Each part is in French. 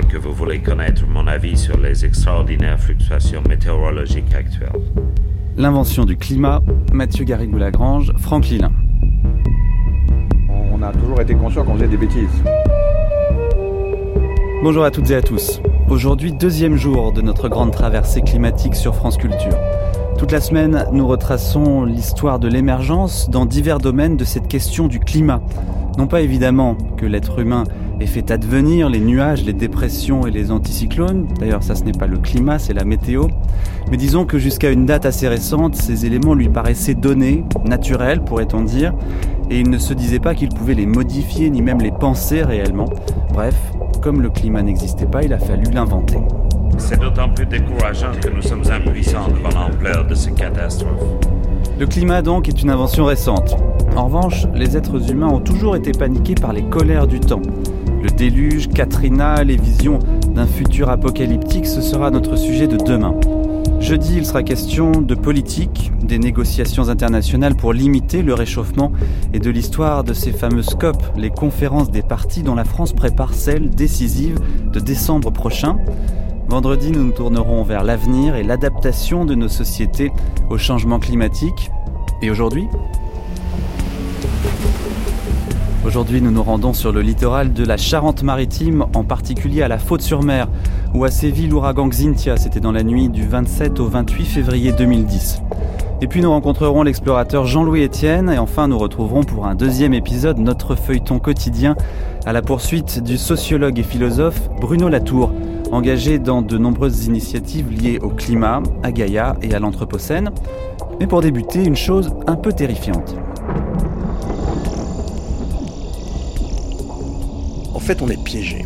sûr que vous voulez connaître mon avis sur les extraordinaires fluctuations météorologiques actuelles. L'invention du climat, Mathieu Garrigou-Lagrange, Franck Lilin. On a toujours été conscient qu'on faisait des bêtises. Bonjour à toutes et à tous. Aujourd'hui, deuxième jour de notre grande traversée climatique sur France Culture. Toute la semaine, nous retraçons l'histoire de l'émergence dans divers domaines de cette question du climat. Non pas évidemment que l'être humain ait fait advenir les nuages, les dépressions et les anticyclones, d'ailleurs ça ce n'est pas le climat, c'est la météo, mais disons que jusqu'à une date assez récente, ces éléments lui paraissaient donnés, naturels pourrait-on dire, et il ne se disait pas qu'il pouvait les modifier ni même les penser réellement. Bref, comme le climat n'existait pas, il a fallu l'inventer. C'est d'autant plus décourageant que nous sommes impuissants devant l'ampleur de ces catastrophes. Le climat donc est une invention récente. En revanche, les êtres humains ont toujours été paniqués par les colères du temps. Le déluge, Katrina, les visions d'un futur apocalyptique, ce sera notre sujet de demain. Jeudi, il sera question de politique, des négociations internationales pour limiter le réchauffement et de l'histoire de ces fameuses COP, les conférences des partis dont la France prépare celle décisive de décembre prochain. Vendredi, nous nous tournerons vers l'avenir et l'adaptation de nos sociétés au changement climatique. Et aujourd'hui Aujourd'hui, nous nous rendons sur le littoral de la Charente-Maritime, en particulier à la Faute-sur-Mer, où a sévi l'ouragan Xintia. C'était dans la nuit du 27 au 28 février 2010. Et puis nous rencontrerons l'explorateur Jean-Louis Etienne et enfin nous retrouverons pour un deuxième épisode notre feuilleton quotidien à la poursuite du sociologue et philosophe Bruno Latour, engagé dans de nombreuses initiatives liées au climat, à Gaïa et à l'Anthropocène. Mais pour débuter, une chose un peu terrifiante. En fait, on est piégé.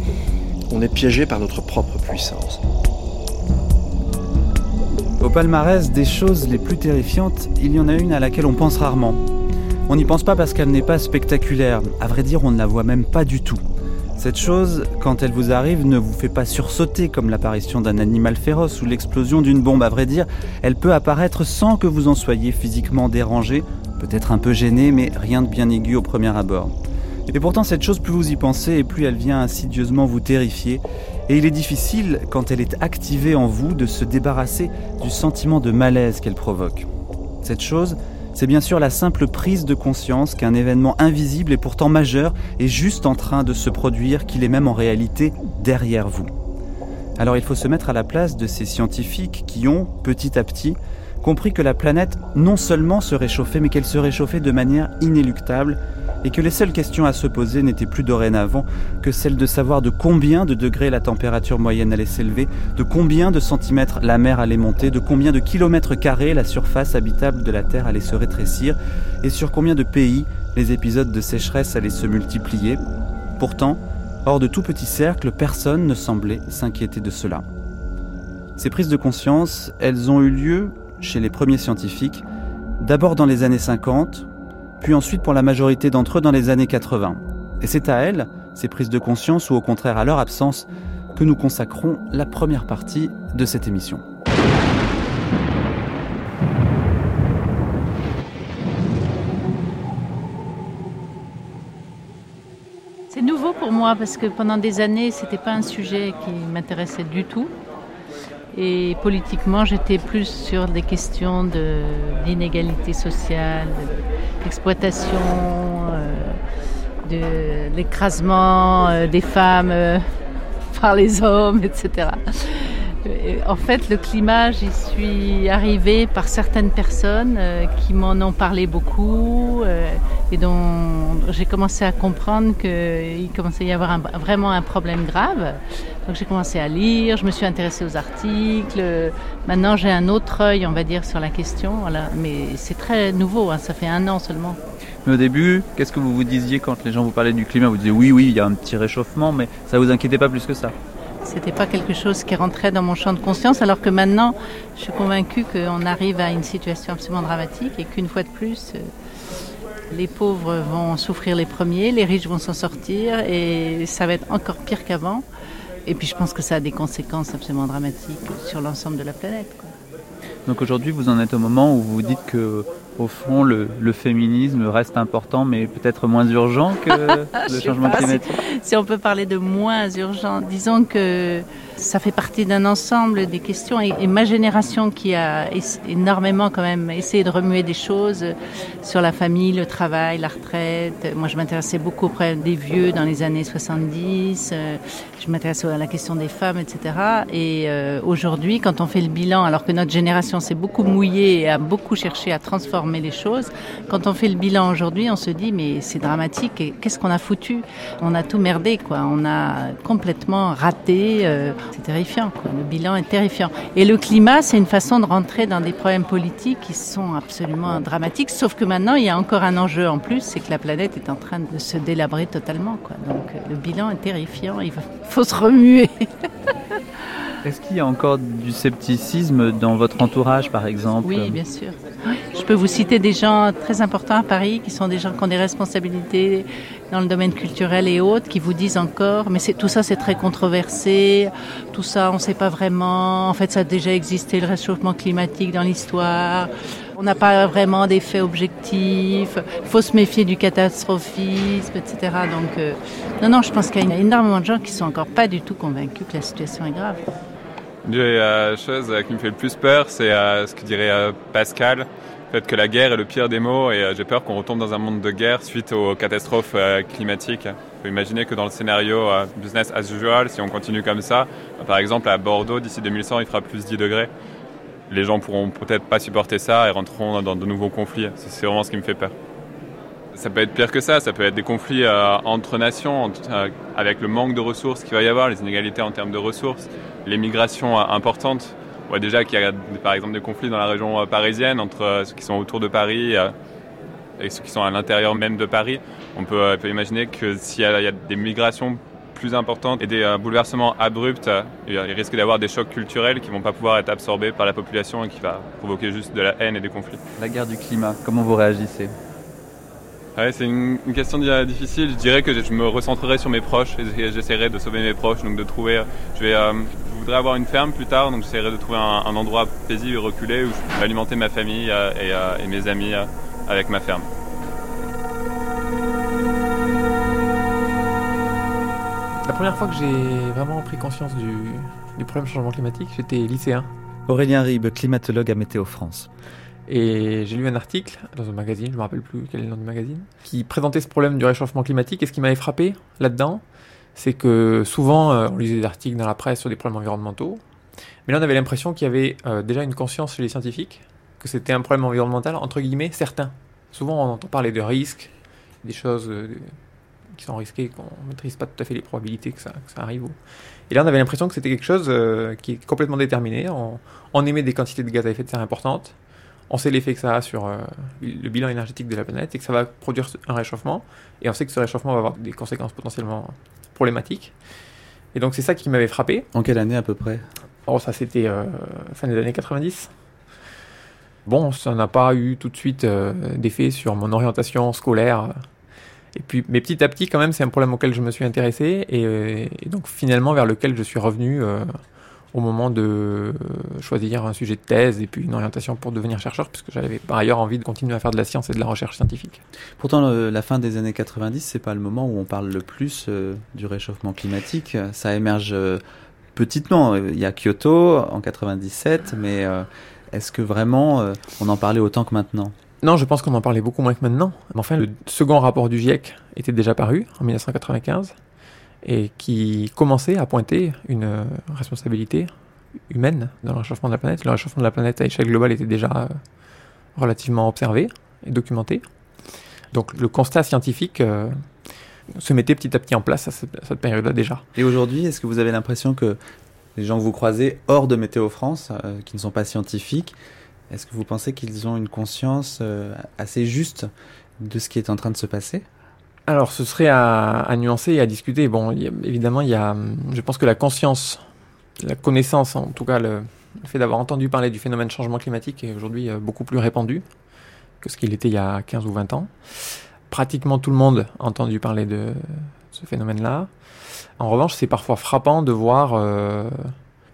On est piégé par notre propre puissance. Au palmarès des choses les plus terrifiantes, il y en a une à laquelle on pense rarement. On n'y pense pas parce qu'elle n'est pas spectaculaire. À vrai dire, on ne la voit même pas du tout. Cette chose, quand elle vous arrive, ne vous fait pas sursauter comme l'apparition d'un animal féroce ou l'explosion d'une bombe. À vrai dire, elle peut apparaître sans que vous en soyez physiquement dérangé, peut-être un peu gêné, mais rien de bien aigu au premier abord. Et pourtant, cette chose, plus vous y pensez et plus elle vient insidieusement vous terrifier. Et il est difficile, quand elle est activée en vous, de se débarrasser du sentiment de malaise qu'elle provoque. Cette chose, c'est bien sûr la simple prise de conscience qu'un événement invisible et pourtant majeur est juste en train de se produire, qu'il est même en réalité derrière vous. Alors il faut se mettre à la place de ces scientifiques qui ont, petit à petit, compris que la planète non seulement se réchauffait, mais qu'elle se réchauffait de manière inéluctable, et que les seules questions à se poser n'étaient plus dorénavant que celle de savoir de combien de degrés la température moyenne allait s'élever, de combien de centimètres la mer allait monter, de combien de kilomètres carrés la surface habitable de la Terre allait se rétrécir, et sur combien de pays les épisodes de sécheresse allaient se multiplier. Pourtant, hors de tout petit cercle, personne ne semblait s'inquiéter de cela. Ces prises de conscience, elles ont eu lieu chez les premiers scientifiques, d'abord dans les années 50, puis ensuite pour la majorité d'entre eux dans les années 80. Et c'est à elles, ces prises de conscience ou au contraire à leur absence, que nous consacrons la première partie de cette émission. C'est nouveau pour moi parce que pendant des années, c'était pas un sujet qui m'intéressait du tout. Et politiquement, j'étais plus sur des questions d'inégalité sociale, d'exploitation, euh, de l'écrasement euh, des femmes euh, par les hommes, etc. En fait, le climat, j'y suis arrivée par certaines personnes qui m'en ont parlé beaucoup et dont j'ai commencé à comprendre qu'il commençait à y avoir vraiment un problème grave. Donc j'ai commencé à lire, je me suis intéressée aux articles. Maintenant j'ai un autre œil, on va dire, sur la question. Voilà. Mais c'est très nouveau, hein, ça fait un an seulement. Mais au début, qu'est-ce que vous vous disiez quand les gens vous parlaient du climat? Vous disiez oui, oui, il y a un petit réchauffement, mais ça vous inquiétait pas plus que ça? C'était pas quelque chose qui rentrait dans mon champ de conscience, alors que maintenant, je suis convaincue qu'on arrive à une situation absolument dramatique et qu'une fois de plus, euh, les pauvres vont souffrir les premiers, les riches vont s'en sortir et ça va être encore pire qu'avant. Et puis je pense que ça a des conséquences absolument dramatiques sur l'ensemble de la planète. Donc aujourd'hui, vous en êtes au moment où vous vous dites que au fond, le, le, féminisme reste important, mais peut-être moins urgent que le changement climatique si, si, on peut parler de moins urgent, disons que ça fait partie d'un ensemble des questions et, ma génération qui a énormément quand même essayé de remuer des choses sur la famille, le travail, la retraite. Moi, je m'intéressais beaucoup auprès des vieux dans les années 70. Euh, je m'intéressais à la question des femmes, etc. Et euh, aujourd'hui, quand on fait le bilan, alors que notre génération s'est beaucoup mouillée et a beaucoup cherché à transformer les choses, quand on fait le bilan aujourd'hui, on se dit mais c'est dramatique et qu'est-ce qu'on a foutu? On a tout merdé, quoi. On a complètement raté. Euh, c'est terrifiant. Quoi. Le bilan est terrifiant. Et le climat, c'est une façon de rentrer dans des problèmes politiques qui sont absolument dramatiques. Sauf que maintenant, il y a encore un enjeu en plus, c'est que la planète est en train de se délabrer totalement. Quoi. Donc le bilan est terrifiant. Il faut se remuer. Est-ce qu'il y a encore du scepticisme dans votre entourage, par exemple Oui, bien sûr. Je peux vous citer des gens très importants à Paris, qui sont des gens qui ont des responsabilités dans le domaine culturel et autres, qui vous disent encore, mais tout ça c'est très controversé, tout ça on ne sait pas vraiment, en fait ça a déjà existé, le réchauffement climatique dans l'histoire, on n'a pas vraiment d'effet objectif, il faut se méfier du catastrophisme, etc. Donc, euh, non, non, je pense qu'il y a énormément de gens qui sont encore pas du tout convaincus que la situation est grave. La chose qui me fait le plus peur, c'est euh, ce que dirait euh, Pascal, le fait que la guerre est le pire des mots et j'ai peur qu'on retombe dans un monde de guerre suite aux catastrophes climatiques. Peut imaginer que dans le scénario business as usual, si on continue comme ça, par exemple à Bordeaux, d'ici 2100, il fera plus 10 degrés les gens pourront peut-être pas supporter ça et rentreront dans de nouveaux conflits. C'est vraiment ce qui me fait peur. Ça peut être pire que ça, ça peut être des conflits euh, entre nations, euh, avec le manque de ressources qu'il va y avoir, les inégalités en termes de ressources, les migrations euh, importantes. On voit déjà qu'il y a par exemple des conflits dans la région parisienne entre ceux qui sont autour de Paris et ceux qui sont à l'intérieur même de Paris. On peut, imaginer que s'il y, a des migrations plus importantes et des bouleversements abrupts, il risque d'avoir des chocs culturels qui ne vont pas pouvoir être absorbés par la population et qui va provoquer juste de la haine et des conflits. La guerre du climat, comment vous réagissez? Ouais, C'est une, une, question difficile. Je dirais que je me recentrerai sur mes proches et j'essaierai de sauver mes proches, donc de trouver. Euh, je vais. je voudrais avoir une ferme plus tard, donc j'essaierai de trouver un, un, endroit paisible et reculé où je peux alimenter ma famille et, et mes amis avec ma ferme. La première fois que j'ai vraiment pris conscience du, du problème du changement climatique, j'étais lycéen. Aurélien Ribes, climatologue à Météo France. Et j'ai lu un article dans un magazine, je ne me rappelle plus quel est le nom du magazine, qui présentait ce problème du réchauffement climatique. Et ce qui m'avait frappé là-dedans, c'est que souvent euh, on lisait des articles dans la presse sur des problèmes environnementaux, mais là on avait l'impression qu'il y avait euh, déjà une conscience chez les scientifiques que c'était un problème environnemental entre guillemets certain. Souvent on entend parler de risques, des choses, euh, qui sont risqués, qu'on ne maîtrise pas tout à fait les probabilités que ça, arrive. Et là, on avait l'impression que c'était quelque chose qui est complètement déterminé. On, émet des quantités de gaz à effet de serre importantes. On sait l'effet que ça a sur euh, le bilan énergétique de la planète et que ça va produire un réchauffement. Et on sait que ce réchauffement va avoir des conséquences potentiellement problématiques. Et donc, c'est ça qui m'avait frappé. En quelle année à peu près? Oh, ça c'était euh, fin des années 90. Bon, ça n'a pas eu tout de suite euh, d'effet sur mon orientation scolaire et puis, mais petit à petit, quand même, c'est un problème auquel je me suis intéressé et, et donc finalement vers lequel je suis revenu au moment de choisir un sujet de thèse et puis une orientation pour devenir chercheur, puisque j'avais par ailleurs envie de continuer à faire de la science et de la recherche scientifique. Pourtant, le, la fin des années 90, c'est pas le moment où on parle le plus euh, du réchauffement climatique. Ça émerge euh, petitement. Il y a Kyoto en 97, mais euh, est-ce que vraiment on en parlait autant que maintenant? Non, je pense qu'on en parlait beaucoup moins que maintenant. Enfin, le second rapport du GIEC était déjà paru en 1995 et qui commençait à pointer une responsabilité humaine dans le réchauffement de la planète. Le réchauffement de la planète à échelle globale était déjà relativement observé et documenté. Donc le constat scientifique euh, se mettait petit à petit en place à cette, période-là déjà. Et aujourd'hui, est-ce que vous avez l'impression que les gens que vous croisez hors de Météo France, euh, qui ne sont pas scientifiques, est-ce que vous pensez qu'ils ont une conscience euh, assez juste de ce qui est en train de se passer? Alors, ce serait à, nuancer et à discuter. Bon, évidemment, il y a, je pense que la conscience, la connaissance, en tout cas, le, le fait d'avoir entendu parler du phénomène changement climatique est aujourd'hui euh, beaucoup plus répandu que ce qu'il était il y a 15 ou 20 ans. Pratiquement tout le monde a entendu parler de ce phénomène-là. En revanche, c'est parfois frappant de voir euh,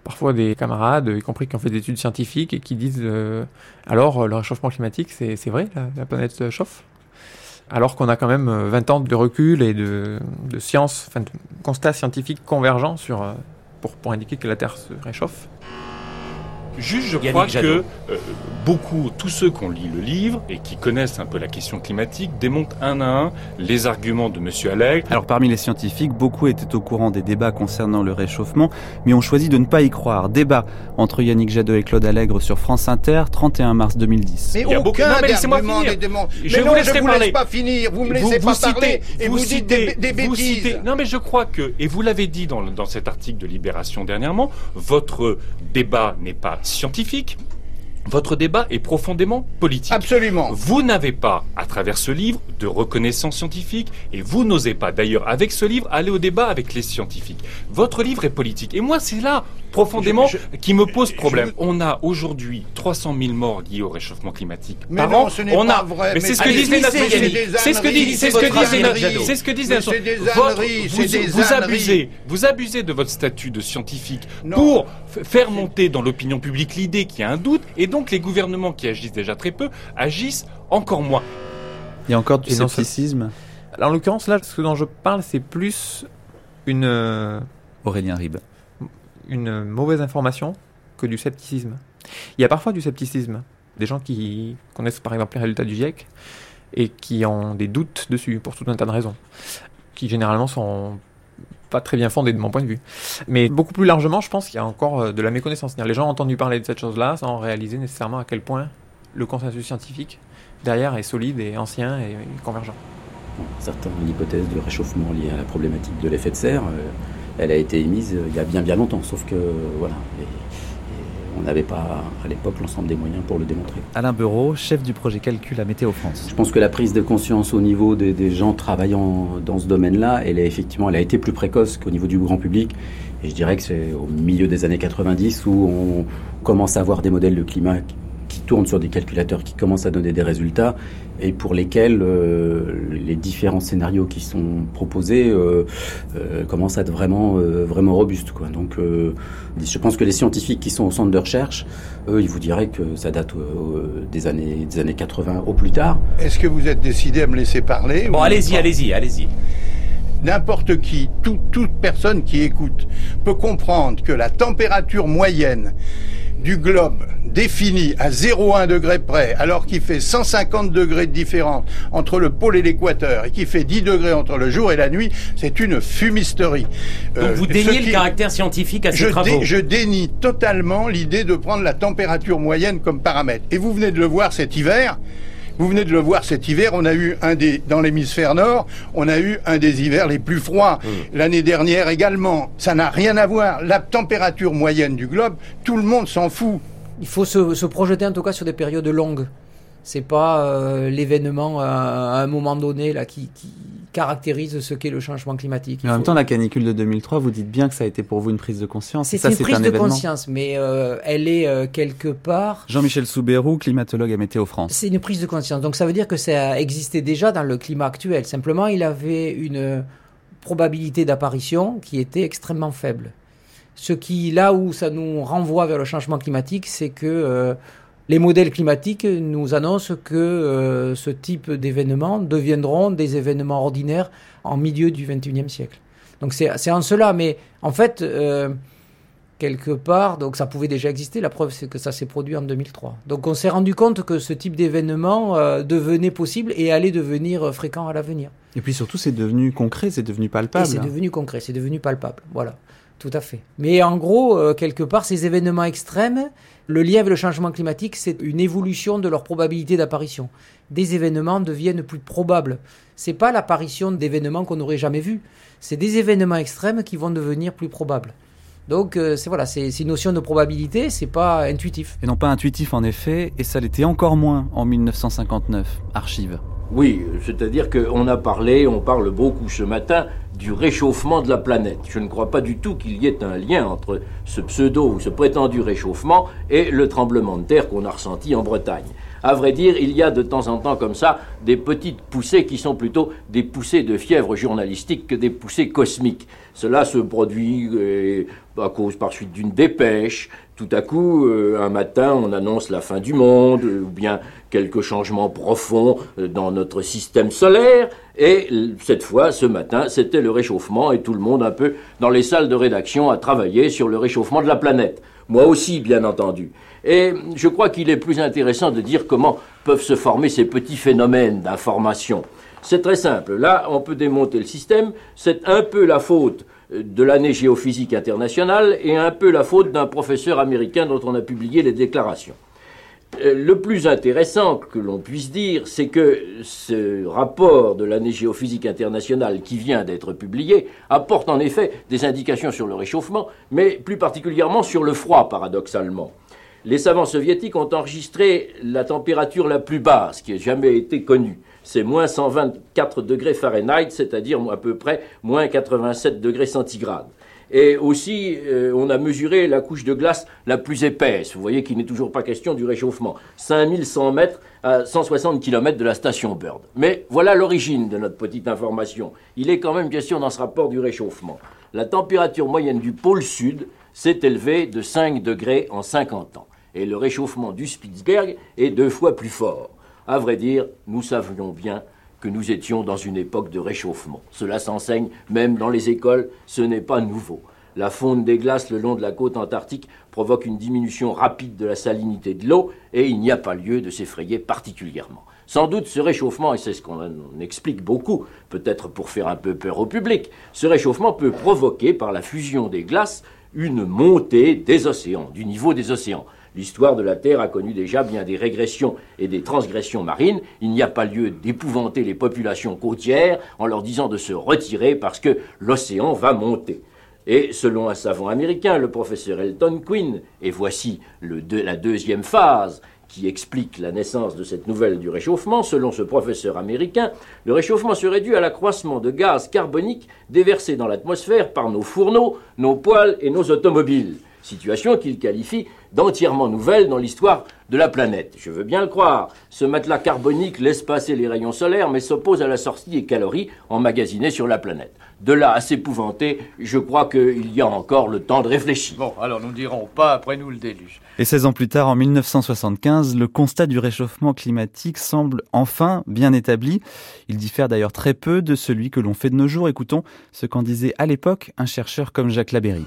parfois des camarades, y compris qui ont fait des études scientifiques, et qui disent euh, alors le réchauffement climatique, c'est vrai, la, la, planète chauffe? Alors qu'on a quand même 20 ans de recul et de, science, enfin constats scientifiques convergents sur, pour, pour indiquer que la Terre se réchauffe. Juste, je crois que euh, beaucoup, tous ceux qui ont lu le livre et qui connaissent un peu la question climatique, démontent un à un les arguments de M. Allègre. Alors parmi les scientifiques, beaucoup étaient au courant des débats concernant le réchauffement, mais ont choisi de ne pas y croire. Débat entre Yannick Jadot et Claude Allègre sur France Inter, 31 mars 2010. Mais aucun beaucoup... non, mais laissez-moi finir. Je, vous, je vous laisse pas finir, vous me laissez pas parler et vous, dites des, des bêtises. Non mais je crois que, et vous l'avez dit dans, dans cet article de Libération dernièrement, votre débat n'est pas scientifique, votre débat est profondément politique. Absolument. Vous n'avez pas, à travers ce livre, de reconnaissance scientifique et vous n'osez pas, d'ailleurs, avec ce livre, aller au débat avec les scientifiques. Votre livre est politique. Et moi, c'est là, profondément, qui me pose problème. On a aujourd'hui 300 000 morts liés au réchauffement climatique mais par an. Ce on pas a... vrai. Mais c'est ce que disent les Nations C'est ce que disent, c'est ce que disent c'est ce que disent les Nations Vous, vous abusez, vous abusez de votre statut de scientifique pour faire monter dans l'opinion publique l'idée qu'il y a un doute et donc les gouvernements qui agissent déjà très peu agissent encore moins. Il y a encore du scepticisme. Alors, en l'occurrence, là, ce dont je parle, c'est plus une. Euh, Aurélien Ribes. Une mauvaise information que du scepticisme. Il y a parfois du scepticisme. Des gens qui connaissent par exemple les résultats du GIEC et qui ont des doutes dessus pour tout un tas de raisons. Qui généralement sont pas très bien fondé de mon point de vue. Mais beaucoup plus largement, je pense qu'il y a encore euh, de la méconnaissance. Les gens ont entendu parler de cette chose-là sans réaliser nécessairement à quel point le consensus scientifique derrière est solide et ancien et, convergent. Certains l'hypothèse du réchauffement lié à la problématique de l'effet de serre, euh, elle a été émise euh, il y a bien bien longtemps, sauf que voilà, on n'avait pas à l'époque l'ensemble des moyens pour le démontrer. Alain Bureau, chef du projet Calcul à Météo France. Je pense que la prise de conscience au niveau des, gens travaillant dans ce domaine-là, elle, est effectivement, elle a été plus précoce qu'au niveau du grand public. Et je dirais que c'est au milieu des années 90 où on commence à avoir des modèles de climat qui tournent sur des calculateurs qui commencent à donner des résultats et pour lesquels euh, les différents scénarios qui sont proposés euh, euh, commencent à être vraiment, vraiment robustes. Quoi. Donc je pense que les scientifiques qui sont au centre de recherche, eux, ils vous diraient que ça date des, années, des années 80 au plus tard. Est-ce que vous êtes décidé à me laisser parler Bon, allez-y, allez-y, allez-y. N'importe qui, toute personne qui écoute, peut comprendre que la température moyenne du globe défini à 0,1 degré près, alors qu'il fait 150 degrés de différence entre le pôle et l'équateur, et qui fait 10 degrés entre le jour et la nuit, c'est une fumisterie. Donc euh, vous déniez le caractère scientifique à ces je travaux Je dénie totalement l'idée de prendre la température moyenne comme paramètre. Et vous venez de le voir cet hiver, vous venez de le voir cet hiver, on a eu un des dans l'hémisphère nord, on a eu un des hivers les plus froids. Mmh. L'année dernière également. Ça n'a rien à voir. La température moyenne du globe, tout le monde s'en fout. Il faut se, se projeter en tout cas sur des périodes longues. C'est pas euh, l'événement à, un moment donné là qui, qui caractérise ce qu'est le changement climatique. Mais en même temps, la canicule de 2003, vous dites bien que ça a été pour vous une prise de conscience. C'est une prise de conscience, mais euh, elle est euh, quelque part. Jean-Michel Soubérou, climatologue à Météo France. C'est une prise de conscience. Donc ça veut dire que ça existait déjà dans le climat actuel. Simplement, il avait une probabilité d'apparition qui était extrêmement faible. Ce qui, là où ça nous renvoie vers le changement climatique, c'est que les modèles climatiques nous annoncent que euh, ce type d'événements deviendront des événements ordinaires en milieu du XXIe siècle. Donc c'est en cela, mais en fait, euh, quelque part, donc ça pouvait déjà exister, la preuve c'est que ça s'est produit en 2003. Donc on s'est rendu compte que ce type d'événement euh, devenait possible et allait devenir fréquent à l'avenir. Et puis surtout c'est devenu concret, c'est devenu palpable. C'est devenu concret, c'est devenu palpable, voilà. Tout à fait. Mais en gros, euh, quelque part, ces événements extrêmes, le lien avec le changement climatique, c'est une évolution de leur probabilité d'apparition. Des événements deviennent plus probables. C'est pas l'apparition d'événements qu'on n'aurait jamais vus. C'est des événements extrêmes qui vont devenir plus probables. Donc euh, c'est voilà, c'est une notion de probabilité, c'est pas intuitif. Et non pas intuitif en effet, et ça l'était encore moins en 1959. Archive. Oui, c'est-à-dire qu'on a parlé, on parle beaucoup ce matin du réchauffement de la planète. Je ne crois pas du tout qu'il y ait un lien entre ce pseudo ou ce prétendu réchauffement et le tremblement de terre qu'on a ressenti en Bretagne. À vrai dire, il y a de temps en temps comme ça des petites poussées qui sont plutôt des poussées de fièvre journalistique que des poussées cosmiques. Cela se produit euh, à cause par suite d'une dépêche. Tout à coup, euh, un matin, on annonce la fin du monde, euh, ou bien quelques changements profonds dans notre système solaire. Et cette fois, ce matin, c'était le réchauffement, et tout le monde un peu dans les salles de rédaction a travaillé sur le réchauffement de la planète. Moi aussi, bien entendu. Et je crois qu'il est plus intéressant de dire comment peuvent se former ces petits phénomènes d'information. C'est très simple. Là, on peut démonter le système. C'est un peu la faute de l'année géophysique internationale et un peu la faute d'un professeur américain dont on a publié les déclarations. Euh, le plus intéressant que l'on puisse dire, c'est que ce rapport de l'année géophysique internationale qui vient d'être publié apporte en effet des indications sur le réchauffement, mais plus particulièrement sur le froid, paradoxalement les savants soviétiques ont enregistré la température la plus basse qui ait jamais été connue. C'est moins 124 degrés Fahrenheit, c'est-à-dire à peu près moins 87 degrés centigrades. Et aussi, euh, on a mesuré la couche de glace la plus épaisse. Vous voyez qu'il n'est toujours pas question du réchauffement. 5100 mètres à 160 km de la station Bird. Mais voilà l'origine de notre petite information. Il est quand même question dans ce rapport du réchauffement. La température moyenne du pôle sud s'est élevée de 5 degrés en 50 ans et le réchauffement du Spitzberg est deux fois plus fort. À vrai dire, nous savions bien que nous étions dans une époque de réchauffement. Cela s'enseigne même dans les écoles, ce n'est pas nouveau. La fonte des glaces le long de la côte antarctique provoque une diminution rapide de la salinité de l'eau et il n'y a pas lieu de s'effrayer particulièrement. Sans doute ce réchauffement, et c'est ce qu'on explique beaucoup, peut-être pour faire un peu peur au public, ce réchauffement peut provoquer par la fusion des glaces une montée des océans, du niveau des océans. L'histoire de la Terre a connu déjà bien des régressions et des transgressions marines. Il n'y a pas lieu d'épouvanter les populations côtières en leur disant de se retirer parce que l'océan va monter. Et selon un savant américain, le professeur Elton Quinn, et voici la deuxième phase qui explique la naissance de cette nouvelle du réchauffement, selon ce professeur américain, le réchauffement serait dû à l'accroissement de gaz carbonique déversé dans l'atmosphère par nos fourneaux, nos poêles et nos automobiles situation qu'il qualifie d'entièrement nouvelle dans l'histoire de la planète. Je veux bien le croire. Ce matelas carbonique laisse passer les rayons solaires, mais s'oppose à la sortie des calories emmagasinées sur la planète. De là à s'épouvanter, je crois qu'il y a encore le temps de réfléchir. Bon, alors nous ne dirons pas après nous le déluge. Et 16 ans plus tard, en 1975, le constat du réchauffement climatique semble enfin bien établi. Il diffère d'ailleurs très peu de celui que l'on fait de nos jours. Écoutons ce qu'en disait à l'époque un chercheur comme Jacques Labéry.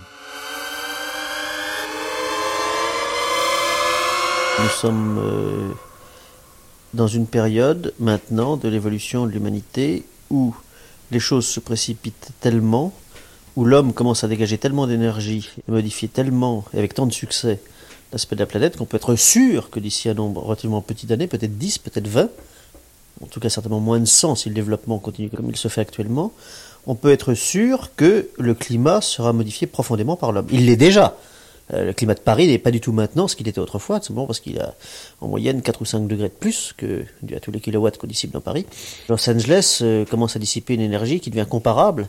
Nous sommes euh, dans une période maintenant de l'évolution de l'humanité où les choses se précipitent tellement, où l'homme commence à dégager tellement d'énergie et modifier tellement et avec tant de succès l'aspect de la planète qu'on peut être sûr que d'ici un nombre relativement petit d'années, peut-être 10, peut-être 20, en tout cas certainement moins de 100 si le développement continue comme il se fait actuellement, on peut être sûr que le climat sera modifié profondément par l'homme. Il l'est déjà. Euh, le climat de Paris n'est pas du tout maintenant ce qu'il était autrefois, simplement parce qu'il a en moyenne 4 ou 5 degrés de plus que dû à tous les kilowatts qu'on dissipe dans Paris. Los Angeles euh, commence à dissiper une énergie qui devient comparable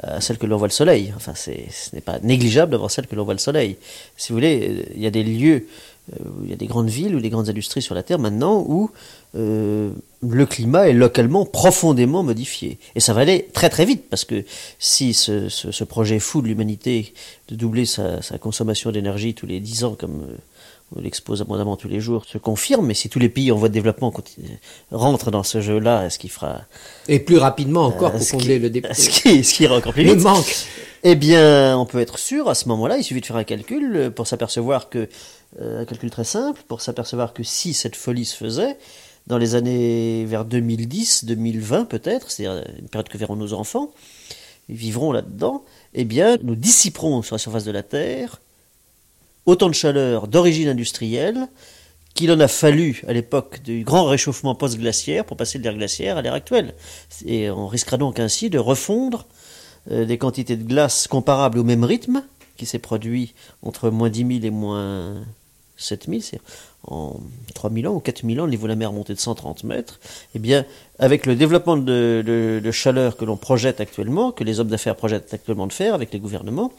à celle que l'on voit le soleil. Enfin, ce n'est pas négligeable d'avoir celle que l'on voit le soleil. Si vous voulez, il y a des lieux euh, il y a des grandes villes ou des grandes industries sur la Terre maintenant où euh, le climat est localement profondément modifié. Et ça va aller très très vite parce que si ce, ce, projet fou de l'humanité de doubler sa, sa consommation d'énergie tous les 10 ans comme euh, on l'expose abondamment tous les jours, se confirme, et si tous les pays en voie de développement rentrent dans ce jeu-là, est-ce qu'il fera... Et plus rapidement encore pour combler le débat. Ce qui, ce qui ira encore plus vite. manque. Eh bien, on peut être sûr, à ce moment-là, il suffit de faire un calcul pour s'apercevoir que euh, un calcul très simple pour s'apercevoir que si cette folie se faisait, dans les années vers 2010, 2020 peut-être, c'est-à-dire une période que verront nos enfants, ils vivront là-dedans, eh bien, nous dissiperons sur la surface de la Terre autant de chaleur d'origine industrielle qu'il en a fallu à l'époque du grand réchauffement post-glaciaire pour passer de l'ère glaciaire à l'ère actuelle. Et on risquera donc ainsi de refondre euh, des quantités de glace comparables au même rythme qui s'est produit entre moins 10 000 et moins 7000, c'est en 3000 ans ou 4000 ans, le niveau de la mer monté de 130 mètres. Eh bien, avec le développement de, chaleur que l'on projette actuellement, que les hommes d'affaires projettent actuellement de faire avec les gouvernements,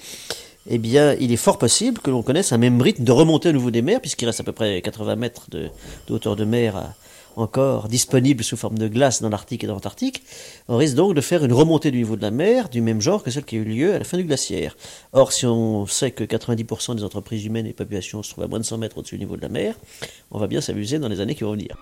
eh bien, il est fort possible que l'on connaisse un même rythme de remontée au niveau des mers, puisqu'il reste à peu près 80 mètres de, de hauteur de mer à, encore disponible sous forme de glace dans l'Arctique et dans l'Antarctique, on risque donc de faire une remontée du niveau de la mer du même genre que celle qui a eu lieu à la fin du glaciaire. Or, si on sait que 90% des entreprises humaines et populations se trouvent à moins de 100 mètres au-dessus du niveau de la mer, on va bien s'amuser dans les années qui vont venir.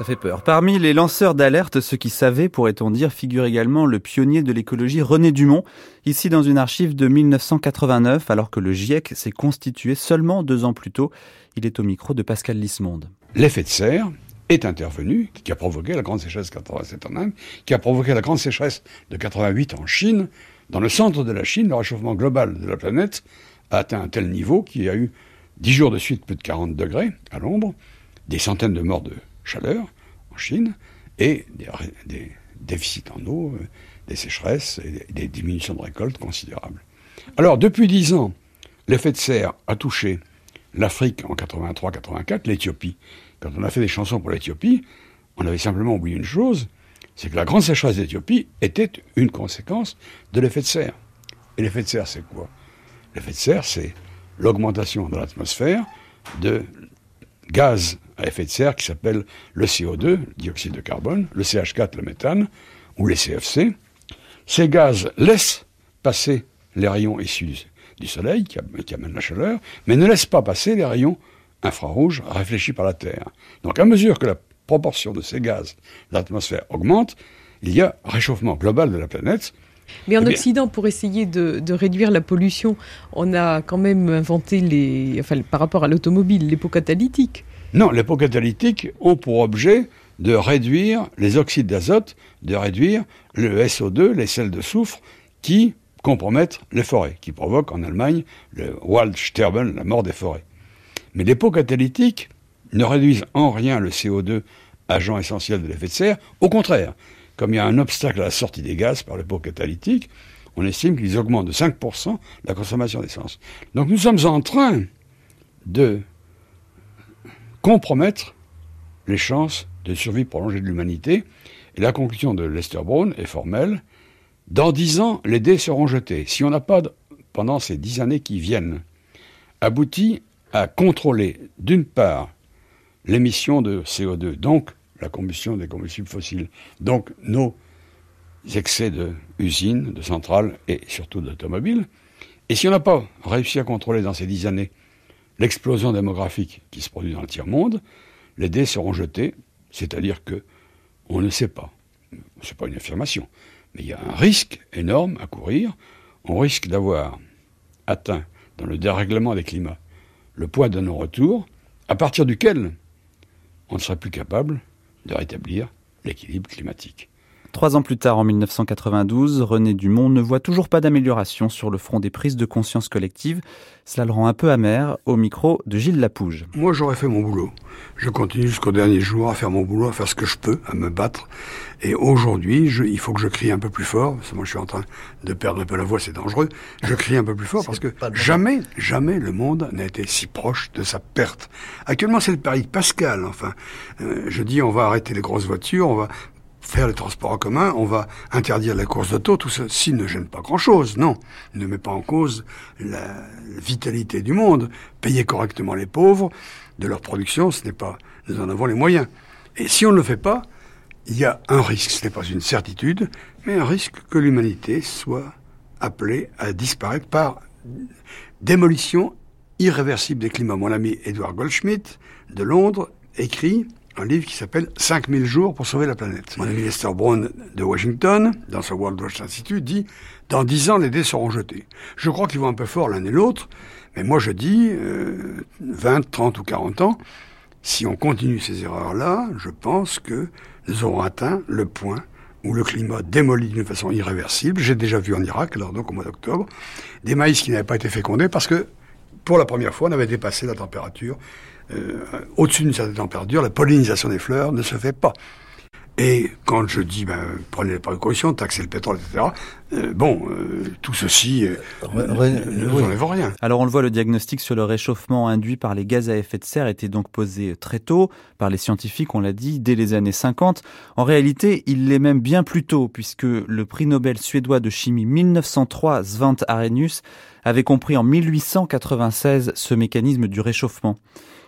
Ça fait peur. Parmi les lanceurs d'alerte, ceux qui savaient, pourrait-on dire, figure également le pionnier de l'écologie René Dumont, ici dans une archive de 1989, alors que le GIEC s'est constitué seulement deux ans plus tôt. Il est au micro de Pascal Lismonde. L'effet de serre est intervenu, qui a provoqué la grande sécheresse 87 en Inde, qui a provoqué la grande sécheresse de 88 en Chine. Dans le centre de la Chine, le réchauffement global de la planète a atteint un tel niveau qu'il y a eu 10 jours de suite plus de 40 degrés à l'ombre, des centaines de morts de chaleur en Chine et des, déficits en eau, euh, des sécheresses et des diminutions de récoltes considérables. Alors, depuis dix ans, l'effet de serre a touché l'Afrique en 83-84, l'Éthiopie. Quand on a fait des chansons pour l'Éthiopie, on avait simplement oublié une chose, c'est que la grande sécheresse d'Éthiopie était une conséquence de l'effet de serre. Et l'effet de serre, c'est quoi? L'effet de serre, c'est l'augmentation dans l'atmosphère de gaz à effet de serre qui s'appelle le CO2, le dioxyde de carbone, le CH4, le méthane, ou les CFC. Ces gaz laissent passer les rayons issus du Soleil, qui, amènent la chaleur, mais ne laissent pas passer les rayons infrarouges réfléchis par la Terre. Donc à mesure que la proportion de ces gaz de l'atmosphère augmente, il y a réchauffement global de la planète, mais en eh Occident, pour essayer de, de, réduire la pollution, on a quand même inventé les, enfin, par rapport à l'automobile, les pots catalytiques. Non, les pots catalytiques ont pour objet de réduire les oxydes d'azote, de réduire le SO2, les sels de soufre, qui compromettent les forêts, qui provoquent en Allemagne le Waldsterben, la mort des forêts. Mais les pots catalytiques ne réduisent en rien le CO2, agent essentiel de l'effet de serre. Au contraire, comme il y a un obstacle à la sortie des gaz par le pot catalytique, on estime qu'ils augmentent de 5% la consommation d'essence. Donc nous sommes en train de compromettre les chances de survie prolongée de l'humanité. Et la conclusion de Lester Brown est formelle. Dans dix ans, les dés seront jetés. Si on n'a pas, pendant ces dix années qui viennent, abouti à contrôler, d'une part, l'émission de CO2, donc la combustion des combustibles fossiles, donc nos excès de usines, de centrales et surtout d'automobiles, et si on n'a pas réussi à contrôler dans ces dix années l'explosion démographique qui se produit dans le tiers-monde, les dés seront jetés, c'est-à-dire que on ne sait pas. Ce n'est pas une affirmation, mais il y a un risque énorme à courir. On risque d'avoir atteint dans le dérèglement des climats le point de non-retour, à partir duquel on ne serait plus capable de rétablir l'équilibre climatique. Trois ans plus tard, en 1992, René Dumont ne voit toujours pas d'amélioration sur le front des prises de conscience collectives. Cela le rend un peu amer au micro de Gilles Lapouge. Moi, j'aurais fait mon boulot. Je continue jusqu'au dernier jour à faire mon boulot, à faire ce que je peux, à me battre. Et aujourd'hui, il faut que je crie un peu plus fort, parce que moi je suis en train de perdre un peu la voix, c'est dangereux. Je crie un peu plus fort parce que jamais, jamais le monde n'a été si proche de sa perte. Actuellement, c'est le pari de Pascal. Enfin, euh, je dis, on va arrêter les grosses voitures, on va faire les transports en commun, on va interdire la course d'auto, tout ceci ne gêne pas grand-chose, non. Ne met pas en cause la vitalité du monde. Payer correctement les pauvres de leur production, ce n'est pas... Nous en avons les moyens. Et si on ne le fait pas, il y a un risque, ce n'est pas une certitude, mais un risque que l'humanité soit appelée à disparaître par démolition irréversible des climats. Mon ami Edward Goldschmidt de Londres écrit un livre qui s'appelle 5000 jours pour sauver la planète. Mon ami Lester Brown de Washington, dans ce World Watch Institute, dit dans 10 ans, les dés seront jetés. Je crois qu'ils vont un peu fort l'un et l'autre, mais moi je dis euh, 20, 30 ou 40 ans, si on continue ces erreurs-là, je pense que nous aurons atteint le point où le climat démolit d'une façon irréversible. J'ai déjà vu en Irak, alors donc au mois d'octobre, des maïs qui n'avaient pas été fécondés parce que pour la première fois, on avait dépassé la température euh, au-dessus d'une certaine température, la pollinisation des fleurs ne se fait pas. Et quand je dis, ben, prenez les précautions, taxez le pétrole, etc., Euh, bon, euh, tout ceci euh, ne vous enlève rien. Alors on le voit, le diagnostic sur le réchauffement induit par les gaz à effet de serre était donc posé très tôt par les scientifiques, on l'a dit, dès les années 50. En réalité, il l'est même bien plus tôt, puisque le prix Nobel suédois de chimie 1903, Svante Arrhenius, avait compris en 1896 ce mécanisme du réchauffement.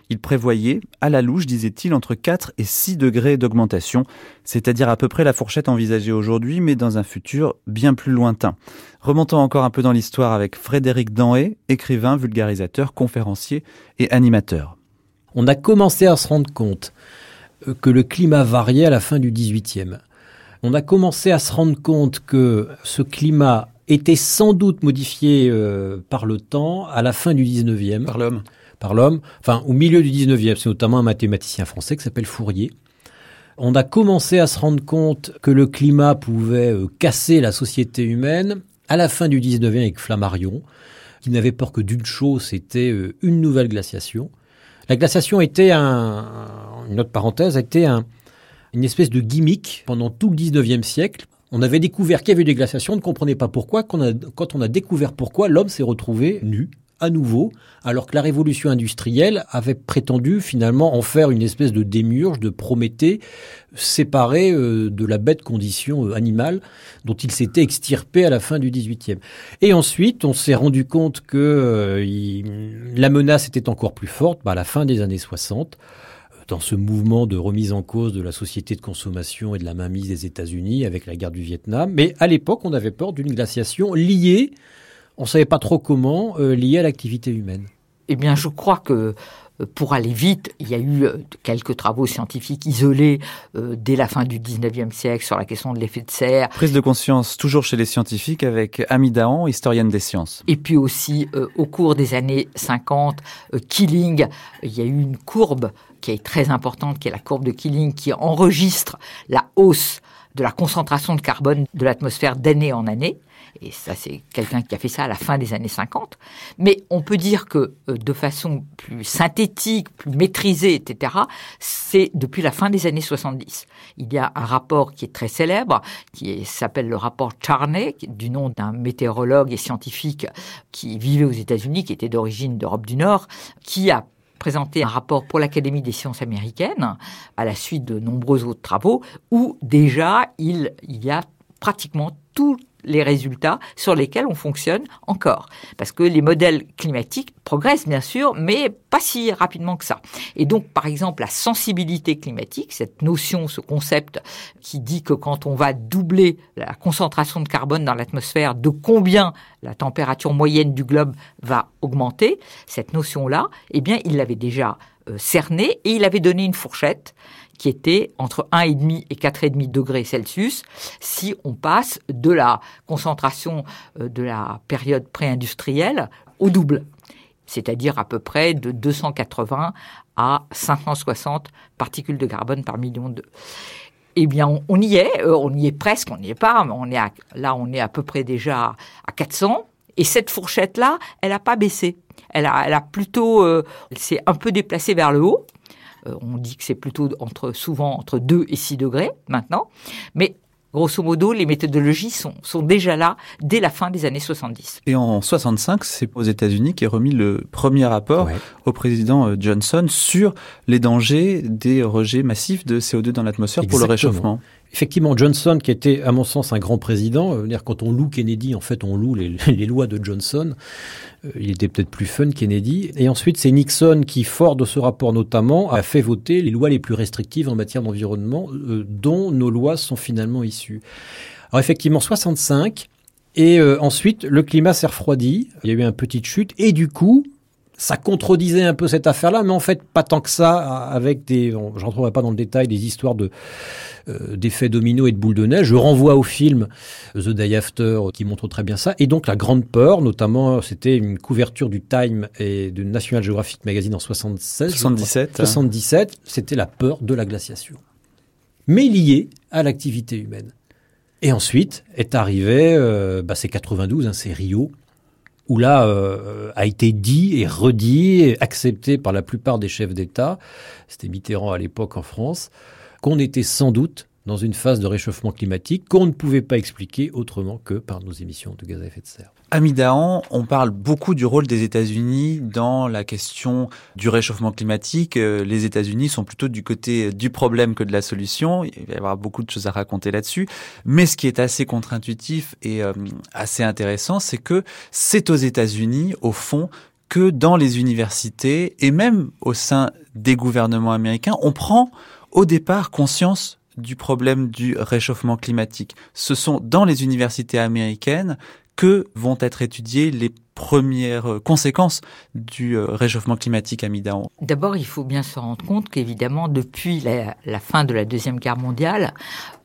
Il prévoyait, à la louche, disait-il, entre 4 et 6 degrés d'augmentation, c'est-à-dire à peu près la fourchette envisagée aujourd'hui, mais dans un futur bien plus lointain. Remontons encore un peu dans l'histoire avec Frédéric Danhé, écrivain, vulgarisateur, conférencier et animateur. On a commencé à se rendre compte euh, que le climat variait à la fin du 18e. On a commencé à se rendre compte que ce climat était sans doute modifié euh, par le temps à la fin du 19e. Par l'homme par l'homme, enfin au milieu du 19e, c'est notamment un mathématicien français qui s'appelle Fourier. On a commencé à se rendre compte que le climat pouvait euh, casser la société humaine à la fin du 19e avec Flammarion, qui n'avait peur que d'une chose, c'était euh, une nouvelle glaciation. La glaciation était un, une autre parenthèse, était un, une espèce de gimmick pendant tout le 19e siècle. On avait découvert qu'il y avait des glaciations, on ne comprenait pas pourquoi. Quand on a découvert pourquoi, l'homme s'est retrouvé nu, à nouveau, alors que la révolution industrielle avait prétendu finalement en faire une espèce de démiurge, de Prométhée, séparé euh, de la bête condition euh, animale dont il s'était extirpé à la fin du XVIIIe. Et ensuite, on s'est rendu compte que euh, la menace était encore plus forte bah, à la fin des années 60 dans ce mouvement de remise en cause de la société de consommation et de la mainmise des États-Unis avec la guerre du Vietnam. Mais à l'époque, on avait peur d'une glaciation liée on ne savait pas trop comment, euh, lié à l'activité humaine. Eh bien, je crois que euh, pour aller vite, il y a eu euh, quelques travaux scientifiques isolés dès la fin du 19e siècle sur la question de l'effet de serre. Prise de conscience toujours chez les scientifiques avec Ami Dahan, historienne des sciences. Et puis aussi, au cours des années 50, Killing, il y a eu une courbe qui est très importante, qui est la courbe de Killing, qui enregistre la hausse de la concentration de carbone de l'atmosphère d'année en année et ça c'est quelqu'un qui a fait ça à la fin des années 50, mais on peut dire que euh, de façon plus synthétique, plus maîtrisée, etc., c'est depuis la fin des années 70. Il y a un rapport qui est très célèbre, qui s'appelle le rapport Charney, du nom d'un météorologue et scientifique qui vivait aux États-Unis, qui était d'origine d'Europe du Nord, qui a présenté un rapport pour l'Académie des sciences américaines, à la suite de nombreux autres travaux, où déjà il, il y a pratiquement tout les résultats sur lesquels on fonctionne encore. Parce que les modèles climatiques progressent bien sûr, mais pas si rapidement que ça. Et donc, par exemple, la sensibilité climatique, cette notion, ce concept qui dit que quand on va doubler la concentration de carbone dans l'atmosphère, de combien la température moyenne du globe va augmenter, cette notion-là, eh bien, il l'avait déjà euh, cerné et il avait donné une fourchette qui était entre 1,5 et 4,5 degrés Celsius si on passe de la concentration euh, de la période pré-industrielle au double, c'est-à-dire à peu près de 280 à 560 particules de carbone par million de eh bien, on, y est, euh, on y est presque, on n'y est pas, mais on est là, on est à peu près déjà à 400. Et cette fourchette-là, elle n'a pas baissé. Elle a, plutôt, euh, s'est un peu déplacée vers le haut. Euh, on dit que c'est plutôt entre, souvent entre 2 et 6 degrés maintenant. Mais grosso modo, les méthodologies sont, sont déjà là dès la fin des années 70. Et en 65, c'est aux États-Unis qu'est remis le premier rapport au président euh, Johnson sur les dangers des rejets massifs de CO2 dans l'atmosphère pour le réchauffement. Effectivement, Johnson, qui était à mon sens un grand président, euh, dire quand on loue Kennedy, en fait, on loue les, lois de Johnson. Euh, il était peut-être plus fun Kennedy. Et ensuite, c'est Nixon qui, fort de ce rapport notamment, a fait voter les lois les plus restrictives en matière d'environnement, euh, dont nos lois sont finalement issues. Alors effectivement, 65. Et ensuite, le climat s'est refroidi. Il y a eu une petite chute. Et du coup, ça contredisait un peu cette affaire-là, mais en fait pas tant que ça, avec des, je rentrerai pas dans le détail, des histoires de euh, d'effets domino et de boules de neige. Je renvoie au film The Day After qui montre très bien ça. Et donc la grande peur, notamment, c'était une couverture du Time et du National Geographic Magazine en 76. 77. 77, c'était la peur de la glaciation, mais liée à l'activité humaine. Et ensuite est arrivé, euh, bah, c'est 92, hein, c'est Rio, où là euh, a été dit et redit, et accepté par la plupart des chefs d'État, c'était Mitterrand à l'époque en France, qu'on était sans doute dans une phase de réchauffement climatique qu'on ne pouvait pas expliquer autrement que par nos émissions de gaz à effet de serre. Amidahan, on parle beaucoup du rôle des États-Unis dans la question du réchauffement climatique. Euh, les États-Unis sont plutôt du côté du problème que de la solution. Il va y avoir beaucoup de choses à raconter là-dessus. Mais ce qui est assez contre-intuitif et euh, assez intéressant, c'est que c'est aux États-Unis, au fond, que dans les universités et même au sein des gouvernements américains, on prend au départ conscience du problème du réchauffement climatique. Ce sont dans les universités américaines que vont être étudiées les premières conséquences du euh, réchauffement climatique à Midaon D'abord, il faut bien se rendre compte qu'évidemment, depuis la, la, fin de la Deuxième Guerre mondiale,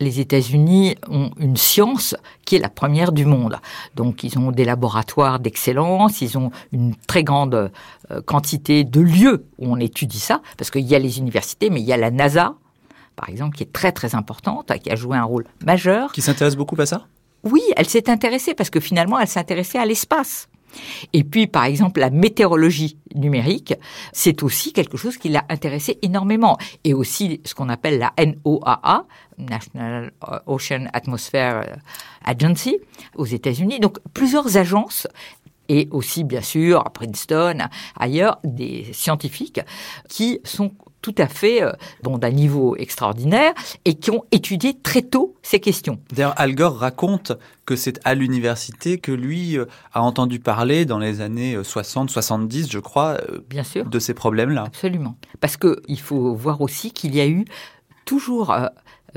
les États-Unis ont une science qui est la première du monde. Donc, ils ont des laboratoires d'excellence, ils ont une très grande euh, quantité de lieux où on étudie ça, parce qu'il y a les universités, mais il y a la NASA, par exemple, qui est très très importante, qui a joué un rôle majeur. Qui s'intéresse beaucoup à ça? Oui, elle s'est intéressée parce que finalement, elle s'intéressait à l'espace. Et puis, par exemple, la météorologie numérique, c'est aussi quelque chose qui l'a intéressé énormément. Et aussi ce qu'on appelle la NOAA, National Ocean Atmosphere Agency, aux États-Unis. Donc, plusieurs agences et aussi, bien sûr, à Princeton, ailleurs, des scientifiques qui sont tout à fait euh, bon, d'un niveau extraordinaire et qui ont étudié très tôt ces questions. D'ailleurs, Al Gore raconte que c'est à l'université que lui euh, a entendu parler dans les années 60, euh, 70, je crois, Bien sûr. de ces problèmes-là. Absolument. Parce qu'il faut voir aussi qu'il y a eu toujours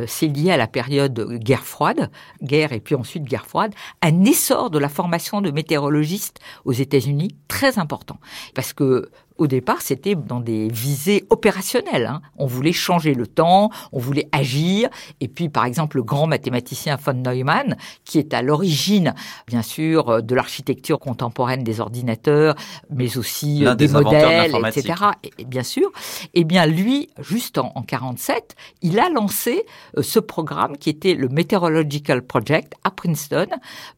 c'est lié à la période guerre froide, guerre et puis ensuite guerre froide, un essor de la formation de météorologistes aux États-Unis très important. Parce que au départ, c'était dans des visées opérationnelles. Hein. On voulait changer le temps, on voulait agir. Et puis, par exemple, le grand mathématicien von Neumann, qui est à l'origine, bien sûr, de l'architecture contemporaine des ordinateurs, mais aussi euh, des, modèles, etc. Et, bien sûr, eh bien, lui, juste en, en 47, il a lancé euh, ce programme qui était le Meteorological Project à Princeton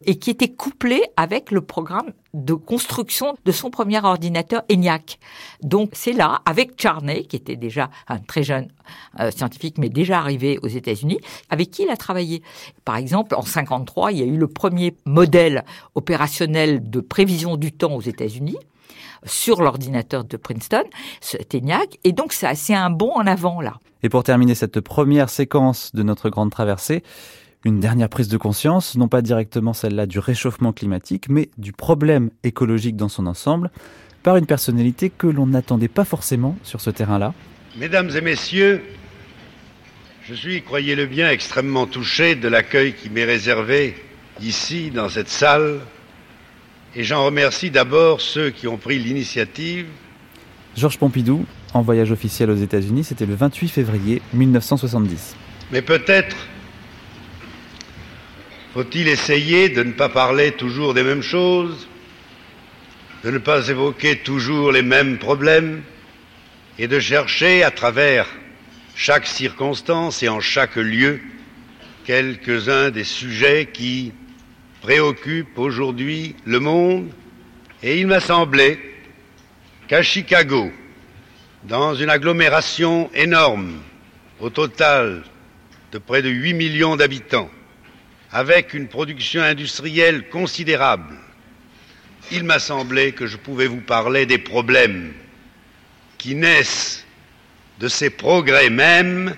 et qui était couplé avec le programme de construction de son premier ordinateur ENIAC. Donc c'est là, avec Charney, qui était déjà un très jeune euh, scientifique, mais déjà arrivé aux États-Unis, avec qui il a travaillé. Par exemple, en 53, il y a eu le premier modèle opérationnel de prévision du temps aux États-Unis sur l'ordinateur de Princeton, cet ENIAC, et donc c'est un bond en avant là. Et pour terminer cette première séquence de notre grande traversée, une dernière prise de conscience, non pas directement celle-là du réchauffement climatique, mais du problème écologique dans son ensemble, par une personnalité que l'on n'attendait pas forcément sur ce terrain-là. Mesdames et messieurs, je suis, croyez-le bien, extrêmement touché de l'accueil qui m'est réservé ici, dans cette salle, et j'en remercie d'abord ceux qui ont pris l'initiative. Georges Pompidou, en voyage officiel aux États-Unis, c'était le 28 février 1970. Mais peut-être faut-il essayer de ne pas parler toujours des mêmes choses, de ne pas évoquer toujours les mêmes problèmes, et de chercher à travers chaque circonstance et en chaque lieu quelques-uns des sujets qui préoccupent aujourd'hui le monde? Et il m'a semblé qu'à Chicago, dans une agglomération énorme, au total de près de 8 millions d'habitants, avec une production industrielle considérable, il m'a semblé que je pouvais vous parler des problèmes qui naissent de ces progrès mêmes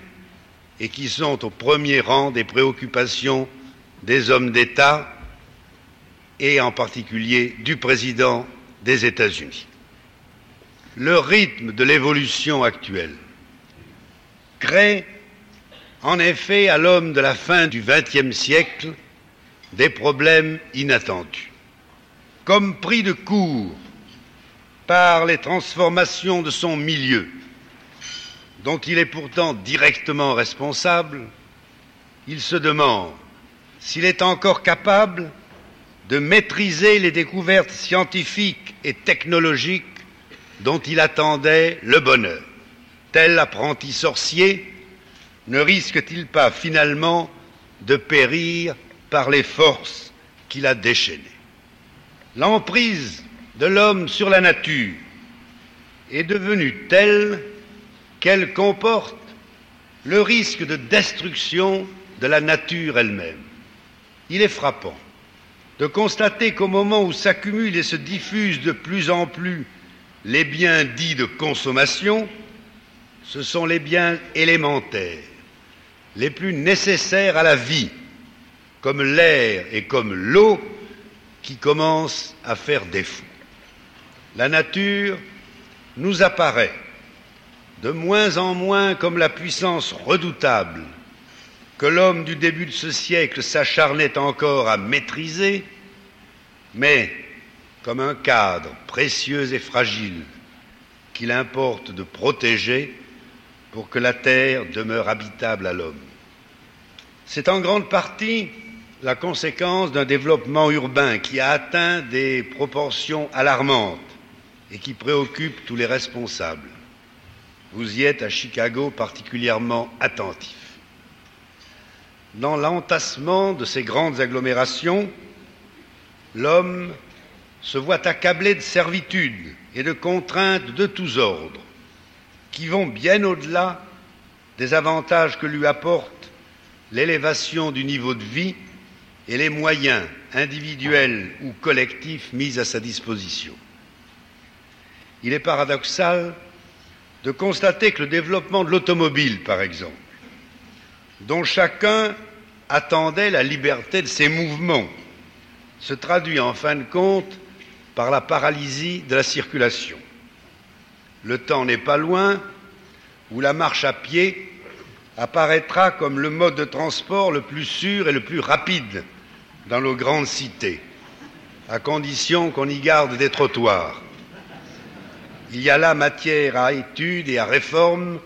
et qui sont au premier rang des préoccupations des hommes d'État et en particulier du président des États-Unis. Le rythme de l'évolution actuelle crée en effet à l'homme de la fin du XXe siècle des problèmes inattendus. Comme pris de court par les transformations de son milieu, dont il est pourtant directement responsable, il se demande s'il est encore capable de maîtriser les découvertes scientifiques et technologiques dont il attendait le bonheur. Tel apprenti sorcier, ne risque-t-il pas finalement de périr par les forces qu'il a déchaînées? L'emprise de l'homme sur la nature est devenue telle qu'elle comporte le risque de destruction de la nature elle-même. Il est frappant de constater qu'au moment où s'accumulent et se diffusent de plus en plus les biens dits de consommation, ce sont les biens élémentaires, les plus nécessaires à la vie, comme l'air et comme l'eau, qui commencent à faire défaut. La nature nous apparaît de moins en moins comme la puissance redoutable que l'homme du début de ce siècle s'acharnait encore à maîtriser, mais comme un cadre précieux et fragile qu'il importe de protéger pour que la terre demeure habitable à l'homme. C'est en grande partie la conséquence d'un développement urbain qui a atteint des proportions alarmantes et qui préoccupe tous les responsables. Vous y êtes à Chicago particulièrement attentifs. Dans l'entassement de ces grandes agglomérations, l'homme se voit accablé de servitudes et de contraintes de tous ordres, qui vont bien au-delà des avantages que lui apporte l'élévation du niveau de vie et les moyens individuels ou collectifs mis à sa disposition. Il est paradoxal de constater que le développement de l'automobile, par exemple, dont chacun attendait la liberté de ses mouvements, se traduit en fin de compte par la paralysie de la circulation. Le temps n'est pas loin où la marche à pied apparaîtra comme le mode de transport le plus sûr et le plus rapide dans nos grandes cités, à condition qu'on y garde des trottoirs. Il y a là matière à étude et à réforme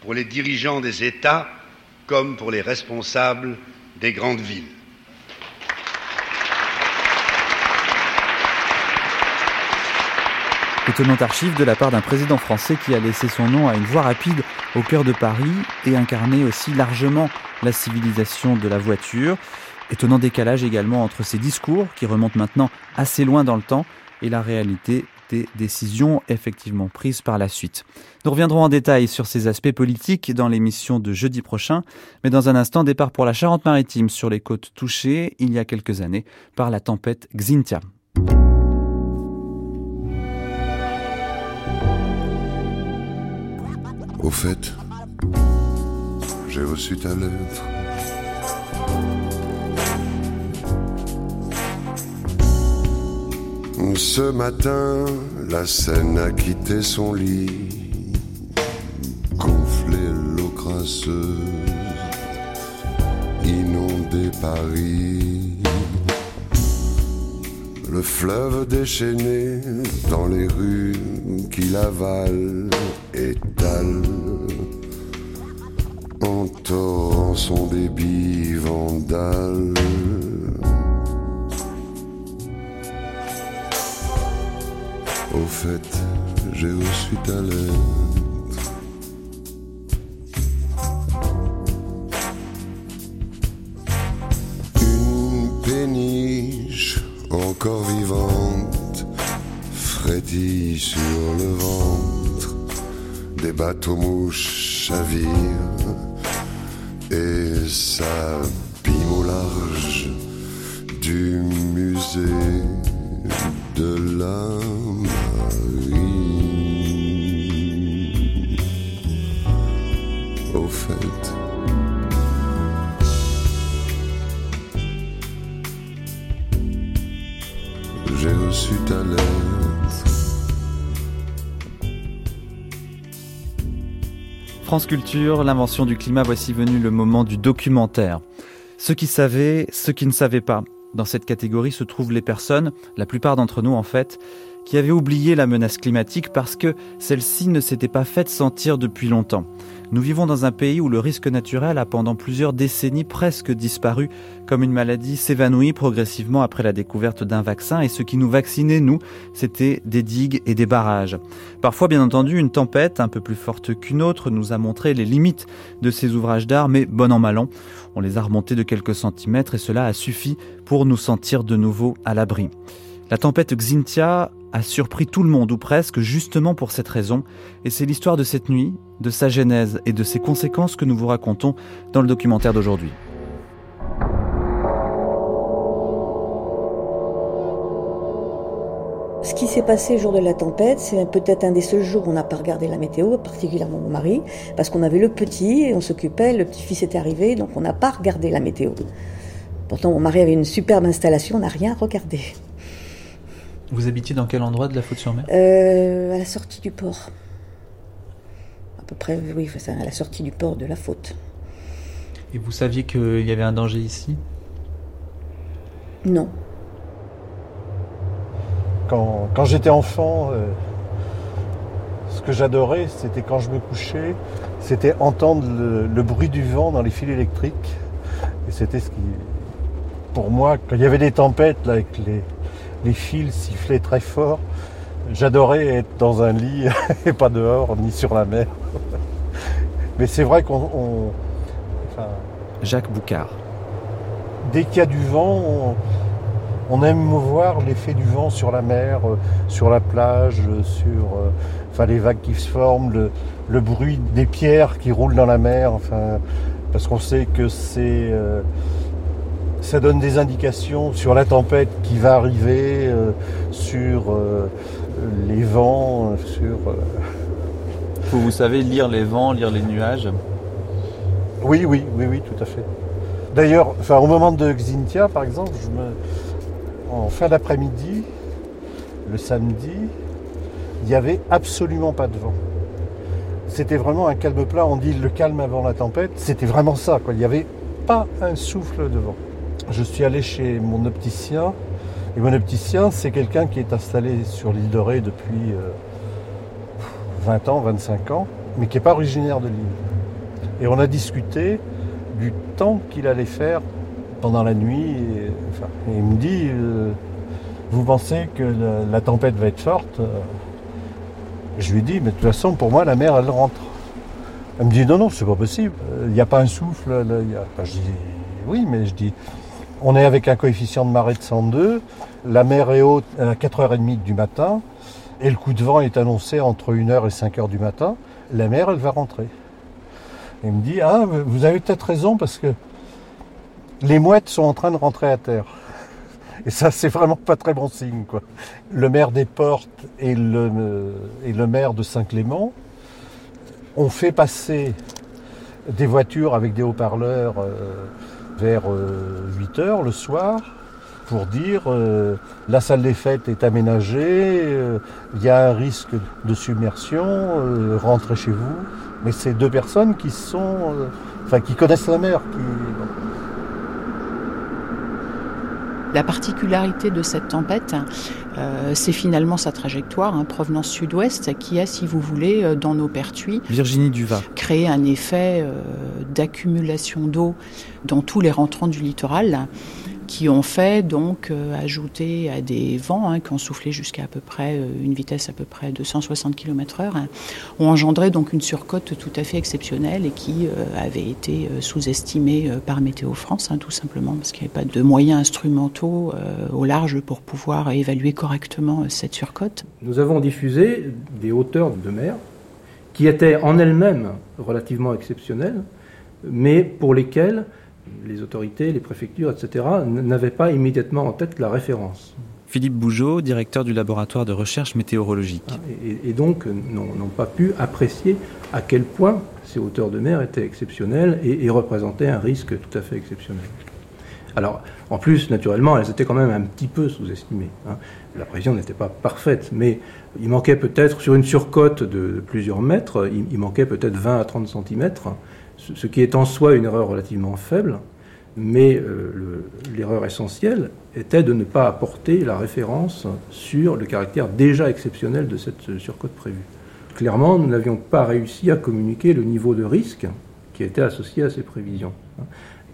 pour les dirigeants des États comme pour les responsables des grandes villes. Étonnante archive de la part d'un président français qui a laissé son nom à une voie rapide au cœur de Paris et incarné aussi largement la civilisation de la voiture. Étonnant décalage également entre ses discours, qui remontent maintenant assez loin dans le temps, et la réalité des décisions effectivement prises par la suite. Nous reviendrons en détail sur ces aspects politiques dans l'émission de jeudi prochain, mais dans un instant, départ pour la Charente-Maritime sur les côtes touchées il y a quelques années par la tempête Xintia. Au fait, j'ai reçu ta lettre. Ce matin, la Seine a quitté son lit, gonflé l'eau crasseuse, inondé Paris. Le fleuve déchaîné dans les rues qu'il avale étale en son débit vandale. Au fait, j'ai reçu ta lettre. Sur le ventre. Des bateaux mouches chavirent et s'abîment au large du musée de la France Culture, l'invention du climat, voici venu le moment du documentaire. Ceux qui savaient, ceux qui ne savaient pas. Dans cette catégorie se trouvent les personnes, la plupart d'entre nous en fait, qui avaient oublié la menace climatique parce que celle-ci ne s'était pas faite sentir depuis longtemps. Nous vivons dans un pays où le risque naturel a pendant plusieurs décennies presque disparu, comme une maladie s'évanouit progressivement après la découverte d'un vaccin, et ce qui nous vaccinait, nous, c'était des digues et des barrages. Parfois, bien entendu, une tempête, un peu plus forte qu'une autre, nous a montré les limites de ces ouvrages d'art, mais bon an mal an, on les a remontés de quelques centimètres, et cela a suffi pour nous sentir de nouveau à l'abri. La tempête Xintia a surpris tout le monde, ou presque, justement pour cette raison, et c'est l'histoire de cette nuit, de sa genèse et de ses conséquences que nous vous racontons dans le documentaire d'aujourd'hui. Ce qui s'est passé le jour de la tempête, c'est peut-être un des seuls jours où on n'a pas regardé la météo, particulièrement mon mari, parce qu'on avait le petit et on s'occupait, le petit-fils était arrivé, donc on n'a pas regardé la météo. Pourtant, mon mari avait une superbe installation, on n'a rien regardé. Vous habitiez dans quel endroit de la Faute-sur-Mer euh, À la sortie du port. À peu près, oui, à la sortie du port de la Faute. Et vous saviez qu'il y avait un danger ici Non. Quand, quand j'étais enfant, euh, ce que j'adorais, c'était quand je me couchais, c'était entendre le, le, bruit du vent dans les fils électriques. Et c'était ce qui, pour moi, quand il y avait des tempêtes là, avec les, les fils sifflaient très fort. J'adorais être dans un lit et pas dehors, ni sur la mer. Mais c'est vrai qu'on. on- enfin, Jacques Boucard. dès qu'il y a du vent, on, on aime voir l'effet du vent sur la mer, euh, sur la plage, euh, sur euh, enfin, les vagues qui se forment, le, le bruit des pierres qui roulent dans la mer, enfin, parce qu'on sait que c'est. Ça donne des indications sur la tempête qui va arriver, euh, sur euh, les vents, sur. euh, Vous, vous savez lire les vents, lire les nuages Oui, oui, oui, oui, tout à fait. D'ailleurs, enfin, au moment de Xintia, par exemple, je me... en fin d'après-midi, le samedi, il n'y avait absolument pas de vent. C'était vraiment un calme plat. On dit le calme avant la tempête. C'était vraiment ça. Quoi. Il n'y avait pas un souffle de vent. Je suis allé chez mon opticien. Et mon opticien, c'est quelqu'un qui est installé sur l'île de Ré depuis euh, 20 ans, 25 ans, mais qui n'est pas originaire de l'île. Et on a discuté du temps qu'il allait faire pendant la nuit. Et, il me dit, euh, vous pensez que la, tempête va être forte? Euh, Je lui dis, mais de toute façon, pour moi, la mer, elle rentre. Elle me dit, non, non, c'est pas possible. Euh, Il n'y a pas un souffle. je dis, oui, mais je dis, on est avec un coefficient de marée de 102. La mer est haute à 4h30 du matin. Et le coup de vent est annoncé entre 1h et 5h du matin. La mer, elle va rentrer. Il me dit, ah, vous avez peut-être raison parce que les mouettes sont en train de rentrer à terre. Et ça, c'est vraiment pas très bon signe. Le maire des Portes et le, et le maire de Saint-Clément ont fait passer des voitures avec des haut-parleurs euh, vers 8 heures le soir pour dire euh, la salle des fêtes est aménagée, euh, il y a un risque de submersion, euh, rentrez chez vous. Mais c'est deux personnes qui sont, euh, enfin, qui connaissent la mer. Qui, La particularité de cette tempête, euh, c'est finalement sa trajectoire, hein, provenance sud-ouest, qui a, si vous voulez, euh, dans nos pertuis, Virginie Duva. créé un effet euh, d'accumulation d'eau dans tous les rentrants du littoral, qui ont fait donc euh, ajouter à des vents hein, qui ont soufflé jusqu'à à peu près euh, une vitesse à peu près de 160 km/h, hein, ont engendré donc une surcote tout à fait exceptionnelle et qui euh, avait été sous-estimée par Météo France, hein, tout simplement parce qu'il n'y avait pas de moyens instrumentaux au large pour pouvoir évaluer correctement cette surcote. Nous avons diffusé des hauteurs de mer qui étaient en elles-mêmes relativement exceptionnelles, mais pour lesquelles les autorités, les préfectures, etc., n'avaient pas immédiatement en tête la référence. Philippe Bougeot, directeur du laboratoire de recherche météorologique. Et, et donc n'ont pas pu apprécier à quel point ces hauteurs de mer étaient exceptionnelles et, et représentaient un risque tout à fait exceptionnel. Alors, en plus, naturellement, elles étaient quand même un petit peu sous-estimées. hein. La prévision n'était pas parfaite, mais il manquait peut-être, sur une surcote de plusieurs mètres, il, il manquait peut-être 20 à 30 cm, ce, qui est en soi une erreur relativement faible, mais euh, le- l'erreur essentielle était de ne pas apporter la référence sur le caractère déjà exceptionnel de cette euh, surcote prévue. Clairement, nous n'avions pas réussi à communiquer le niveau de risque qui était associé à ces prévisions. hein.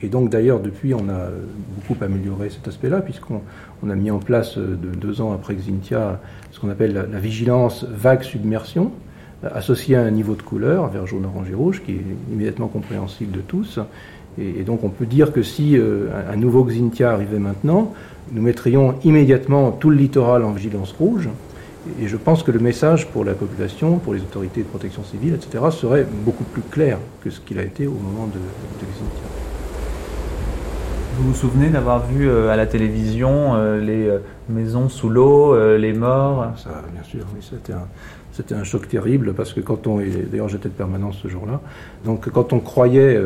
Et donc d'ailleurs, depuis, on a euh, beaucoup amélioré cet aspect-là, puisqu'on on a mis en place, de deux ans après Xintia, ce qu'on appelle la vigilance vague-submersion, euh, associée à un niveau de couleur, vert, jaune, orange et rouge, qui est immédiatement compréhensible de tous. Et, donc on peut dire que si euh, un, un nouveau Xintia arrivait maintenant, nous mettrions immédiatement tout le littoral en vigilance rouge, Et je pense que le message pour la population, pour les autorités de protection civile, etc., serait beaucoup plus clair que ce qu'il a été au moment de, de Xintia. Vous vous souvenez d'avoir vu euh, à la télévision euh, les euh, maisons sous l'eau, les morts? Ça, bien sûr, c'était un, un choc terrible parce que quand on, d'ailleurs j'étais de permanence ce jour-là, donc quand on croyait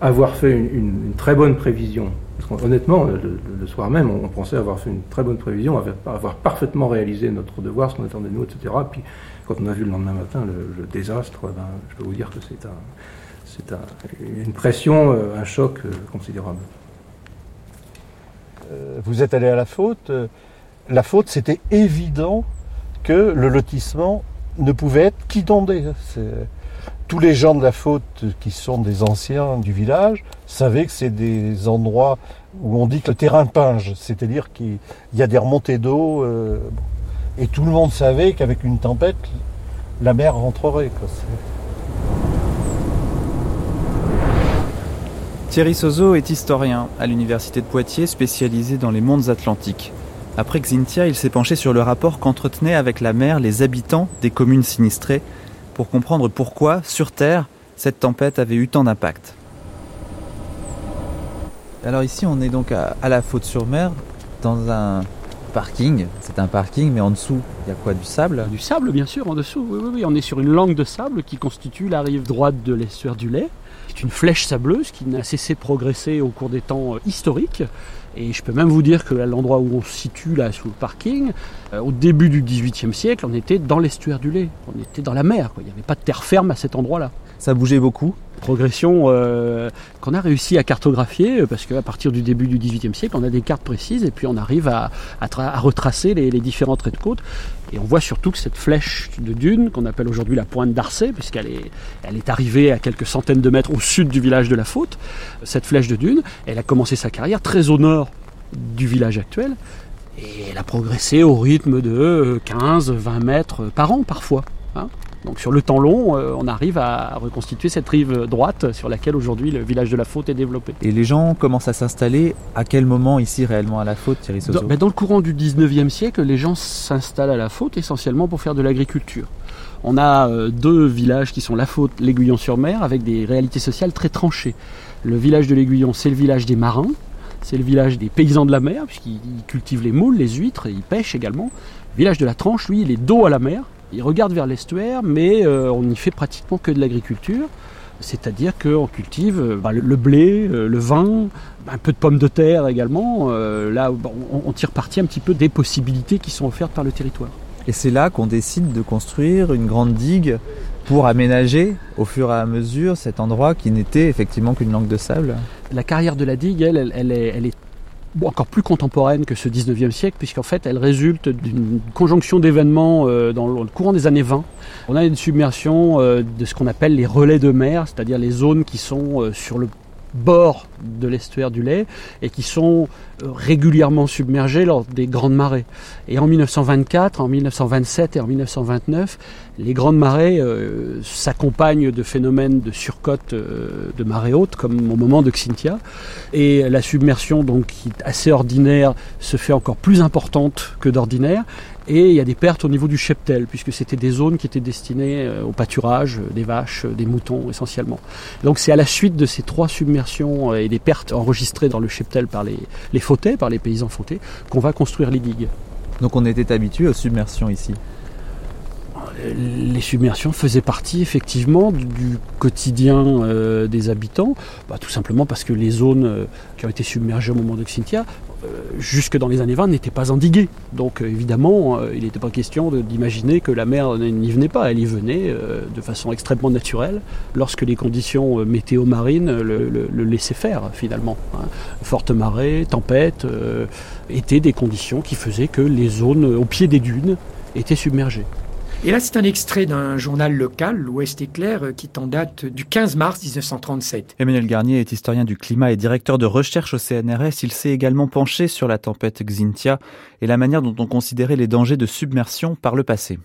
avoir fait une, très bonne prévision, parce honnêtement, le, soir même, on, pensait avoir fait une très bonne prévision, avoir, parfaitement réalisé notre devoir, ce qu'on attendait de nous, etc. Puis quand on a vu le lendemain matin le, désastre, ben, je peux vous dire que c'est, un, c'est un, une pression, un choc considérable. Euh, vous êtes allé à la faute. Euh, la faute, c'était évident que le lotissement ne pouvait être qu'inondé. Tous les gens de la faute qui sont des anciens du village savaient que c'est des endroits où on dit que le terrain pinge, c'est-à-dire qu'il y a des remontées d'eau. Euh, et tout le monde savait qu'avec une tempête, la mer rentrerait. Thierry Sozo est historien à l'université de Poitiers spécialisé dans les mondes atlantiques. Après Xintia, il s'est penché sur le rapport qu'entretenaient avec la mer les habitants des communes sinistrées pour comprendre pourquoi, sur Terre, cette tempête avait eu tant d'impact. Alors ici, on est donc à, la Faute-sur-Mer, dans un parking. C'est un parking, mais en dessous, il y a quoi Du sable? Du sable, bien sûr, en dessous. Oui, oui, oui. On est sur une langue de sable qui constitue la rive droite de l'estuaire du lait une flèche sableuse qui n'a cessé de progresser au cours des temps euh, historiques. Et je peux même vous dire que l'endroit où on se situe là sous le parking, euh, au début du XVIIIe siècle, on était dans l'estuaire du lait, on était dans la mer, il n'y avait pas de terre ferme à cet endroit-là. Ça bougeait beaucoup Progression euh, qu'on a réussi à cartographier, euh, parce qu'à partir du début du XVIIIe siècle, on a des cartes précises, et puis on arrive à, retracer les, différents traits de côte. Et on voit surtout que cette flèche de dune, qu'on appelle aujourd'hui la pointe d'Arcet, puisqu'elle est, arrivée à quelques centaines de mètres au sud du village de la Faute, cette flèche de dune, elle a commencé sa carrière très au nord du village actuel, et elle a progressé au rythme de 15-20 mètres par an parfois. Hein. Donc sur le temps long, euh, on arrive à reconstituer cette rive droite sur laquelle aujourd'hui le village de la Faute est développé. Et les gens commencent à s'installer à quel moment ici réellement à la Faute, Thierry Soso dans, ben, dans le courant du 19e siècle, les gens s'installent à la Faute essentiellement pour faire de l'agriculture. On a euh, deux villages qui sont la Faute, l'Aiguillon-sur-Mer, avec des réalités sociales très tranchées. Le village de l'Aiguillon, c'est le village des marins, c'est le village des paysans de la mer, puisqu'ils cultivent les moules, les huîtres, et ils pêchent également. Le village de la Tranche, lui, il est dos à la mer, il regarde vers l'estuaire, mais euh, on n'y fait pratiquement que de l'agriculture. C'est-à-dire qu'on cultive euh, bah, le, blé, euh, le vin, un peu de pommes de terre également. là, on, tire parti un petit peu des possibilités qui sont offertes par le territoire. Et c'est là qu'on décide de construire une grande digue pour aménager au fur et à mesure cet endroit qui n'était effectivement qu'une langue de sable La carrière de la digue, elle, elle, est, elle est encore plus contemporaine que ce 19e siècle, puisqu'en fait elle résulte d'une conjonction d'événements euh, dans le courant des années 20. On a une submersion euh, de ce qu'on appelle les relais de mer, c'est-à-dire les zones qui sont euh, sur le bord de l'estuaire du lait et qui sont régulièrement submergées lors des grandes marées. Et en 1924, en 1927 et en 1929, les grandes marées euh, s'accompagnent de phénomènes de surcote euh, de marée haute, comme au moment de Xintia. Et la submersion, donc, qui est assez ordinaire, se fait encore plus importante que d'ordinaire. Et il y a des pertes au niveau du cheptel, puisque c'était des zones qui étaient destinées euh, au pâturage des vaches, des moutons essentiellement. Donc c'est à la suite de ces trois submersions et des pertes enregistrées dans le cheptel par les, les fautés, par les paysans fautés, qu'on va construire les digues. Donc on était habitué aux submersions ici les submersions faisaient partie effectivement du quotidien euh, des habitants, bah, tout simplement parce que les zones euh, qui ont été submergées au moment de Xintia, euh, jusque dans les années 20, n'étaient pas endiguées. Donc évidemment, il n'était pas question d'imaginer que la mer n'y venait pas. Elle y venait de façon extrêmement naturelle lorsque les conditions météo-marines le, laissaient faire finalement. Hein. Forte marée, tempête, étaient des conditions qui faisaient que les zones au pied des dunes étaient submergées. Et là, c'est un extrait d'un journal local, l'Ouest éclair, euh, qui est en date du 15 mars 1937. Emmanuel Garnier est historien du climat et directeur de recherche au CNRS. Il s'est également penché sur la tempête Xintia et la manière dont on considérait les dangers de submersion par le passé.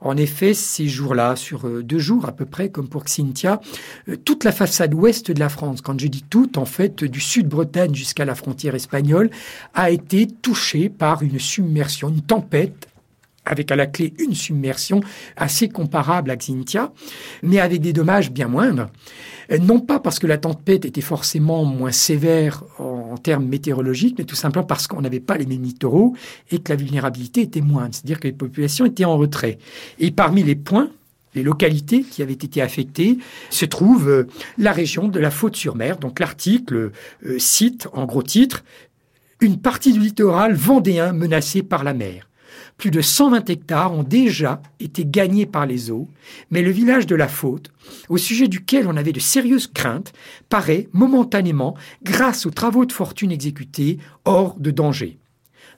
En effet, ces jours-là, sur euh, deux jours à peu près, comme pour Xintia, euh, toute la façade ouest de la France, quand je dis toute, en fait, du sud-Bretagne jusqu'à la frontière espagnole, a été touchée par une submersion, une tempête avec à la clé une submersion assez comparable à Xintia, mais avec des dommages bien moindres. Euh, non pas parce que la tempête était forcément moins sévère en, termes météorologiques, mais tout simplement parce qu'on n'avait pas les mêmes littoraux et que la vulnérabilité était moindre, c'est-à-dire que les populations étaient en retrait. Et parmi les points, les localités qui avaient été affectées, se trouve euh, la région de la Faute-sur-Mer. Donc l'article euh, cite, en gros titre, une partie du littoral vendéen menacée par la mer. Plus de 120 hectares ont déjà été gagnés par les eaux, mais le village de la Faute, au sujet duquel on avait de sérieuses craintes, paraît momentanément, grâce aux travaux de fortune exécutés, hors de danger.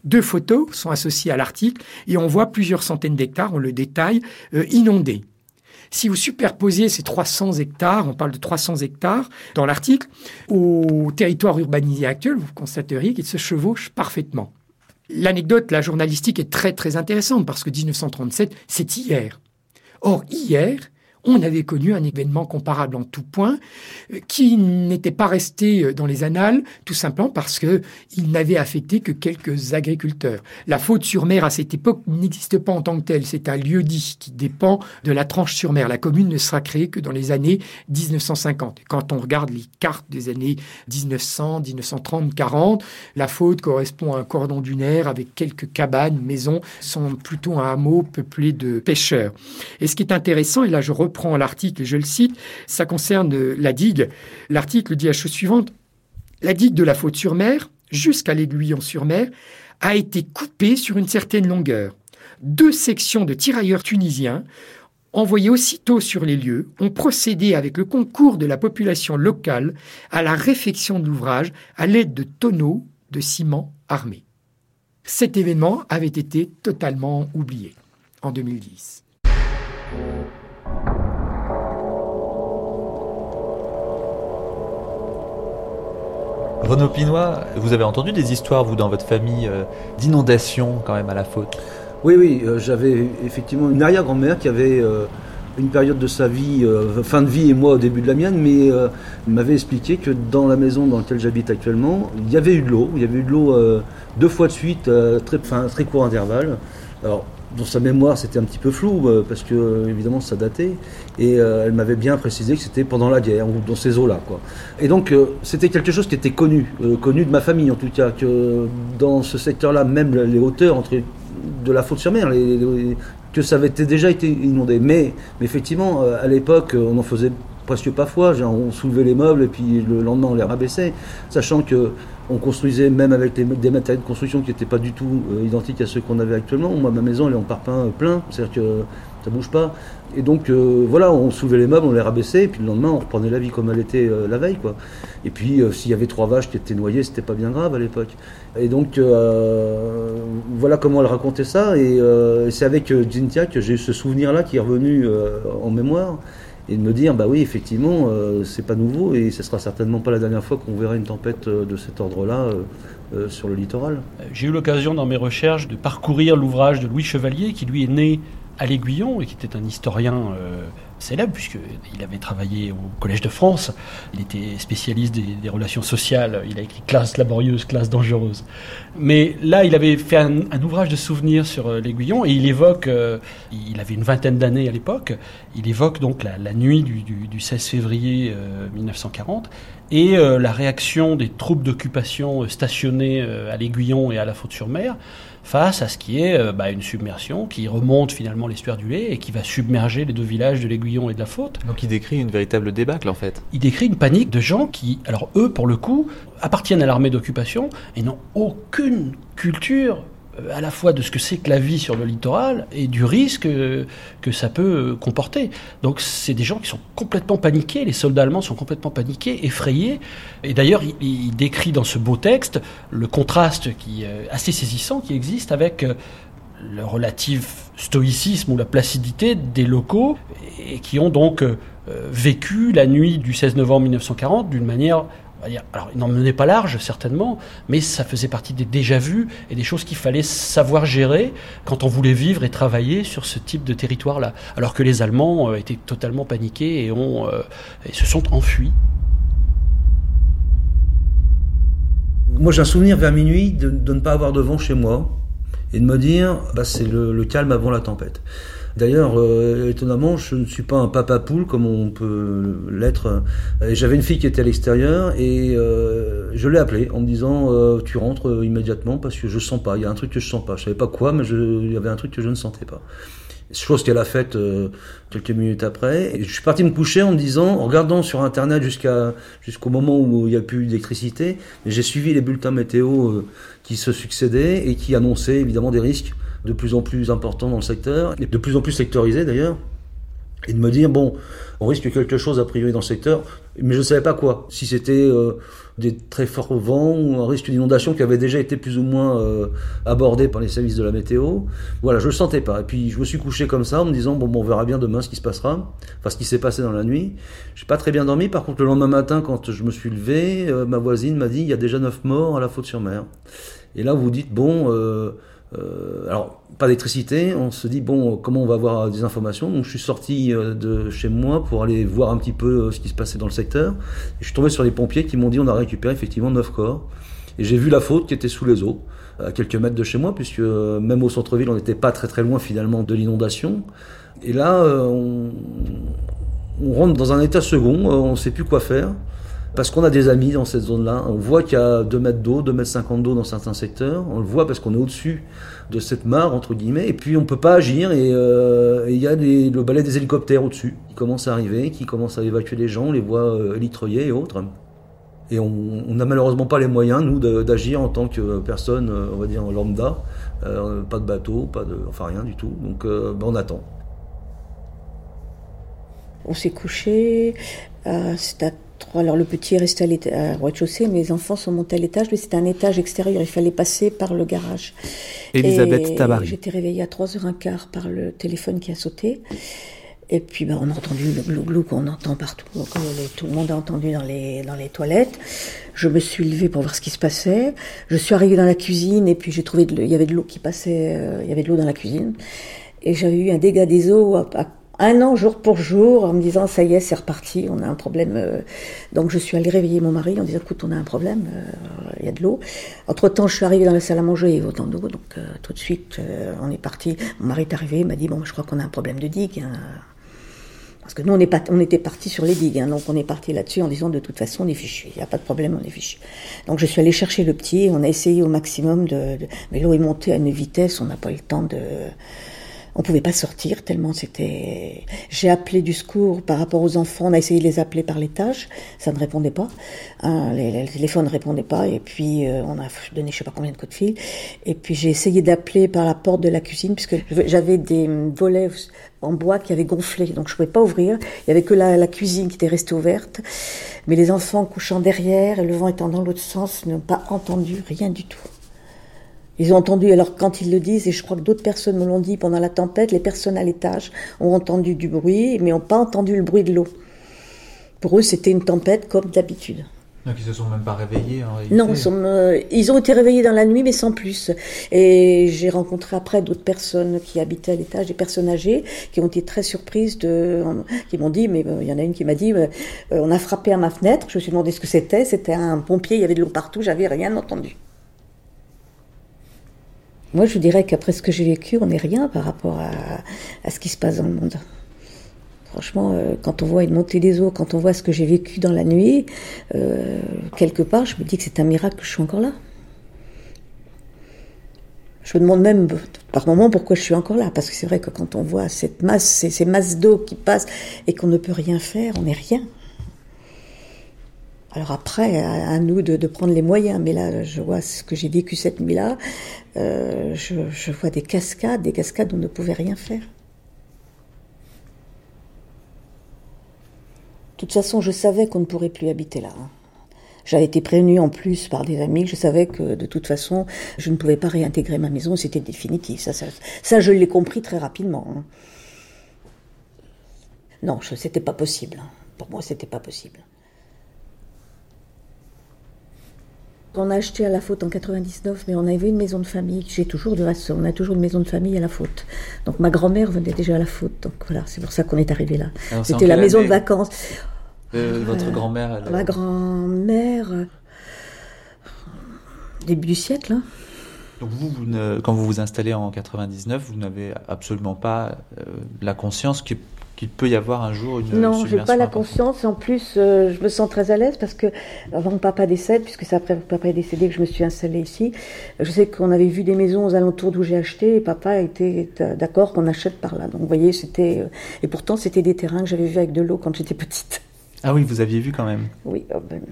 Deux photos sont associées à l'article et on voit plusieurs centaines d'hectares, on le détaille, euh, inondés. Si vous superposez ces 300 hectares, on parle de 300 hectares dans l'article, au territoire urbanisé actuel, vous constateriez qu'il se chevauche parfaitement. L'anecdote, la journalistique est très très intéressante parce que 1937, c'est hier. Or, hier, on avait connu un événement comparable en tout point, euh, qui n'était pas resté euh, dans les annales, tout simplement parce que il n'avait affecté que quelques agriculteurs. La faute sur mer à cette époque n'existe pas en tant que telle, c'est un lieu dit qui dépend de la tranche sur mer. La commune ne sera créée que dans les années 1950. Quand on regarde les cartes des années 1900, 1930, 40, la faute correspond à un cordon dunaire avec quelques cabanes, maisons, sont plutôt un hameau peuplé de pêcheurs. Et ce qui est intéressant, et là je reprend l'article et je le cite, ça concerne la digue. L'article dit la chose suivante. La digue de la Faute-sur-Mer, jusqu'à l'Aiguillon-sur-Mer, a été coupée sur une certaine longueur. Deux sections de tirailleurs tunisiens, envoyés aussitôt sur les lieux, ont procédé avec le concours de la population locale à la réfection de l'ouvrage à l'aide de tonneaux de ciment armés. Cet événement avait été totalement oublié en 2010. Renaud Pinois, vous avez entendu des histoires, vous, dans votre famille, euh, d'inondations quand même à la faute? Oui, oui, euh, j'avais effectivement une arrière-grand-mère qui avait euh, une période de sa vie, fin de vie et moi au début de la mienne, mais il m'avait expliqué que dans la maison dans laquelle j'habite actuellement, il y avait eu de l'eau, il y avait eu de l'eau deux fois de suite, très, très court intervalle. Dans sa mémoire, c'était un petit peu flou, euh, parce que euh, évidemment ça datait. Et euh, elle m'avait bien précisé que c'était pendant la guerre, ou dans ces eaux-là. Et donc c'était quelque chose qui était connu, connu de ma famille en tout cas, que dans ce secteur-là, même les hauteurs de la faute sur mer, que ça avait déjà été inondé. Mais effectivement, à l'époque, on en faisait presque pas foi. Genre, on soulevait les meubles et puis le lendemain on les rabaissait, sachant que on construisait même avec des matériaux de construction qui n'étaient pas du tout euh, identiques à ceux qu'on avait actuellement. Moi, ma maison, elle est en parpaing euh, plein, c'est-à-dire que ça bouge pas. Et donc, euh, voilà, on soulevait les meubles, on les rabaissait, et puis le lendemain, on reprenait la vie comme elle était la veille, quoi. Et puis, s'il y avait trois vaches qui étaient noyées, c'était pas bien grave à l'époque. Et donc, voilà comment elle racontait ça. Et, c'est avec Gintia que j'ai eu ce souvenir-là qui est revenu en mémoire et de me dire bah oui effectivement euh, c'est pas nouveau et ce sera certainement pas la dernière fois qu'on verra une tempête euh, de cet ordre-là euh, sur le littoral. J'ai eu l'occasion dans mes recherches de parcourir l'ouvrage de Louis Chevalier qui lui est né à l'Aiguillon et qui était un historien célèbre, puisqu'il avait travaillé au Collège de France. Il était spécialiste des, relations sociales. Il a écrit Classe laborieuse, classe dangereuse. Mais là, il avait fait un, ouvrage de souvenirs sur euh, l'Aiguillon et il évoque, euh, il avait une vingtaine d'années à l'époque, il évoque donc la, nuit du, 16 février 1940 euh, et la réaction des troupes d'occupation stationnées à l'Aiguillon et à la Faute-sur-Mer face à ce qui est euh, bah, une submersion qui remonte finalement l'estuaire du lait et qui va submerger les deux villages de l'Aiguillon et de la Faute. Donc il décrit une véritable débâcle en fait. Il décrit une panique de gens qui, alors eux pour le coup, appartiennent à l'armée d'occupation et n'ont aucune culture à la fois de ce que c'est que la vie sur le littoral et du risque euh, que ça peut euh, comporter. Donc c'est des gens qui sont complètement paniqués, les soldats allemands sont complètement paniqués, effrayés. Et d'ailleurs, il, décrit dans ce beau texte le contraste qui est assez saisissant qui existe avec le relatif stoïcisme ou la placidité des locaux et qui ont donc vécu la nuit du 16 novembre 1940 d'une manière alors, il n'en menait pas large, certainement, mais ça faisait partie des déjà-vus et des choses qu'il fallait savoir gérer quand on voulait vivre et travailler sur ce type de territoire-là. Alors que les Allemands euh, étaient totalement paniqués et, ont, euh, se sont enfuis. Moi, j'ai un souvenir vers minuit de, ne pas avoir de vent chez moi et de me dire, bah, c'est le calme avant la tempête. D'ailleurs, euh, étonnamment, je ne suis pas un papa poule comme on peut l'être. J'avais une fille qui était à l'extérieur et euh, je l'ai appelée en me disant euh, tu rentres euh, immédiatement parce que je sens pas. Il y a un truc que je sens pas. Je savais pas quoi, mais je, il y avait un truc que je ne sentais pas. Chose qu'elle a faite euh, quelques minutes après. Je suis parti me coucher en me disant, en regardant sur Internet jusqu'à jusqu'au moment où il n'y a plus d'électricité, j'ai suivi les bulletins météo euh, qui se succédaient et qui annonçaient évidemment des risques de plus en plus importants dans le secteur, et de plus en plus sectorisés d'ailleurs. Et de me dire, bon, on risque quelque chose a priori dans le secteur, mais je ne savais pas quoi. Si c'était euh, des très forts vents ou un risque d'inondation qui avait déjà été plus ou moins euh, abordé par les services de la météo. Voilà, je le sentais pas. Et puis je me suis couché comme ça en me disant, bon, bon on verra bien demain ce qui se passera, enfin ce qui s'est passé dans la nuit. J'ai pas très bien dormi. Par contre, le lendemain matin, quand je me suis levé, euh, ma voisine m'a dit, il y a déjà neuf morts à la Faute-sur-Mer. Et là, vous dites, bon... Euh, alors, pas d'électricité, on se dit, bon, comment on va avoir des informations? Donc, je suis sorti euh, de chez moi pour aller voir un petit peu euh, ce qui se passait dans le secteur. Je suis tombé sur les pompiers qui m'ont dit, on a récupéré effectivement neuf corps. Et j'ai vu la faute qui était sous les eaux, à quelques mètres de chez moi, puisque même au centre-ville, on n'était pas très très loin finalement de l'inondation. Et là, on, on rentre dans un état second, on ne sait plus quoi faire. Parce qu'on a des amis dans cette zone-là. On voit qu'il y a 2 mètres d'eau, 2 mètres 50 d'eau dans certains secteurs. On le voit parce qu'on est au-dessus de cette mare, entre guillemets. Et puis on peut pas agir. Et euh, il y a le balai des hélicoptères au-dessus qui commence à arriver, qui commence à évacuer les gens, on les voit euh, élitreillés et autres. Et on n'a malheureusement pas les moyens, nous, d'agir en tant que personne, euh, on va dire, lambda. Pas de bateau, pas enfin rien du tout. Donc ben, on attend. On s'est couché, euh, à 3. Alors le petit est resté à à rez-de-chaussée, mais les enfants sont montés à l'étage. Lui, c'était un étage extérieur, il fallait passer par le garage. Elisabeth Et Tabary. J'étais réveillée à 3h15 par le téléphone qui a sauté. Et puis ben, on a entendu le glou-glou qu'on entend partout. Donc, euh, les- tout le monde a entendu dans les, dans les toilettes. Je me suis levée pour voir ce qui se passait. Je suis arrivée dans la cuisine et puis j'ai trouvé de il y avait de l'eau qui passait, euh, il y avait de l'eau dans la cuisine. Et j'avais eu un dégât des eaux à, à un an jour pour jour en me disant ça y est c'est reparti on a un problème euh. donc je suis allée réveiller mon mari en disant écoute on a un problème euh, il y a de l'eau entre temps je suis arrivée dans la salle à manger il y avait autant d'eau donc euh, tout de suite on est parti mon mari est arrivé il m'a dit bon je crois qu'on a un problème de digue hein. parce que nous on pas on était parti sur les digues hein. donc on est parti là-dessus en disant de toute façon on est fichu il n'y a pas de problème on est fichu donc je suis allée chercher le petit on a essayé au maximum de, de- mais l'eau est montée à une vitesse on n'a pas eu le temps de on pouvait pas sortir tellement c'était. J'ai appelé du secours par rapport aux enfants. On a essayé de les appeler par l'étage, ça ne répondait pas. Hein, les, les téléphones ne répondaient pas. Et puis euh, on a donné je sais pas combien de coups de fil. Et puis j'ai essayé d'appeler par la porte de la cuisine puisque j'avais des volets en bois qui avaient gonflé, donc je pouvais pas ouvrir. Il y avait que la cuisine qui était restée ouverte. Mais les enfants couchant derrière et le vent étant dans l'autre sens n'ont pas entendu rien du tout. Ils ont entendu, alors quand ils le disent, et je crois que d'autres personnes me l'ont dit pendant la tempête, les personnes à l'étage ont entendu du bruit, mais n'ont pas entendu le bruit de l'eau. Pour eux, c'était une tempête comme d'habitude. Donc ils se sont même pas réveillés en réalité. Non, ils, sont, euh, ils ont été réveillés dans la nuit, mais sans plus. Et j'ai rencontré après d'autres personnes qui habitaient à l'étage, des personnes âgées, qui ont été très surprises, de, qui m'ont dit, mais euh, il y en a une qui m'a dit, euh, on a frappé à ma fenêtre, je me suis demandé ce que c'était, c'était un pompier, il y avait de l'eau partout, j'avais rien entendu. Moi, je dirais qu'après ce que j'ai vécu, on n'est rien par rapport à, à, ce qui se passe dans le monde. Franchement, euh, quand on voit une montée des eaux, quand on voit ce que j'ai vécu dans la nuit, euh, quelque part, je me dis que c'est un miracle que je suis encore là. Je me demande même par moments pourquoi je suis encore là, parce que c'est vrai que quand on voit cette masse, ces, ces masses d'eau qui passent et qu'on ne peut rien faire, on n'est rien. Alors après, à, nous de, prendre les moyens. Mais là, je vois ce que j'ai vécu cette nuit-là. Euh, je, vois des cascades, des cascades où on ne pouvait rien faire. De toute façon, je savais qu'on ne pourrait plus habiter là. Hein. J'avais été prévenue en plus par des amis. Je savais que de toute façon, je ne pouvais pas réintégrer ma maison. C'était définitif. Ça, ça, ça je l'ai compris très rapidement. Hein. Non, c'était pas possible. Pour moi, c'était pas possible. On a acheté à la faute en 99, mais on avait une maison de famille. J'ai toujours de reste, on a toujours une maison de famille à la faute. Donc ma grand-mère venait déjà à la faute. Donc voilà, c'est pour ça qu'on est arrivé là. C'était la maison de vacances. Euh, votre euh, grand-mère elle... Ma grand-mère, début du siècle. Hein. Donc vous, vous ne- quand vous vous installez en 99, vous n'avez absolument pas euh, la conscience que- qu'il peut y avoir un jour une Non, j'ai submersion pas la conscience. En plus, euh, je me sens très à l'aise parce que avant que papa décède, puisque c'est après que papa est décédé que je me suis installée ici, je sais qu'on avait vu des maisons aux alentours d'où j'ai acheté et papa était d'accord qu'on achète par là. Donc vous voyez, c'était euh, et pourtant c'était des terrains que j'avais vus avec de l'eau quand j'étais petite. Ah oui, vous aviez vu quand même. Oui. oh ben.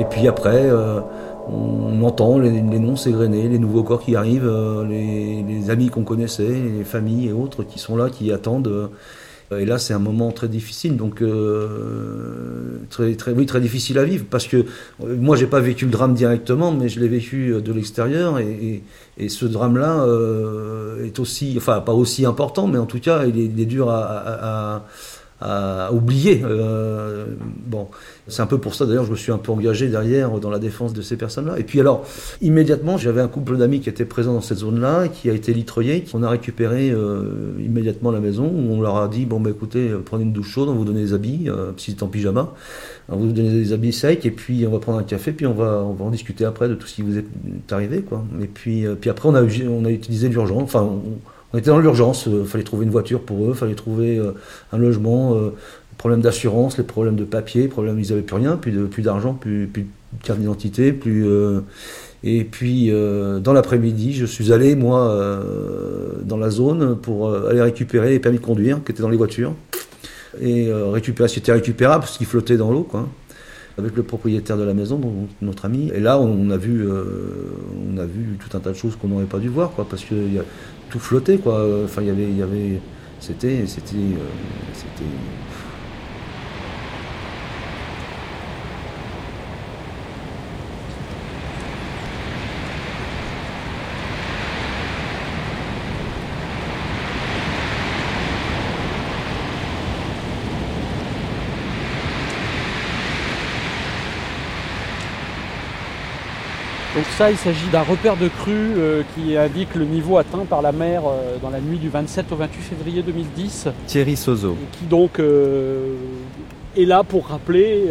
Et puis après, euh, on entend les, noms s'égrener, les nouveaux corps qui arrivent, euh, les, amis qu'on connaissait, les familles et autres qui sont là, qui attendent. euh, et là, c'est un moment très difficile, donc euh, très, très, oui, très difficile à vivre, parce que moi, j'ai pas vécu le drame directement, mais je l'ai vécu de l'extérieur, et, et, ce drame-là euh, est aussi, enfin, pas aussi important, mais en tout cas, il est, dur à- à oublier. Euh, bon, c'est un peu pour ça d'ailleurs je me suis un peu engagé derrière dans la défense de ces personnes-là. Et puis alors, immédiatement, j'avais un couple d'amis qui était présent dans cette zone-là, qui a été litreuillé. On a récupéré euh, immédiatement la maison, où on leur a dit bon bah écoutez, euh, prenez une douche chaude, on vous donne des habits, euh, si c'est en pyjama, on va vous donner des habits secs, et puis on va prendre un café, puis on va on va en discuter après de tout ce qui vous est arrivé quoi. Et puis euh, puis après on a on a utilisé l'urgence, enfin on, on était dans l'urgence, il fallait trouver une voiture pour eux, fallait trouver euh, un logement, euh, problème d'assurance, les problèmes de papier, problème ils n'avaient plus rien, plus d'argent, plus, de carte d'identité, plus euh, et puis euh, dans l'après-midi, je suis allé moi euh, dans la zone pour euh, aller récupérer les permis de conduire qui étaient dans les voitures et euh, récupérer, c'était récupérable parce qu'ils flottaient dans l'eau quoi avec le propriétaire de la maison, notre ami. Et là, on a vu, euh, on a vu tout un tas de choses qu'on n'aurait pas dû voir, quoi, parce que il y tout flottait, quoi. Enfin, il y avait, il y avait, c'était, c'était, euh, c'était. Donc ça, il s'agit d'un repère de crue euh, qui indique le niveau atteint par la mer euh, dans la nuit du 27 au 28 février 2010, Thierry Sozo. qui donc euh, est là pour rappeler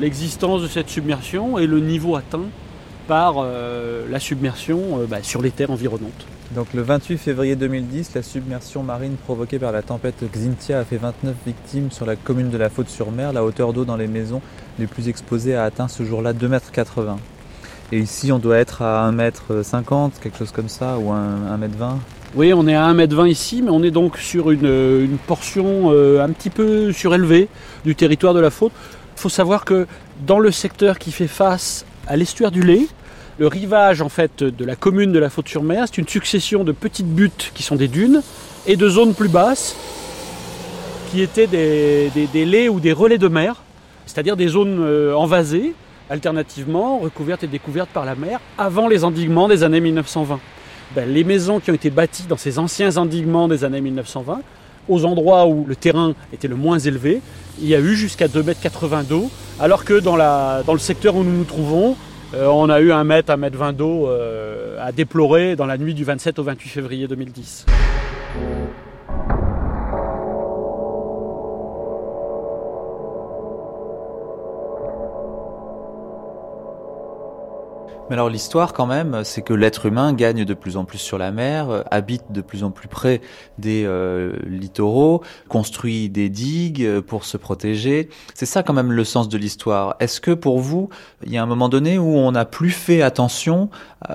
l'existence de cette submersion et le niveau atteint par la submersion bah, sur les terres environnantes. Donc le 28 février 2010, la submersion marine provoquée par la tempête Xynthia a fait 29 victimes sur la commune de la Faute-sur-Mer. La hauteur d'eau dans les maisons les plus exposées a atteint ce jour-là 2,80 m. Et ici, on doit être à 1m50, quelque chose comme ça, ou 1m20. Oui, on est à 1m20 ici, mais on est donc sur une, une portion euh, un petit peu surélevée du territoire de la faute. Il faut savoir que dans le secteur qui fait face à l'estuaire du Lay, le rivage en fait de la commune de la Faute-sur-Mer, c'est une succession de petites buttes qui sont des dunes et de zones plus basses qui étaient des, des- des laits ou des relais de mer, c'est-à-dire des zones euh, envasées, alternativement recouvertes et découvertes par la mer avant les endiguements des années 1920. Ben, les maisons qui ont été bâties dans ces anciens endiguements des années 1920, aux endroits où le terrain était le moins élevé, il y a eu jusqu'à 2,80 m d'eau, alors que dans, la, dans le secteur où nous nous trouvons, euh, on a eu 1 mètre, 1 mètre 20 d'eau euh, à déplorer dans la nuit du 27 au 28 février 2010. Mais alors l'histoire quand même, c'est que l'être humain gagne de plus en plus sur la mer, euh, habite de plus en plus près des euh, littoraux, construit des digues euh, pour se protéger. C'est ça quand même le sens de l'histoire. Est-ce que pour vous, il y a un moment donné où on n'a plus fait attention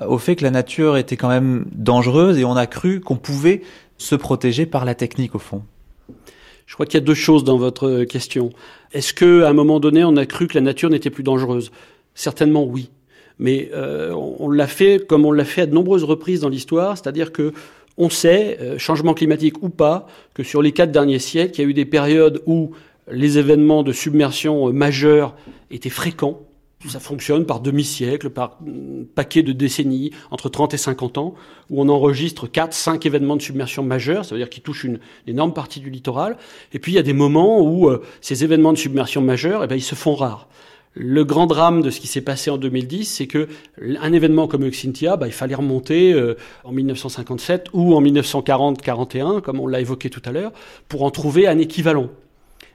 au fait que la nature était quand même dangereuse et on a cru qu'on pouvait se protéger par la technique au fond? Je crois qu'il y a deux choses dans votre question. Est-ce qu'à un moment donné, on a cru que la nature n'était plus dangereuse? Certainement oui. Mais euh, on, l'a fait comme on l'a fait à de nombreuses reprises dans l'histoire, c'est-à-dire que on sait, euh, changement climatique ou pas, que sur les quatre derniers siècles, il y a eu des périodes où les événements de submersion euh, majeurs étaient fréquents. Ça fonctionne par demi-siècle, par mm, paquet de décennies, entre 30 et 50 ans, où on enregistre 4, 5 événements de submersion majeurs, ça veut dire qu'ils touchent une, énorme partie du littoral. Et puis il y a des moments où ces événements de submersion majeurs, eh ben, ils se font rares. Le grand drame de ce qui s'est passé en 2010, c'est que un événement comme Xynthia, bah, il fallait remonter euh, en 1957 ou en 1940-41, comme on l'a évoqué tout à l'heure, pour en trouver un équivalent.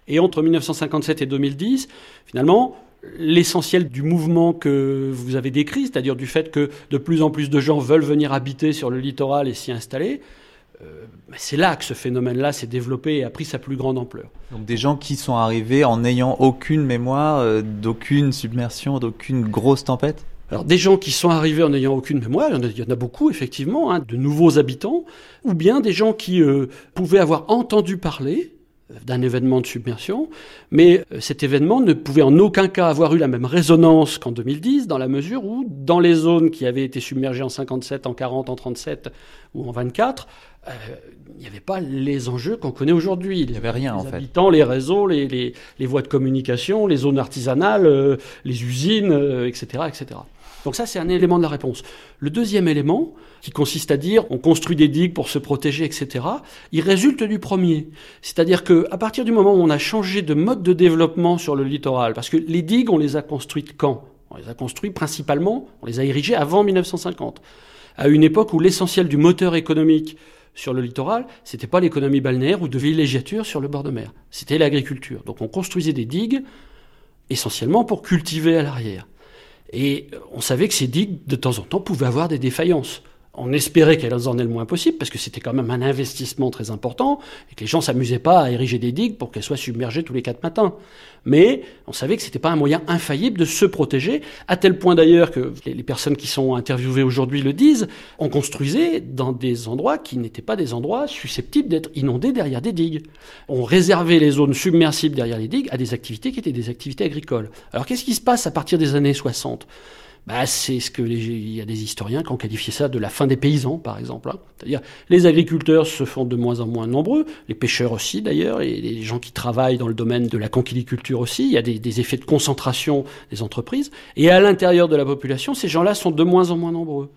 Et entre 1957 et 2010, finalement, l'essentiel du mouvement que vous avez décrit, c'est-à-dire du fait que de plus en plus de gens veulent venir habiter sur le littoral et s'y installer, euh, c'est là que ce phénomène-là s'est développé et a pris sa plus grande ampleur. Donc des gens qui sont arrivés en n'ayant aucune mémoire euh, d'aucune submersion, d'aucune grosse tempête? Alors des gens qui sont arrivés en n'ayant aucune mémoire, il y en a, beaucoup effectivement, hein, de nouveaux habitants, ou bien des gens qui euh, pouvaient avoir entendu parler d'un événement de submersion, mais euh, cet événement ne pouvait en aucun cas avoir eu la même résonance qu'en 2010, dans la mesure où, dans les zones qui avaient été submergées en 57, en 40, en 37 ou en 24, euh, il n'y avait pas les enjeux qu'on connaît aujourd'hui. Il n'y avait rien, en fait. habitants, les réseaux, les, les, les, voies de communication, les zones artisanales, les usines, etc., etc. Donc ça, c'est un élément de la réponse. Le deuxième élément, qui consiste à dire on construit des digues pour se protéger, etc., il résulte du premier. C'est-à-dire que à partir du moment où on a changé de mode de développement sur le littoral, parce que les digues, on les a construites quand? On les a construites principalement, on les a érigées avant 1950, à une époque où l'essentiel du moteur économique sur le littoral, c'était pas l'économie balnéaire ou de villégiature sur le bord de mer, c'était l'agriculture. Donc on construisait des digues essentiellement pour cultiver à l'arrière. Et on savait que ces digues, de temps en temps, pouvaient avoir des défaillances. On espérait qu'elles en aient le moins possible, parce que c'était quand même un investissement très important, et que les gens s'amusaient pas à ériger des digues pour qu'elles soient submergées tous les quatre matins. Mais on savait que c'était pas un moyen infaillible de se protéger, à tel point d'ailleurs que les personnes qui sont interviewées aujourd'hui le disent, on construisait dans des endroits qui n'étaient pas des endroits susceptibles d'être inondés derrière des digues. On réservait les zones submersibles derrière les digues à des activités qui étaient des activités agricoles. Alors qu'est-ce qui se passe à partir des années 60 bah, c'est ce que les, il y a des historiens qui ont qualifié ça de la fin des paysans, par exemple. Hein. C'est-à-dire, les agriculteurs se font de moins en moins nombreux, les pêcheurs aussi d'ailleurs, et les gens qui travaillent dans le domaine de la conquiliculture aussi. Il y a des, des effets de concentration des entreprises. Et à l'intérieur de la population, ces gens-là sont de moins en moins nombreux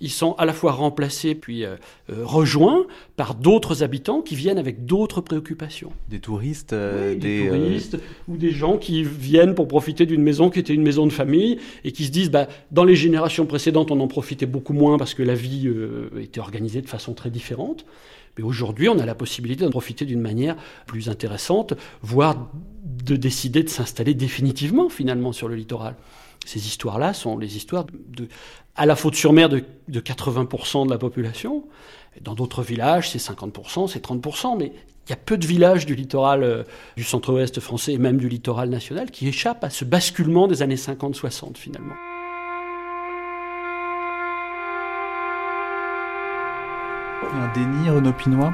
ils sont à la fois remplacés puis euh, euh, rejoints par d'autres habitants qui viennent avec d'autres préoccupations. Des touristes, euh, oui, des, touristes ou des gens qui viennent pour profiter d'une maison qui était une maison de famille et qui se disent bah, dans les générations précédentes on en profitait beaucoup moins parce que la vie était organisée de façon très différente. Mais aujourd'hui, on a la possibilité d'en profiter d'une manière plus intéressante, voire de décider de s'installer définitivement finalement sur le littoral. Ces histoires-là sont les histoires de, à la faute-sur-mer de, 80% de la population. Dans d'autres villages, c'est 50%, c'est 30%, mais il y a peu de villages du littoral euh, du centre-ouest français et même du littoral national qui échappent à ce basculement des années 50-60 finalement. Il y a un déni, Renaud Pinois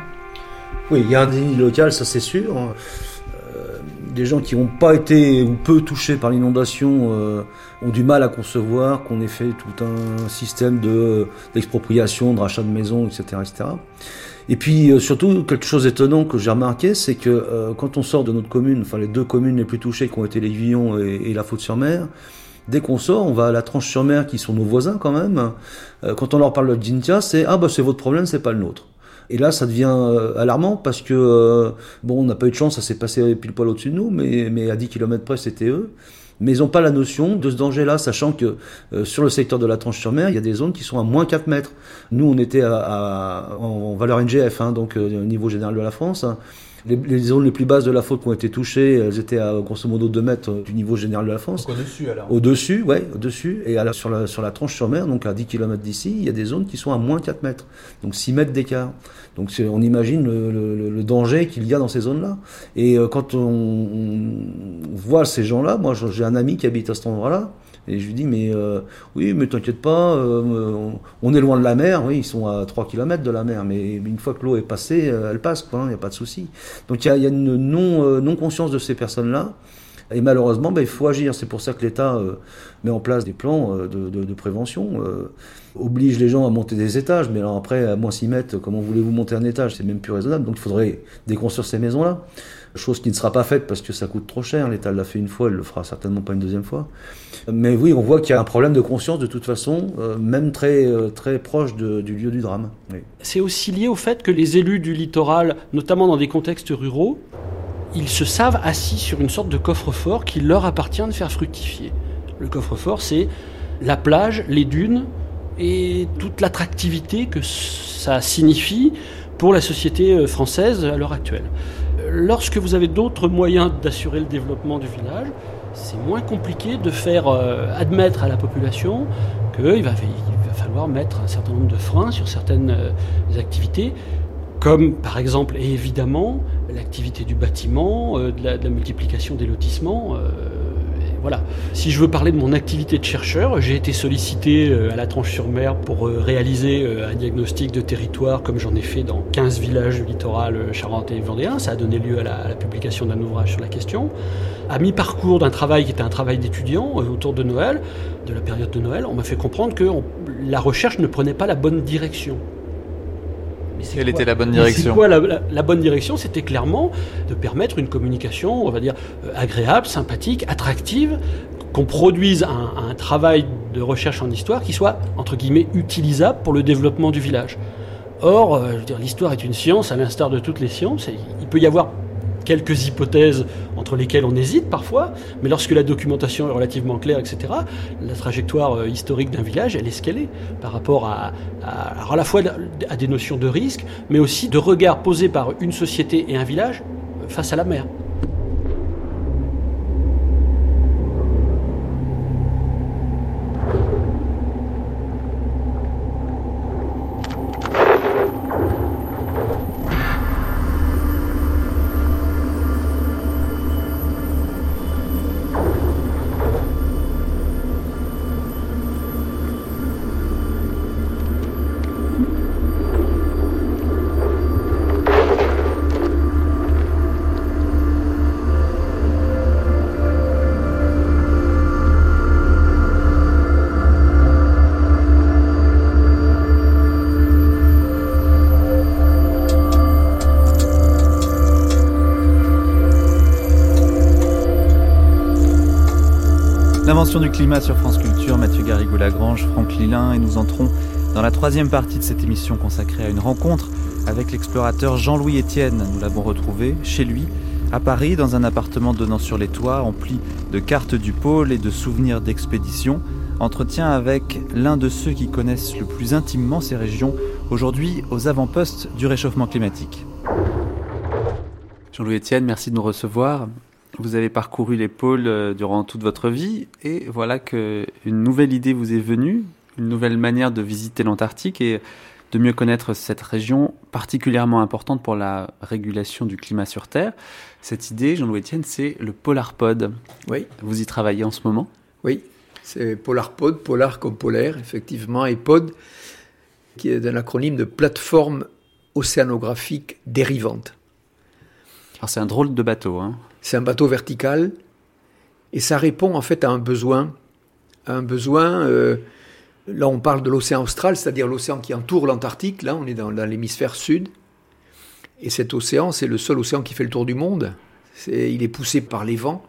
Oui, il y a un déni local, ça c'est sûr. Euh, des gens qui n'ont pas été ou peu touchés par l'inondation euh, ont du mal à concevoir qu'on ait fait tout un système de, d'expropriation, de rachat de maisons, etc. etc. Et puis euh, surtout, quelque chose d'étonnant que j'ai remarqué, c'est que euh, quand on sort de notre commune, enfin les deux communes les plus touchées qui ont été l'Aiguillon et, et la Faute-sur-Mer, dès qu'on sort, on va à la Tranche-sur-Mer qui sont nos voisins quand même. Euh, quand on leur parle de Gintia, c'est ah bah c'est votre problème, c'est pas le nôtre. Et là, ça devient alarmant parce que bon, on n'a pas eu de chance, ça s'est passé pile poil au-dessus de nous, mais, mais à 10 km près, c'était eux mais ils n'ont pas la notion de ce danger-là, sachant que euh, sur le secteur de la Tranche-sur-Mer, il y a des zones qui sont à moins 4 mètres. Nous, on était à, en valeur NGF, hein, donc euh, au niveau général de la France. Hein. Les, zones les plus basses de la faute qui ont été touchées, elles étaient à grosso modo 2 mètres du niveau général de la France. au-dessus alors Au-dessus, ouais, au-dessus. Et à sur, la, sur la tranche sur mer, donc à 10 km d'ici, il y a des zones qui sont à moins 4 mètres. Donc 6 mètres d'écart. Donc on imagine le, le, danger qu'il y a dans ces zones-là. Et euh, quand on, on voit ces gens-là, moi j'ai un ami qui habite à cet endroit-là, et je lui dis, mais euh, oui, mais t'inquiète pas, euh, on est loin de la mer, oui, ils sont à 3 km de la mer, mais une fois que l'eau est passée, euh, elle passe, il n'y a pas de souci. Donc il y a, y a, une non-conscience de ces personnes-là. Et malheureusement, ben, il faut agir. C'est pour ça que l'État met en place des plans de, de, prévention, oblige les gens à monter des étages, mais alors après, à moins s'y mettre, comment voulez-vous monter un étage? C'est même plus raisonnable. Donc il faudrait déconstruire ces maisons-là chose qui ne sera pas faite parce que ça coûte trop cher. L'État l'a fait une fois, il le fera certainement pas une deuxième fois. Mais oui, on voit qu'il y a un problème de conscience de toute façon, euh, même très, euh, très proche du lieu du drame. C'est aussi lié au fait que les élus du littoral, notamment dans des contextes ruraux, ils se savent assis sur une sorte de coffre-fort qui leur appartient de faire fructifier. Le coffre-fort, c'est la plage, les dunes et toute l'attractivité que ça signifie pour la société euh, française à l'heure actuelle lorsque vous avez d'autres moyens d'assurer le développement du village, c'est moins compliqué de faire euh, admettre à la population qu'il va, il va falloir mettre un certain nombre de freins sur certaines euh, activités, comme par exemple et évidemment l'activité du bâtiment, euh, de, la, multiplication des lotissements. Voilà. Si je veux parler de mon activité de chercheur, j'ai été sollicité euh, à la Tranche-sur-Mer pour euh, réaliser euh, un diagnostic de territoire comme j'en ai fait dans 15 villages du littoral charentais et vendéen. Ça a donné lieu à la, publication d'un ouvrage sur la question. À mi-parcours d'un travail qui était un travail d'étudiant autour de Noël, de la période de Noël, on m'a fait comprendre que la recherche ne prenait pas la bonne direction. Quelle était la bonne direction quoi la, la, la, bonne direction? C'était clairement de permettre une communication, on va dire, euh, agréable, sympathique, attractive, qu'on produise un, un, travail de recherche en histoire qui soit, entre guillemets, utilisable pour le développement du village. Or, euh, je veux dire, l'histoire est une science, à l'instar de toutes les sciences, et il peut y avoir quelques hypothèses entre lesquelles on hésite parfois, mais lorsque la documentation est relativement claire, etc., la trajectoire euh, historique d'un village, elle est est par rapport à, à, à la fois à des notions de risque, mais aussi de regard posé par une société et un village face à la mer. Du climat sur France Culture, Mathieu Garrigou-Lagrange, Franck Lilin, et nous entrons dans la troisième partie de cette émission consacrée à une rencontre avec l'explorateur Jean-Louis Etienne. Nous l'avons retrouvé chez lui, à Paris, dans un appartement donnant sur les toits, empli de cartes du pôle et de souvenirs d'expédition. Entretien avec l'un de ceux qui connaissent le plus intimement ces régions, aujourd'hui aux avant-postes du réchauffement climatique. Jean-Louis Etienne, merci de nous recevoir. Vous avez parcouru les pôles durant toute votre vie et voilà que une nouvelle idée vous est venue, une nouvelle manière de visiter l'Antarctique et de mieux connaître cette région particulièrement importante pour la régulation du climat sur Terre. Cette idée, Jean-Louis Etienne, c'est le PolarPod. Oui. Vous y travaillez en ce moment? Oui, c'est PolarPod, polar comme polaire, effectivement, et pod, qui est un acronyme de plateforme océanographique dérivante. Alors c'est un drôle de bateau, hein c'est un bateau vertical et ça répond en fait à un besoin. Un besoin, euh, là on parle de l'océan austral, c'est-à-dire l'océan qui entoure l'Antarctique, là on est dans, l'hémisphère sud. Et cet océan, c'est le seul océan qui fait le tour du monde. Il est poussé par les vents,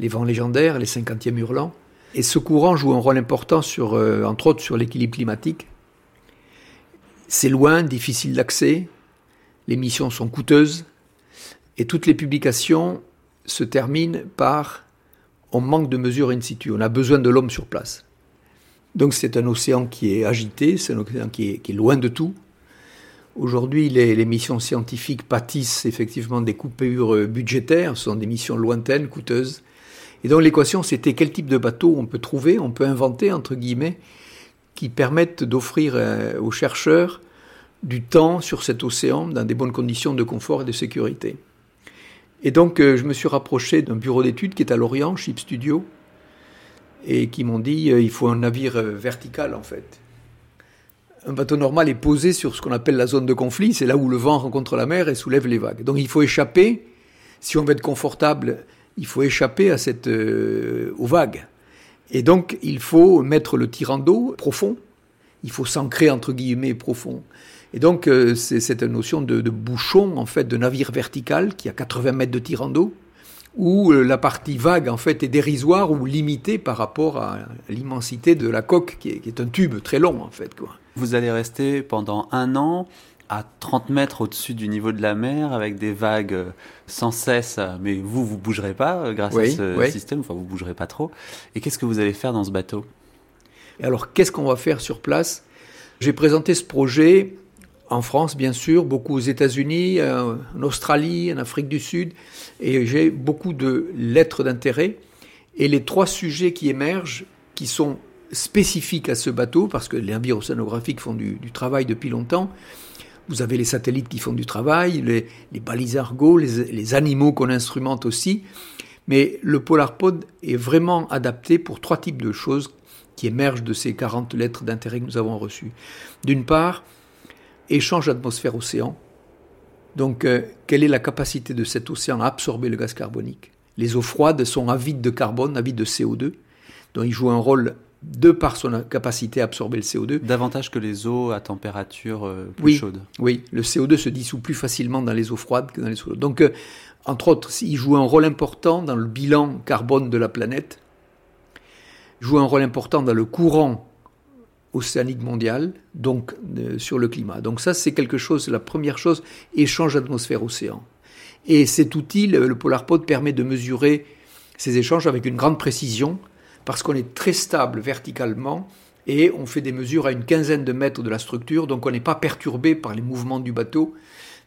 les vents légendaires, les 50e hurlants. Et ce courant joue un rôle important, sur, euh, entre autres, sur l'équilibre climatique. C'est loin, difficile d'accès, les missions sont coûteuses, et toutes les publications se terminent par on manque de mesures in situ, on a besoin de l'homme sur place. Donc c'est un océan qui est agité, c'est un océan qui est, loin de tout. Aujourd'hui, les, les, missions scientifiques pâtissent effectivement des coupures budgétaires, ce sont des missions lointaines, coûteuses. Et donc l'équation, c'était quel type de bateau on peut trouver, on peut inventer, entre guillemets, qui permettent d'offrir euh, aux chercheurs du temps sur cet océan dans des bonnes conditions de confort et de sécurité. Et donc, euh, je me suis rapproché d'un bureau d'études qui est à Lorient, Ship Studio, et qui m'ont dit euh, il faut un navire euh, vertical en fait. Un bateau normal est posé sur ce qu'on appelle la zone de conflit, c'est là où le vent rencontre la mer et soulève les vagues. Donc il faut échapper, si on veut être confortable, il faut échapper à cette, aux vagues. Et donc il faut mettre le tirant d'eau profond, il faut s'ancrer entre guillemets profond. Et donc, euh, c'est cette notion de, de, bouchon, en fait, de navire vertical qui a 80 mètres de tirant d'eau, où euh, la partie vague, en fait, est dérisoire ou limitée par rapport à l'immensité de la coque, qui est, qui est, un tube très long, en fait. Quoi. Vous allez rester pendant un an à 30 mètres au-dessus du niveau de la mer, avec des vagues sans cesse, mais vous, vous bougerez pas grâce oui, à ce oui. système, enfin, vous bougerez pas trop. Et qu'est-ce que vous allez faire dans ce bateau? Et alors, qu'est-ce qu'on va faire sur place? J'ai présenté ce projet en France, bien sûr, beaucoup aux États-Unis, euh, en Australie, en Afrique du Sud, et j'ai beaucoup de lettres d'intérêt. Et les trois sujets qui émergent, qui sont spécifiques à ce bateau, parce que les envirocénographiques font du, travail depuis longtemps, vous avez les satellites qui font du travail, les, balises Argo, les, les animaux qu'on instrumente aussi, mais le PolarPod est vraiment adapté pour trois types de choses qui émergent de ces 40 lettres d'intérêt que nous avons reçues. D'une part, échange atmosphère-océan. Donc, euh, quelle est la capacité de cet océan à absorber le gaz carbonique? Les eaux froides sont avides de carbone, avides de CO2, donc il joue un rôle de par son capacité à absorber le CO2. Davantage que les eaux à température euh, plus oui, chaude. Oui, le CO2 se dissout plus facilement dans les eaux froides que dans les eaux chaudes. Donc, euh, entre autres, il joue un rôle important dans le bilan carbone de la planète, joue un rôle important dans le courant océanique mondial, donc euh, sur le climat. Donc ça, c'est quelque chose, la première chose, échange atmosphère-océan. Et cet outil, le, le PolarPod, permet de mesurer ces échanges avec une grande précision, parce qu'on est très stable verticalement, et on fait des mesures à une quinzaine de mètres de la structure, donc on n'est pas perturbé par les mouvements du bateau.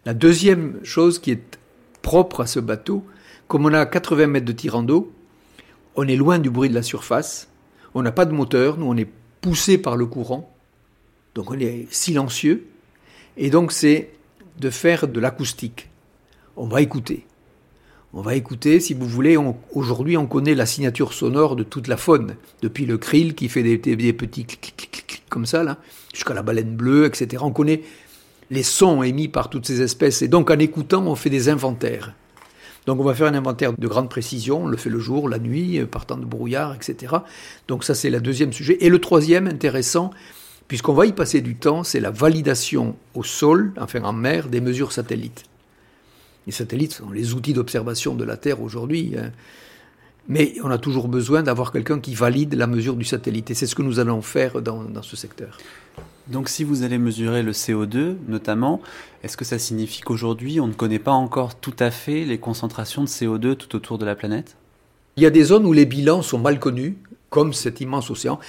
La deuxième chose qui est propre à ce bateau, comme on a 80 mètres de tirant d'eau, on est loin du bruit de la surface, on n'a pas de moteur, nous on est poussé par le courant, donc on est silencieux, et donc c'est de faire de l'acoustique. On va écouter. On va écouter, si vous voulez, aujourd'hui on connaît la signature sonore de toute la faune, depuis le krill qui fait des, petits clic, clic, clic, clic, comme ça, jusqu'à la baleine bleue, etc. On connaît les sons émis par toutes ces espèces, et donc en écoutant, on fait des inventaires. Donc on va faire un inventaire de grande précision, on le fait le jour, la nuit, partant de brouillard, etc. Donc ça c'est le deuxième sujet. Et le troisième, intéressant, puisqu'on va y passer du temps, c'est la validation au sol, enfin en mer, des mesures satellites. Les satellites sont les outils d'observation de la Terre aujourd'hui. Hein. Mais on a toujours besoin d'avoir quelqu'un qui valide la mesure du satellite. Et c'est ce que nous allons faire dans ce secteur. Donc si vous allez mesurer le CO2 notamment, est-ce que ça signifie qu'aujourd'hui on ne connaît pas encore tout à fait les concentrations de CO2 tout autour de la planète? Il y a des zones où les bilans sont mal connus, comme cet immense océan.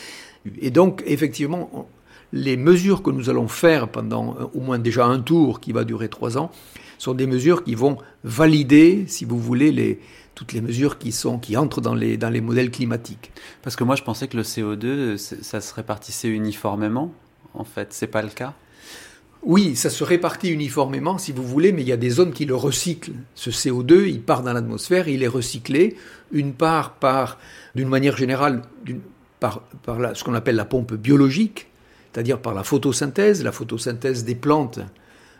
Et donc effectivement, les mesures que nous allons faire pendant au moins déjà un tour qui va durer trois ans sont des mesures qui vont valider, si vous voulez, les, toutes les mesures qui, sont, qui entrent dans les, dans les modèles climatiques. Parce que moi je pensais que le CO2, ça se répartissait uniformément en fait. C'est pas le cas? Oui, ça se répartit uniformément, si vous voulez, mais il y a des zones qui le recyclent. Ce CO2, il part dans l'atmosphère, il est recyclé, une part par, d'une manière générale, par, ce qu'on appelle la pompe biologique, c'est-à-dire par la photosynthèse, la photosynthèse des plantes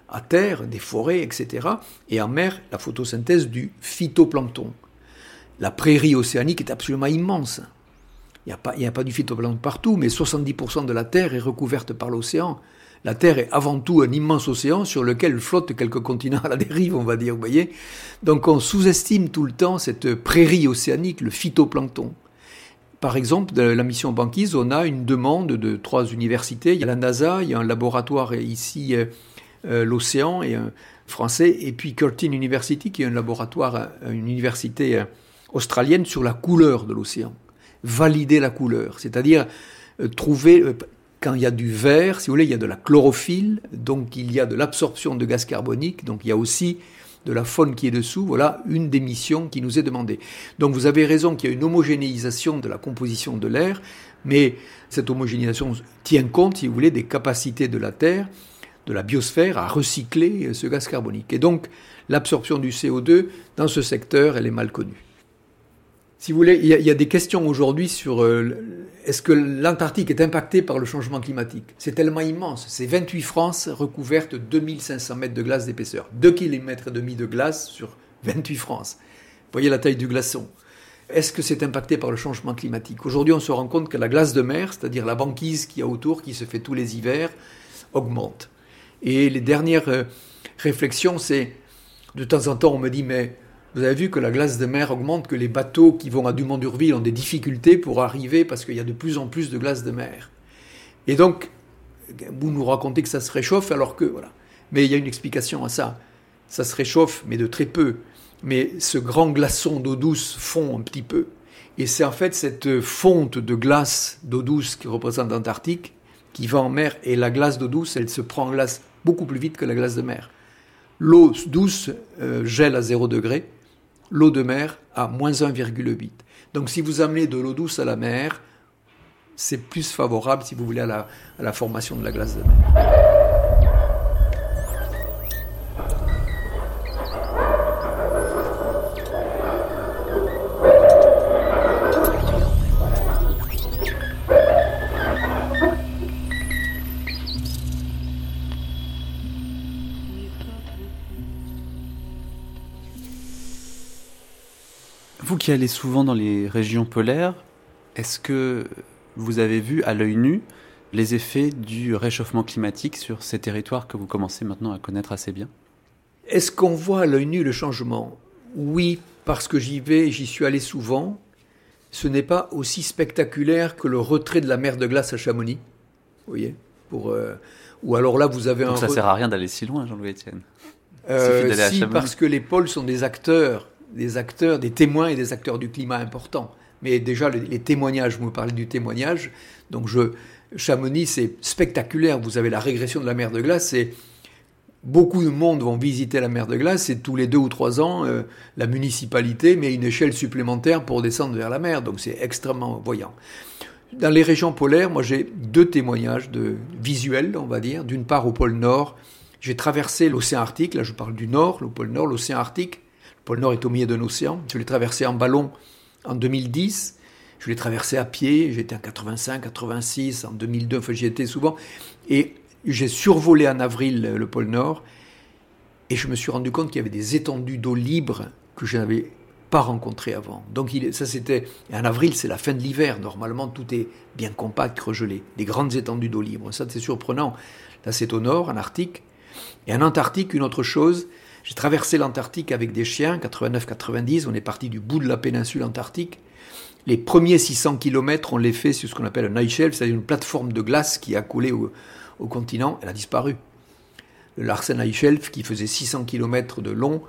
à terre, des forêts, etc. Et en mer, la photosynthèse du phytoplancton. La prairie océanique est absolument immense. Il n'y a, a pas du phytoplancton partout, mais 70% de la Terre est recouverte par l'océan. La Terre est avant tout un immense océan sur lequel flottent quelques continents à la dérive, on va dire, vous voyez. Donc on sous-estime tout le temps cette prairie océanique, le phytoplancton. Par exemple, de la mission Banquise, on a une demande de trois universités. Il y a la NASA, il y a un laboratoire ici, euh, l'Océan, et un français, et puis Curtin University, qui est un laboratoire, une université australienne sur la couleur de l'océan valider la couleur, c'est-à-dire euh, trouver, euh, quand il y a du vert, si vous voulez, il y a de la chlorophylle, donc il y a de l'absorption de gaz carbonique, donc il y a aussi de la faune qui est dessous, voilà une des missions qui nous est demandée. Donc vous avez raison qu'il y a une homogénéisation de la composition de l'air, mais cette homogénéisation tient compte, si vous voulez, des capacités de la Terre, de la biosphère à recycler ce gaz carbonique. Et donc l'absorption du CO2 dans ce secteur, elle est mal connue. Si vous voulez, il y, a, des questions aujourd'hui sur euh, est-ce que l'Antarctique est impactée par le changement climatique? C'est tellement immense. C'est 28 France recouvertes 2500 mètres de glace d'épaisseur. 2 km et demi de glace sur 28 France. Vous voyez la taille du glaçon. Est-ce que c'est impacté par le changement climatique? Aujourd'hui, on se rend compte que la glace de mer, c'est-à-dire la banquise qu'il y a autour, qui se fait tous les hivers, augmente. Et les dernières euh, réflexions, c'est de temps en temps, on me dit, mais vous avez vu que la glace de mer augmente, que les bateaux qui vont à Dumont-d'Urville ont des difficultés pour arriver parce qu'il y a de plus en plus de glace de mer. Et donc, vous nous racontez que ça se réchauffe alors que, voilà. Mais il y a une explication à ça. Ça se réchauffe, mais de très peu. Mais ce grand glaçon d'eau douce fond un petit peu. Et c'est en fait cette fonte de glace d'eau douce qui représente l'Antarctique qui va en mer et la glace d'eau douce, elle se prend en glace beaucoup plus vite que la glace de mer. L'eau douce euh, gèle à 0 degré, l'eau de mer à moins 1,8. Donc si vous amenez de l'eau douce à la mer, c'est plus favorable, si vous voulez, à la, formation de la glace de mer. Qui allez souvent dans les régions polaires, est-ce que vous avez vu à l'œil nu les effets du réchauffement climatique sur ces territoires que vous commencez maintenant à connaître assez bien? Est-ce qu'on voit à l'œil nu le changement? Oui, parce que j'y vais, j'y suis allé souvent. Ce n'est pas aussi spectaculaire que le retrait de la mer de glace à Chamonix. Vous voyez Pour, euh, Ou alors là, vous avez Donc un. ça re- sert à rien d'aller si loin, Jean-Louis Etienne. Euh, si, parce que les pôles sont des acteurs, des acteurs, des témoins et des acteurs du climat importants. Mais déjà, les, témoignages, vous me parlez du témoignage. Donc, je, Chamonix, c'est spectaculaire. Vous avez la régression de la mer de glace. Et beaucoup de monde vont visiter la mer de glace. Et tous les deux ou trois ans, euh, la municipalité met une échelle supplémentaire pour descendre vers la mer. Donc, c'est extrêmement voyant. Dans les régions polaires, moi, j'ai deux témoignages de visuels, on va dire. D'une part, au pôle Nord, j'ai traversé l'océan Arctique. Là, je parle du Nord, le pôle Nord, l'océan Arctique. Le pôle Nord est au milieu d'un océan. Je l'ai traversé en ballon en 2010. Je l'ai traversé à pied. J'étais en 85, 86, en 2002. Enfin, j'y étais souvent. Et j'ai survolé en avril le pôle Nord. Et je me suis rendu compte qu'il y avait des étendues d'eau libre que je n'avais pas rencontrées avant. Donc ça c'était en avril, c'est la fin de l'hiver. Normalement, tout est bien compact, regelé. Des grandes étendues d'eau libre. Ça c'est surprenant. Là, c'est au nord, en Arctique. Et en Antarctique, une autre chose. J'ai traversé l'Antarctique avec des chiens, 89-90. On est parti du bout de la péninsule antarctique. Les premiers 600 km, on les fait sur ce qu'on appelle un ice shelf, c'est-à-dire une plateforme de glace qui a collé au, continent. Elle a disparu. Le Larsen Ice Shelf, qui faisait 600 km de long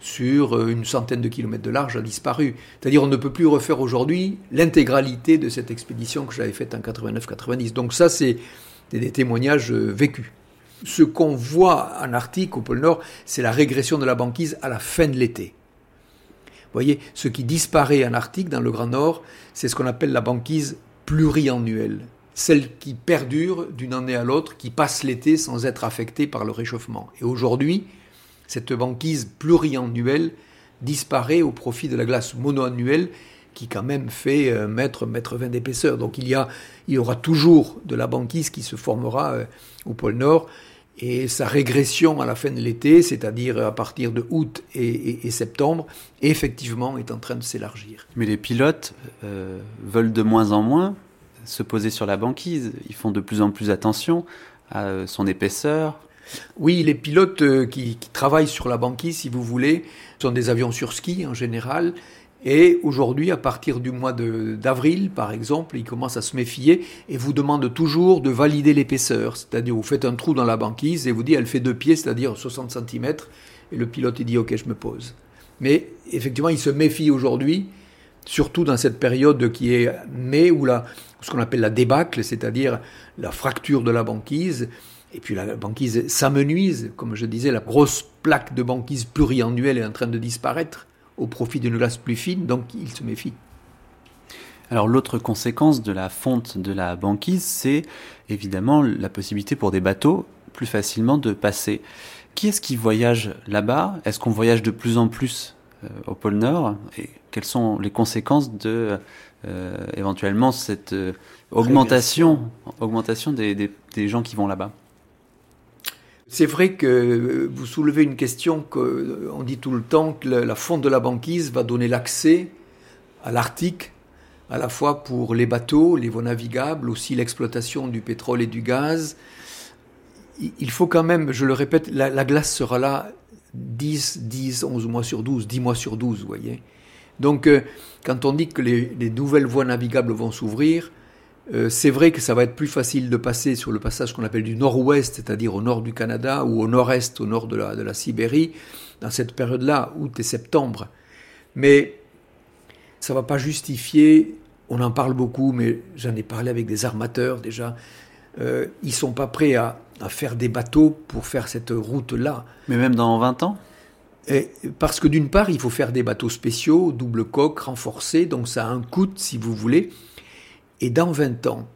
sur euh, une centaine de kilomètres de large, a disparu. C'est-à-dire on ne peut plus refaire aujourd'hui l'intégralité de cette expédition que j'avais faite en 89-90. Donc ça, c'est des, des témoignages euh, vécus. Ce qu'on voit en Arctique, au pôle Nord, c'est la régression de la banquise à la fin de l'été. Vous voyez, ce qui disparaît en Arctique, dans le Grand Nord, c'est ce qu'on appelle la banquise pluriannuelle. Celle qui perdure d'une année à l'autre, qui passe l'été sans être affectée par le réchauffement. Et aujourd'hui, cette banquise pluriannuelle disparaît au profit de la glace monoannuelle qui quand même fait euh, mètre, mètre 20 d'épaisseur. Donc il y, a, il y aura toujours de la banquise qui se formera euh, au pôle Nord et sa régression à la fin de l'été, c'est-à-dire à partir de août et, et- et septembre, effectivement est en train de s'élargir. Mais les pilotes euh, veulent de moins en moins se poser sur la banquise. Ils font de plus en plus attention à euh, son épaisseur. Oui, les pilotes euh, qui, qui travaillent sur la banquise, si vous voulez, sont des avions sur ski en général. Et aujourd'hui, à partir du mois d'avril, par exemple, ils commencent à se méfier et vous demandent toujours de valider l'épaisseur. C'est-à-dire, vous faites un trou dans la banquise et vous dites, elle fait deux pieds, c'est-à-dire 60 cm. Et le pilote, il dit, OK, je me pose. Mais effectivement, il se méfie aujourd'hui, surtout dans cette période qui est mai, où la, ce qu'on appelle la débâcle, c'est-à-dire la fracture de la banquise. Et puis la banquise s'amenuise, comme je disais, la grosse plaque de banquise pluriannuelle est en train de disparaître au profit d'une glace plus fine, donc il se méfie. Alors l'autre conséquence de la fonte de la banquise, c'est évidemment la possibilité pour des bateaux plus facilement de passer. Qui est-ce qui voyage là-bas? Est-ce qu'on voyage de plus en plus euh, au pôle Nord? Et quelles sont les conséquences de euh, éventuellement cette euh, augmentation, augmentation des, des- des gens qui vont là-bas? C'est vrai que vous soulevez une question qu'on dit tout le temps que la fonte de la banquise va donner l'accès à l'Arctique, à la fois pour les bateaux, les voies navigables, aussi l'exploitation du pétrole et du gaz. Il faut quand même, je le répète, la, la glace sera là 10, 10, 11 mois sur 12, 10 mois sur 12, vous voyez. Donc, euh, quand on dit que les nouvelles voies navigables vont s'ouvrir, euh, c'est vrai que ça va être plus facile de passer sur le passage qu'on appelle du nord-ouest, c'est-à-dire au nord du Canada, ou au nord-est, au nord de la, de la Sibérie, dans cette période-là, août et septembre. Mais ça ne va pas justifier, on en parle beaucoup, mais j'en ai parlé avec des armateurs déjà, euh, ils ne sont pas prêts à à faire des bateaux pour faire cette route-là. Mais même dans 20 ans? Et parce que d'une part, il faut faire des bateaux spéciaux, double coque, renforcés, donc ça a un coût, si vous voulez. Et dans 20 ans,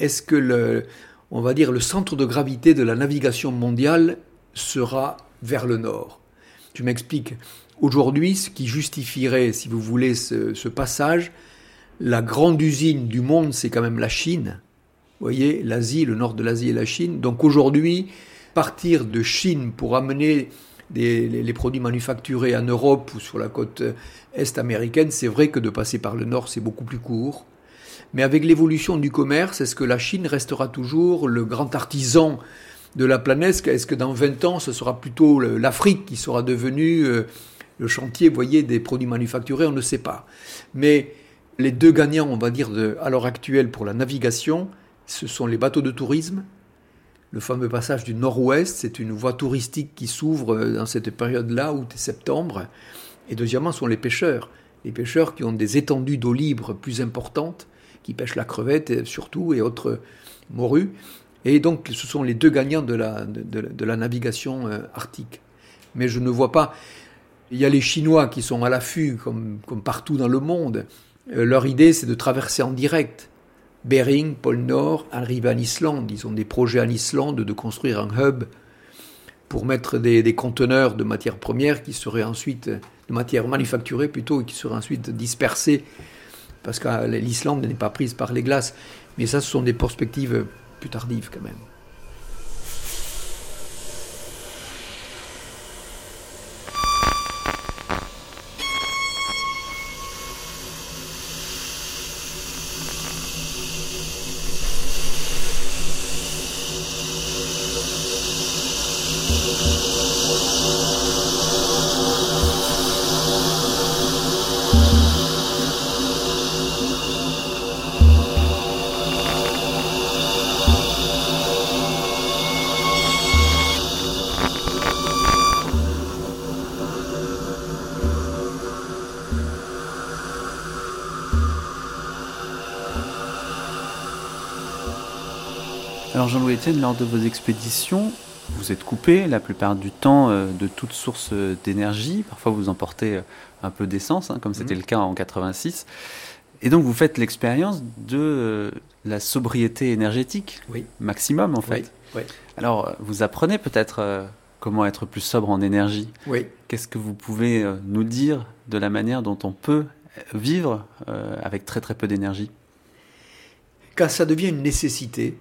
est-ce que le, on va dire, le centre de gravité de la navigation mondiale sera vers le nord? Tu m'expliques. Aujourd'hui, ce qui justifierait, si vous voulez, ce, passage, la grande usine du monde, c'est quand même la Chine. Vous voyez, l'Asie, le nord de l'Asie et la Chine. Donc aujourd'hui, partir de Chine pour amener les, les, produits manufacturés en Europe ou sur la côte est américaine, c'est vrai que de passer par le nord, c'est beaucoup plus court. Mais avec l'évolution du commerce, est-ce que la Chine restera toujours le grand artisan de la planète? Est-ce que dans 20 ans, ce sera plutôt l'Afrique qui sera devenue le chantier, voyez, des produits manufacturés? On ne sait pas. Mais les deux gagnants, on va dire, à l'heure actuelle pour la navigation, ce sont les bateaux de tourisme le fameux passage du nord-ouest, c'est une voie touristique qui s'ouvre dans cette période-là, août et septembre. Et deuxièmement, sont les pêcheurs. Les pêcheurs qui ont des étendues d'eau libre plus importantes, qui pêchent la crevette surtout et autres morues. Et donc, ce sont les deux gagnants de la, de, la navigation arctique. Mais je ne vois pas. Il y a les Chinois qui sont à l'affût, comme, comme partout dans le monde. leur idée, c'est de traverser en direct. Bering, pôle Nord, arrive en Islande. Ils ont des projets en Islande de construire un hub pour mettre des, des conteneurs de matières premières qui seraient ensuite, de matières manufacturées plutôt, et qui seraient ensuite dispersées parce que l'Islande n'est pas prise par les glaces. Mais ça, ce sont des perspectives plus tardives quand même. Lors de vos expéditions, vous êtes coupé la plupart du temps de toute source d'énergie. Parfois vous emportez un peu d'essence, hein, comme c'était mmh. le cas en 86. Et donc vous faites l'expérience de la sobriété énergétique, oui. maximum en fait. Oui. Oui. Alors vous apprenez peut-être comment être plus sobre en énergie. Oui. Qu'est-ce que vous pouvez nous dire de la manière dont on peut vivre avec très très peu d'énergie? Quand ça devient une nécessité,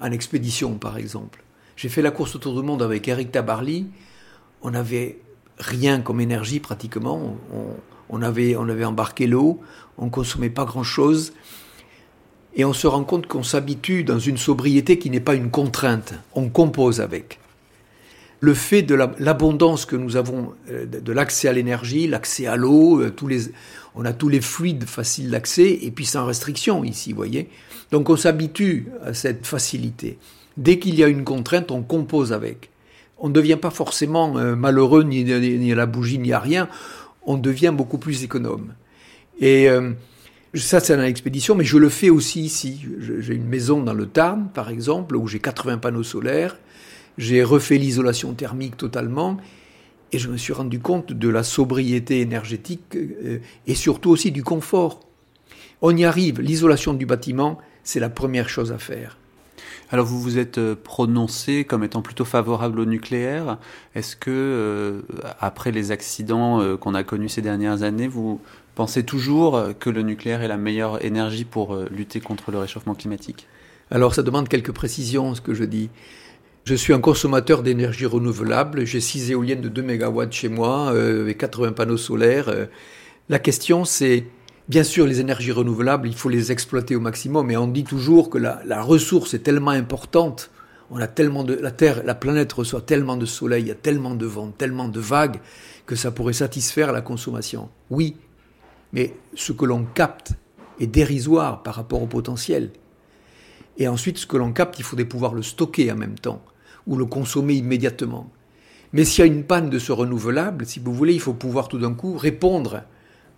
en expédition par exemple. J'ai fait la course autour du monde avec Eric Tabarly. On n'avait rien comme énergie pratiquement. On, avait, on avait embarqué l'eau, on ne consommait pas grand-chose. Et on se rend compte qu'on s'habitue dans une sobriété qui n'est pas une contrainte. On compose avec. Le fait de l'abondance la, que nous avons de, de l'accès à l'énergie, l'accès à l'eau, les, on a tous les fluides faciles d'accès et puis sans restriction ici, vous voyez. Donc on s'habitue à cette facilité. Dès qu'il y a une contrainte, on compose avec. On ne devient pas forcément euh, malheureux ni, à la bougie ni à rien, on devient beaucoup plus économe. Et euh, ça c'est dans l'expédition, mais je le fais aussi ici. J'ai une maison dans le Tarn, par exemple, où j'ai 80 panneaux solaires. J'ai refait l'isolation thermique totalement. Et je me suis rendu compte de la sobriété énergétique euh, et surtout aussi du confort. On y arrive, l'isolation du bâtiment, c'est la première chose à faire. Alors vous vous êtes prononcé comme étant plutôt favorable au nucléaire. Est-ce que, euh, après les accidents euh, qu'on a connus ces dernières années, vous pensez toujours que le nucléaire est la meilleure énergie pour euh, lutter contre le réchauffement climatique? Alors ça demande quelques précisions, ce que je dis. Je suis un consommateur d'énergie renouvelable. J'ai 6 éoliennes de 2 MW chez moi, euh, avec 80 panneaux solaires. La question, c'est Bien sûr, les énergies renouvelables, il faut les exploiter au maximum, et on dit toujours que la, ressource est tellement importante, on a tellement de la Terre, la planète reçoit tellement de soleil, il y a tellement de vent, tellement de vagues que ça pourrait satisfaire la consommation. Oui, mais ce que l'on capte est dérisoire par rapport au potentiel. Et ensuite, ce que l'on capte, il faudrait pouvoir le stocker en même temps ou le consommer immédiatement. Mais s'il y a une panne de ce renouvelable, si vous voulez, il faut pouvoir tout d'un coup répondre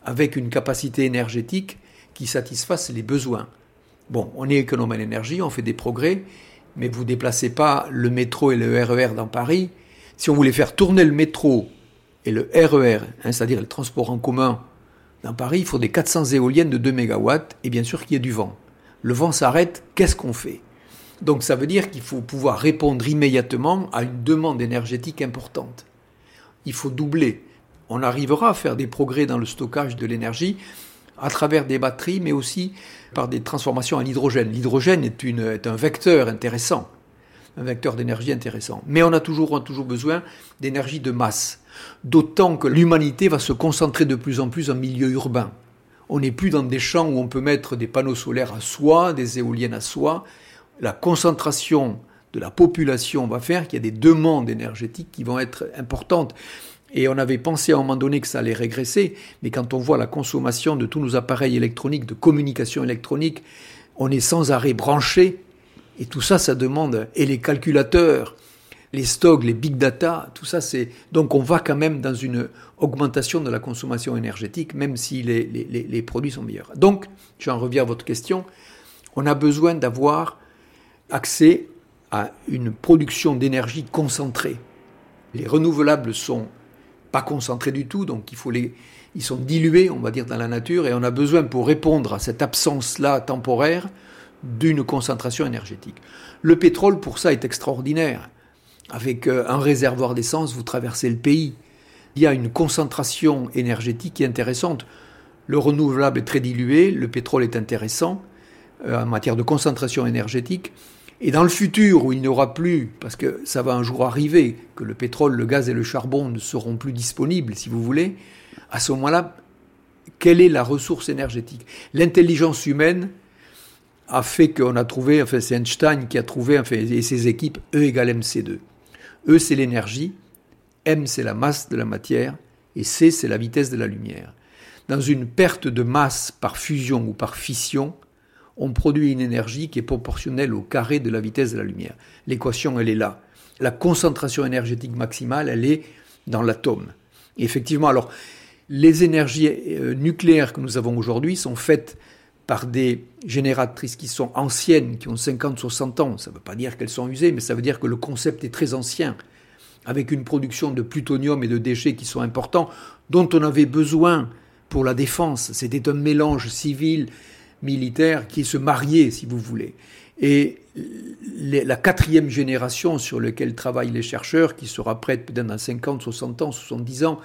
avec une capacité énergétique qui satisfasse les besoins. Bon, on est économe en énergie, on fait des progrès, mais vous déplacez pas le métro et le RER dans Paris. Si on voulait faire tourner le métro et le RER, hein, c'est-à-dire le transport en commun dans Paris, il faut des 400 éoliennes de 2 MW et bien sûr qu'il y ait du vent. Le vent s'arrête, qu'est-ce qu'on fait? Donc ça veut dire qu'il faut pouvoir répondre immédiatement à une demande énergétique importante. Il faut doubler. On arrivera à faire des progrès dans le stockage de l'énergie à travers des batteries, mais aussi par des transformations en hydrogène. L'hydrogène est, un vecteur intéressant, un vecteur d'énergie intéressant. Mais on a toujours, on a toujours besoin d'énergie de masse. D'autant que l'humanité va se concentrer de plus en plus en milieu urbain. On n'est plus dans des champs où on peut mettre des panneaux solaires à soi, des éoliennes à soi. La concentration de la population va faire qu'il y a des demandes énergétiques qui vont être importantes. Et on avait pensé à un moment donné que ça allait régresser, mais quand on voit la consommation de tous nos appareils électroniques, de communication électronique, on est sans arrêt branché, et tout ça, ça demande, et les calculateurs, les stocks, les big data, tout ça, c'est. Donc on va quand même dans une augmentation de la consommation énergétique, même si les, les, les produits sont meilleurs. Donc, j'en reviens à votre question, on a besoin d'avoir accès à une production d'énergie concentrée. Les renouvelables sont pas concentrés du tout, donc il faut les, ils sont dilués, on va dire, dans la nature, et on a besoin pour répondre à cette absence-là temporaire d'une concentration énergétique. Le pétrole, pour ça, est extraordinaire. Avec euh, un réservoir d'essence, vous traversez le pays. Il y a une concentration énergétique qui est intéressante. Le renouvelable est très dilué, le pétrole est intéressant euh, en matière de concentration énergétique. Et dans le futur, où il n'y aura plus, parce que ça va un jour arriver, que le pétrole, le gaz et le charbon ne seront plus disponibles, si vous voulez, à ce moment-là, quelle est la ressource énergétique? L'intelligence humaine a fait qu'on a trouvé, enfin c'est Einstein qui a trouvé, enfin, et ses équipes, E égale MC2. E c'est l'énergie, M c'est la masse de la matière, et C c'est la vitesse de la lumière. Dans une perte de masse par fusion ou par fission, on produit une énergie qui est proportionnelle au carré de la vitesse de la lumière. L'équation, elle est là. La concentration énergétique maximale, elle est dans l'atome. Effectivement, alors, les énergies euh, nucléaires que nous avons aujourd'hui sont faites par des génératrices qui sont anciennes, qui ont 50, 60 ans. Ça ne veut pas dire qu'elles sont usées, mais ça veut dire que le concept est très ancien, avec une production de plutonium et de déchets qui sont importants, dont on avait besoin pour la défense. C'était un mélange civil militaire qui se mariait, si vous voulez. Et la quatrième génération sur laquelle travaillent les chercheurs, qui sera prête peut-être dans 50, 60 ans, 70 ans,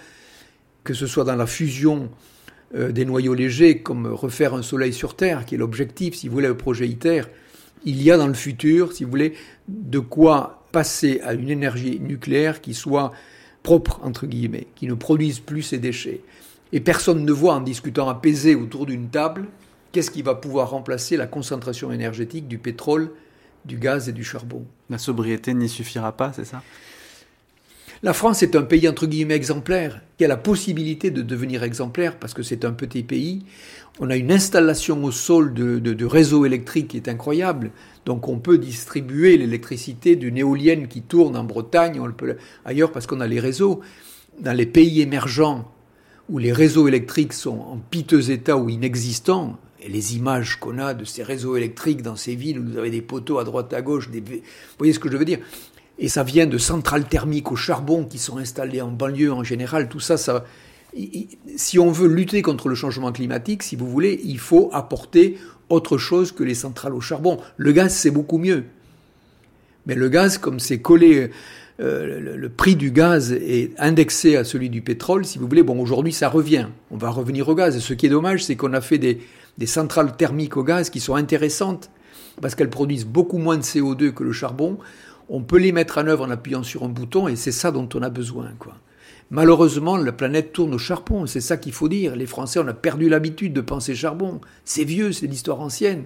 que ce soit dans la fusion euh, des noyaux légers, comme refaire un soleil sur Terre, qui est l'objectif, si vous voulez, le projet ITER, il y a dans le futur, si vous voulez, de quoi passer à une énergie nucléaire qui soit propre, entre guillemets, qui ne produise plus ces déchets. Et personne ne voit, en discutant apaisé autour d'une table, qu'est-ce qui va pouvoir remplacer la concentration énergétique du pétrole, du gaz et du charbon? La sobriété n'y suffira pas, c'est ça? La France est un pays entre guillemets exemplaire, qui a la possibilité de devenir exemplaire parce que c'est un petit pays. On a une installation au sol de, de, réseau électrique qui est incroyable. Donc on peut distribuer l'électricité d'une éolienne qui tourne en Bretagne, on le peut ailleurs parce qu'on a les réseaux. Dans les pays émergents où les réseaux électriques sont en piteux état ou inexistants, les images qu'on a de ces réseaux électriques dans ces villes où vous avez des poteaux à droite à gauche, des... vous voyez ce que je veux dire? Et ça vient de centrales thermiques au charbon qui sont installées en banlieue en général. Tout ça, si on veut lutter contre le changement climatique, si vous voulez, il faut apporter autre chose que les centrales au charbon. Le gaz, c'est beaucoup mieux. Mais le gaz, comme c'est collé, euh, le, le, prix du gaz est indexé à celui du pétrole, si vous voulez, bon, aujourd'hui, ça revient. On va revenir au gaz. Et ce qui est dommage, c'est qu'on a fait des, des centrales thermiques au gaz qui sont intéressantes parce qu'elles produisent beaucoup moins de CO2 que le charbon. On peut les mettre en œuvre en appuyant sur un bouton et c'est ça dont on a besoin. Malheureusement, la planète tourne au charbon, c'est ça qu'il faut dire. Les Français, on a perdu l'habitude de penser charbon. C'est vieux, c'est l'histoire ancienne.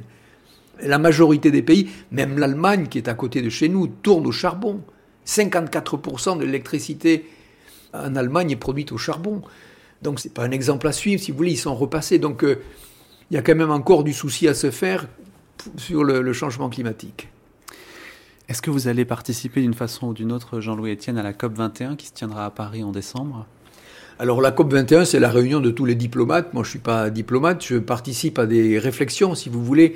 La majorité des pays, même l'Allemagne qui est à côté de chez nous, tourne au charbon. 54% de l'électricité en Allemagne est produite au charbon. Donc c'est pas un exemple à suivre, si vous voulez, ils sont repassés. Donc euh, il y a quand même encore du souci à se faire sur le, changement climatique. Est-ce que vous allez participer d'une façon ou d'une autre, Jean-Louis Etienne, à la COP 21 qui se tiendra à Paris en décembre? Alors la COP 21, c'est la réunion de tous les diplomates. Moi, je ne suis pas diplomate, je participe à des réflexions, si vous voulez.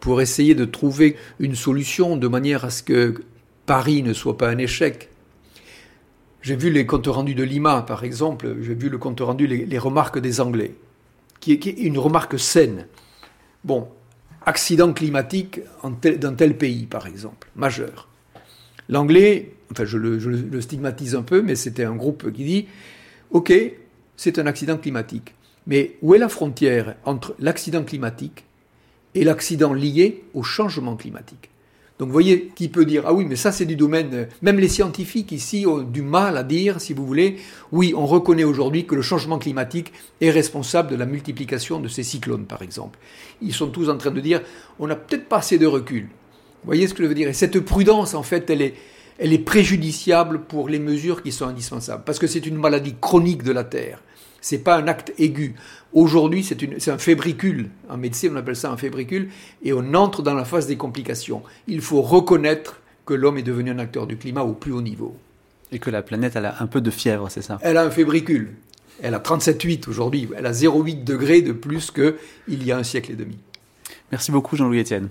pour essayer de trouver une solution de manière à ce que Paris ne soit pas un échec. J'ai vu les comptes rendus de Lima, par exemple, j'ai vu le compte rendu, les, les remarques des Anglais, qui est, une remarque saine. Bon, accident climatique dans tel pays, par exemple, majeur. L'anglais, enfin je le stigmatise un peu, mais c'était un groupe qui dit, OK, c'est un accident climatique. Mais où est la frontière entre l'accident climatique et l'accident lié au changement climatique? Donc vous voyez, qui peut dire, ah oui, mais ça c'est du domaine, même les scientifiques ici ont du mal à dire, si vous voulez, oui, on reconnaît aujourd'hui que le changement climatique est responsable de la multiplication de ces cyclones, par exemple. Ils sont tous en train de dire, on n'a peut-être pas assez de recul. Vous voyez ce que je veux dire? Et cette prudence, en fait, elle est, elle est préjudiciable pour les mesures qui sont indispensables, parce que c'est une maladie chronique de la Terre. C'est pas un acte aigu. Aujourd'hui, c'est un fébricule. En médecine, on appelle ça un fébricule, et on entre dans la phase des complications. Il faut reconnaître que l'homme est devenu un acteur du climat au plus haut niveau. Et que la planète, elle a un peu de fièvre, c'est ça? Elle a un fébricule. Elle a 37,8 aujourd'hui. Elle a 0,8 degrés de plus qu'il y a un siècle et demi. Merci beaucoup, Jean-Louis Etienne.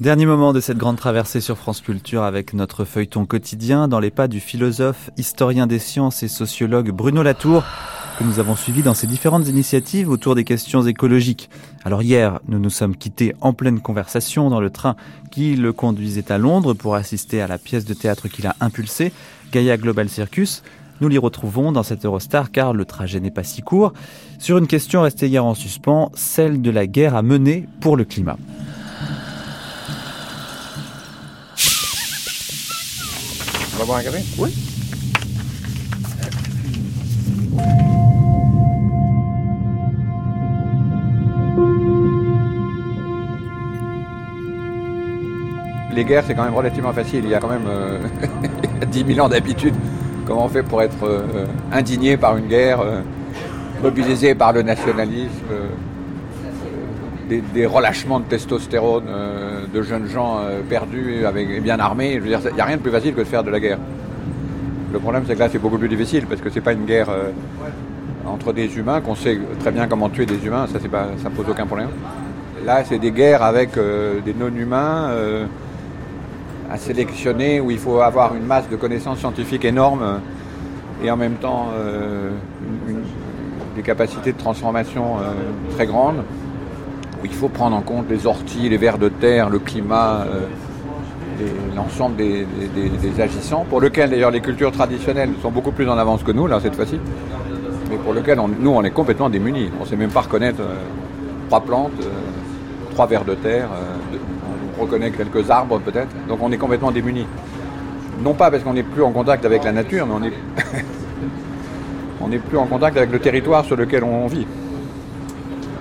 Dernier moment de cette grande traversée sur France Culture avec notre feuilleton quotidien dans les pas du philosophe, historien des sciences et sociologue Bruno Latour que nous avons suivi dans ses différentes initiatives autour des questions écologiques. Alors hier, nous nous sommes quittés en pleine conversation dans le train qui le conduisait à Londres pour assister à la pièce de théâtre qu'il a impulsée, Gaia Global Circus. Nous l'y retrouvons dans cette Eurostar car le trajet n'est pas si court, sur une question restée hier en suspens, celle de la guerre à mener pour le climat. Oui. Les guerres, c'est quand même relativement facile. Il y a quand même euh, 10 000 ans d'habitude. Comment on fait pour être euh, indigné par une guerre, euh, mobilisé par le nationalisme, euh, des, relâchements de testostérone euh, de jeunes gens euh, perdus avec, et bien armés. Il n'y a rien de plus facile que de faire de la guerre. Le problème, c'est que là, c'est beaucoup plus difficile parce que c'est pas une guerre euh, entre des humains qu'on sait très bien comment tuer des humains. Ça, c'est pas, ça pose aucun problème. Là, c'est des guerres avec des non-humains à sélectionner où il faut avoir une masse de connaissances scientifiques énormes euh, et en même temps des capacités de transformation très grandes il faut prendre en compte les orties, les vers de terre, le climat, euh, l'ensemble des, agissants, pour lequel d'ailleurs les cultures traditionnelles sont beaucoup plus en avance que nous, là, cette fois-ci, mais pour lequel nous, on est complètement démunis. On ne sait même pas reconnaître euh, trois plantes, euh, trois vers de terre, on reconnaît quelques arbres peut-être, donc on est complètement démunis. Non pas parce qu'on n'est plus en contact avec la nature, mais on n'est plus en contact avec le territoire sur lequel on vit.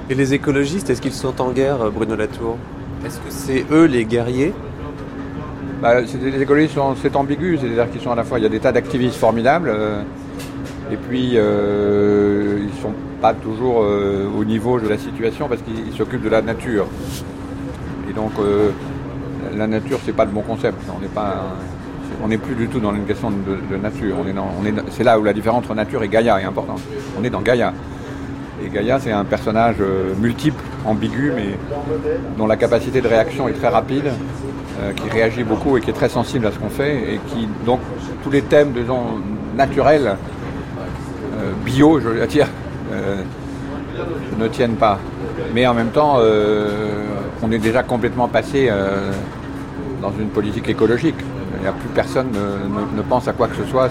Et les écologistes, est-ce qu'ils sont en guerre, Bruno Latour Est-ce que c'est eux les guerriers Bah, c'est des écologistes, sont- c'est ambigu, c'est-à-dire qu'ils sont à la fois, il y a des tas d'activistes formidables, euh, et puis euh, ils sont pas toujours euh, au niveau de la situation parce qu'ils s'occupent de la nature. Et donc euh, la nature, c'est pas le bon concept. On n'est pas, on n'est plus du tout dans une question de, de nature. On est dans, on est, dans- c'est là où la différence entre nature et Gaïa est importante. On est dans Gaïa. Et Gaïa, c'est un personnage euh, multiple, ambigu, mais dont la capacité de réaction est très rapide, euh, qui réagit beaucoup et qui est très sensible à ce qu'on fait, et qui, donc, tous les thèmes, disons, naturels, euh, bio, je veux dire, ne tiennent pas. Mais en même temps, on est déjà complètement passé dans une politique écologique. Il n'y a plus personne ne, ne- pense à quoi que ce soit.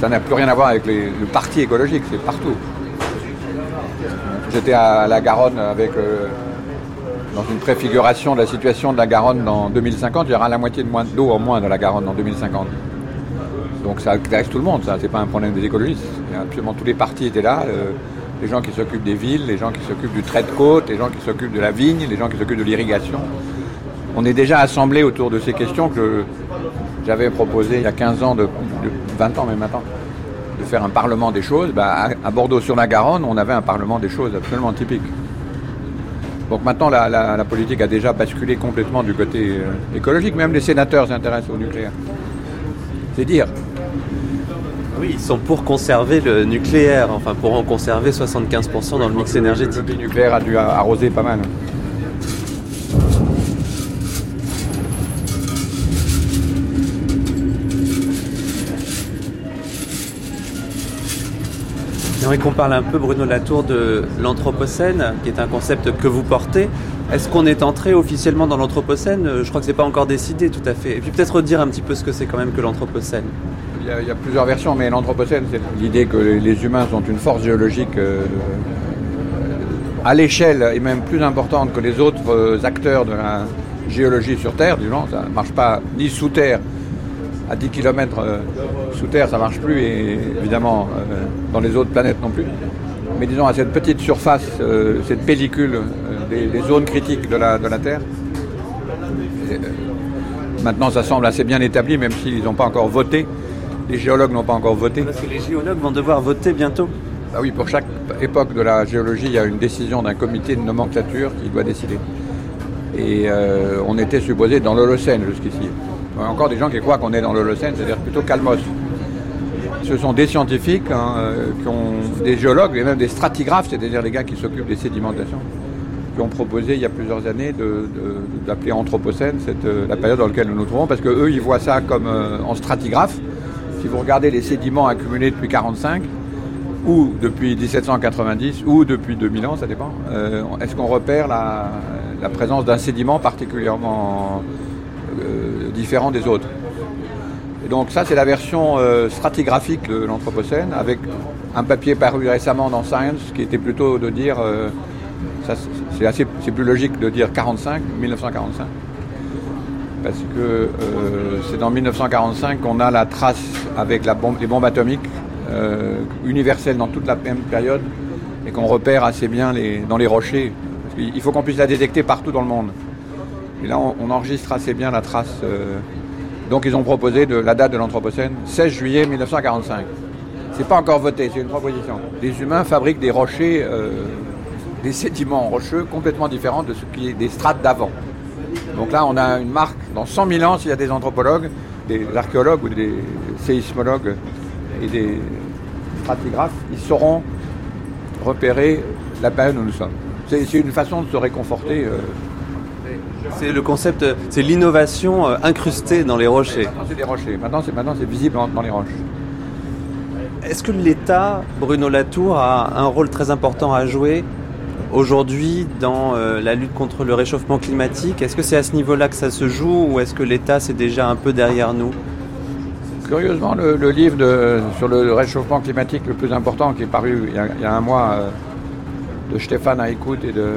Ça n'a plus rien à voir avec le parti écologique, c'est partout. J'étais à la Garonne avec, euh, dans une préfiguration de la situation de la Garonne dans 2050. Il y aura la moitié de moins d'eau en moins dans la Garonne en 2050. Donc ça intéresse tout le monde, ça. C'est pas un problème des écologistes. Absolument tous les partis étaient là. euh, les gens qui s'occupent des villes, les gens qui s'occupent du trait de côte, les gens qui s'occupent de la vigne, les gens qui s'occupent de l'irrigation. On est déjà assemblés autour de ces questions que j'avais proposé il y a 15 ans, de 20 ans même maintenant, de faire un parlement des choses. Bah, à, à Bordeaux sur la Garonne, on avait un parlement des choses absolument typique. Donc maintenant, la, la- la politique a déjà basculé complètement du côté euh, écologique. Même les sénateurs s'intéressent au nucléaire. C'est dire. Oui, ils sont pour conserver le nucléaire, enfin pour en conserver 75% dans le mix énergétique. Le nucléaire a dû arroser pas mal. J'aimerais qu'on parle un peu, Bruno Latour, de l'Anthropocène, qui est un concept que vous portez. Est-ce qu'on est entré officiellement dans l'Anthropocène? Je crois que c'est pas encore décidé tout à fait. Et puis peut-être redire un petit peu ce que c'est quand même que l'Anthropocène. Il y, a, plusieurs versions, mais l'Anthropocène, c'est l'idée que les, humains sont une force géologique euh, à l'échelle et même plus importante que les autres euh, acteurs de la géologie sur Terre. Disons, ça ne marche pas ni sous terre, à 10 km sous terre, ça marche plus, et évidemment euh, dans les autres planètes non plus. Mais disons, à cette petite surface, euh, cette pellicule euh, des, des zones critiques de la, de la Terre, et, euh, maintenant ça semble assez bien établi, même s'ils n'ont pas encore voté. Les géologues n'ont pas encore voté. Parce que les géologues vont devoir voter bientôt. Bah oui, pour chaque époque de la géologie, il y a une décision d'un comité de nomenclature qui doit décider. Et euh, on était supposé dans l'Holocène jusqu'ici. Il y a encore des gens qui croient qu'on est dans l'Holocène, c'est-à-dire plutôt Calmos. Ce sont des scientifiques, hein, euh, qui ont, des géologues et même des stratigraphes, c'est-à-dire les gars qui s'occupent des sédimentations, qui ont proposé il y a plusieurs années d'appeler Anthropocène cette, euh, la période dans laquelle nous nous trouvons, parce qu'eux, ils voient ça comme euh, en stratigraphe. Si vous regardez les sédiments accumulés depuis 1945, ou depuis 1790, ou depuis 2000 ans, ça dépend, est-ce qu'on repère la, présence d'un sédiment particulièrement différent des autres Et donc ça, c'est la version euh, stratigraphique de l'Anthropocène, avec un papier paru récemment dans Science, qui était plutôt de dire, euh, c'est plus logique de dire 45, 1945, parce que euh, c'est dans 1945 qu'on a la trace avec la bombe, les bombes atomiques euh, universelles dans toute la même période et qu'on repère assez bien les, dans les rochers. Il faut qu'on puisse la détecter partout dans le monde. Et là, on, enregistre assez bien la trace. euh, donc, ils ont proposé de, la date de l'Anthropocène, 16 juillet 1945. C'est pas encore voté, c'est une proposition. Les humains fabriquent des rochers, euh, des sédiments rocheux complètement différents de ce qui est des strates d'avant. Donc là, on a une marque. Dans 100 000 ans, s'il y a des anthropologues, des archéologues ou des séismologues et des stratigraphes, ils sauront repérer la période où nous sommes. C'est c'est une façon de se réconforter. euh. C'est le concept, c'est l'innovation euh, incrustée dans les rochers. Maintenant, c'est des rochers. Maintenant, c'est maintenant, c'est visible dans, dans les roches. Est-ce que l'État, Bruno Latour, a un rôle très important à jouer aujourd'hui dans euh, la lutte contre le réchauffement climatique? Est-ce que c'est à ce niveau-là que ça se joue ou est-ce que l'État c'est déjà un peu derrière nous? Curieusement, le, le livre de- sur le réchauffement climatique le plus important qui est paru il y a, il y a un mois euh, de Stéphane Aïkout et de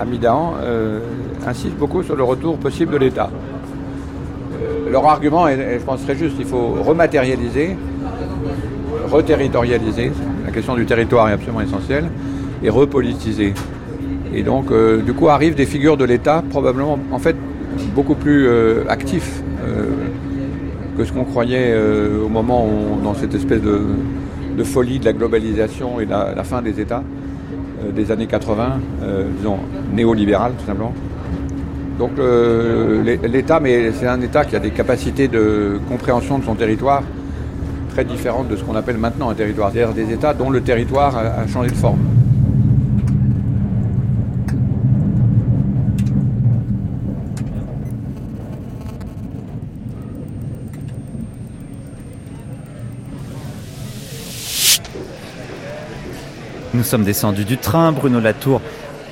Amidan euh, insiste beaucoup sur le retour possible de l'État. Euh, leur argument est, je pense, très juste. Il faut rematérialiser, reterritorialiser. La question du territoire est absolument essentielle. Et repolitiser. Et donc, euh, du coup, arrivent des figures de l'État probablement, en fait, beaucoup plus euh, actifs que ce qu'on croyait au moment où, dans cette espèce de, folie de la globalisation et de la, la fin des États des années 80, euh, disons néolibéral tout simplement. Donc euh, l'É- l'État, mais c'est un État qui a des capacités de compréhension de son territoire très différentes de ce qu'on appelle maintenant un territoire. C'est-à-dire des États dont le territoire a changé de forme. Nous sommes descendus du train. Bruno Latour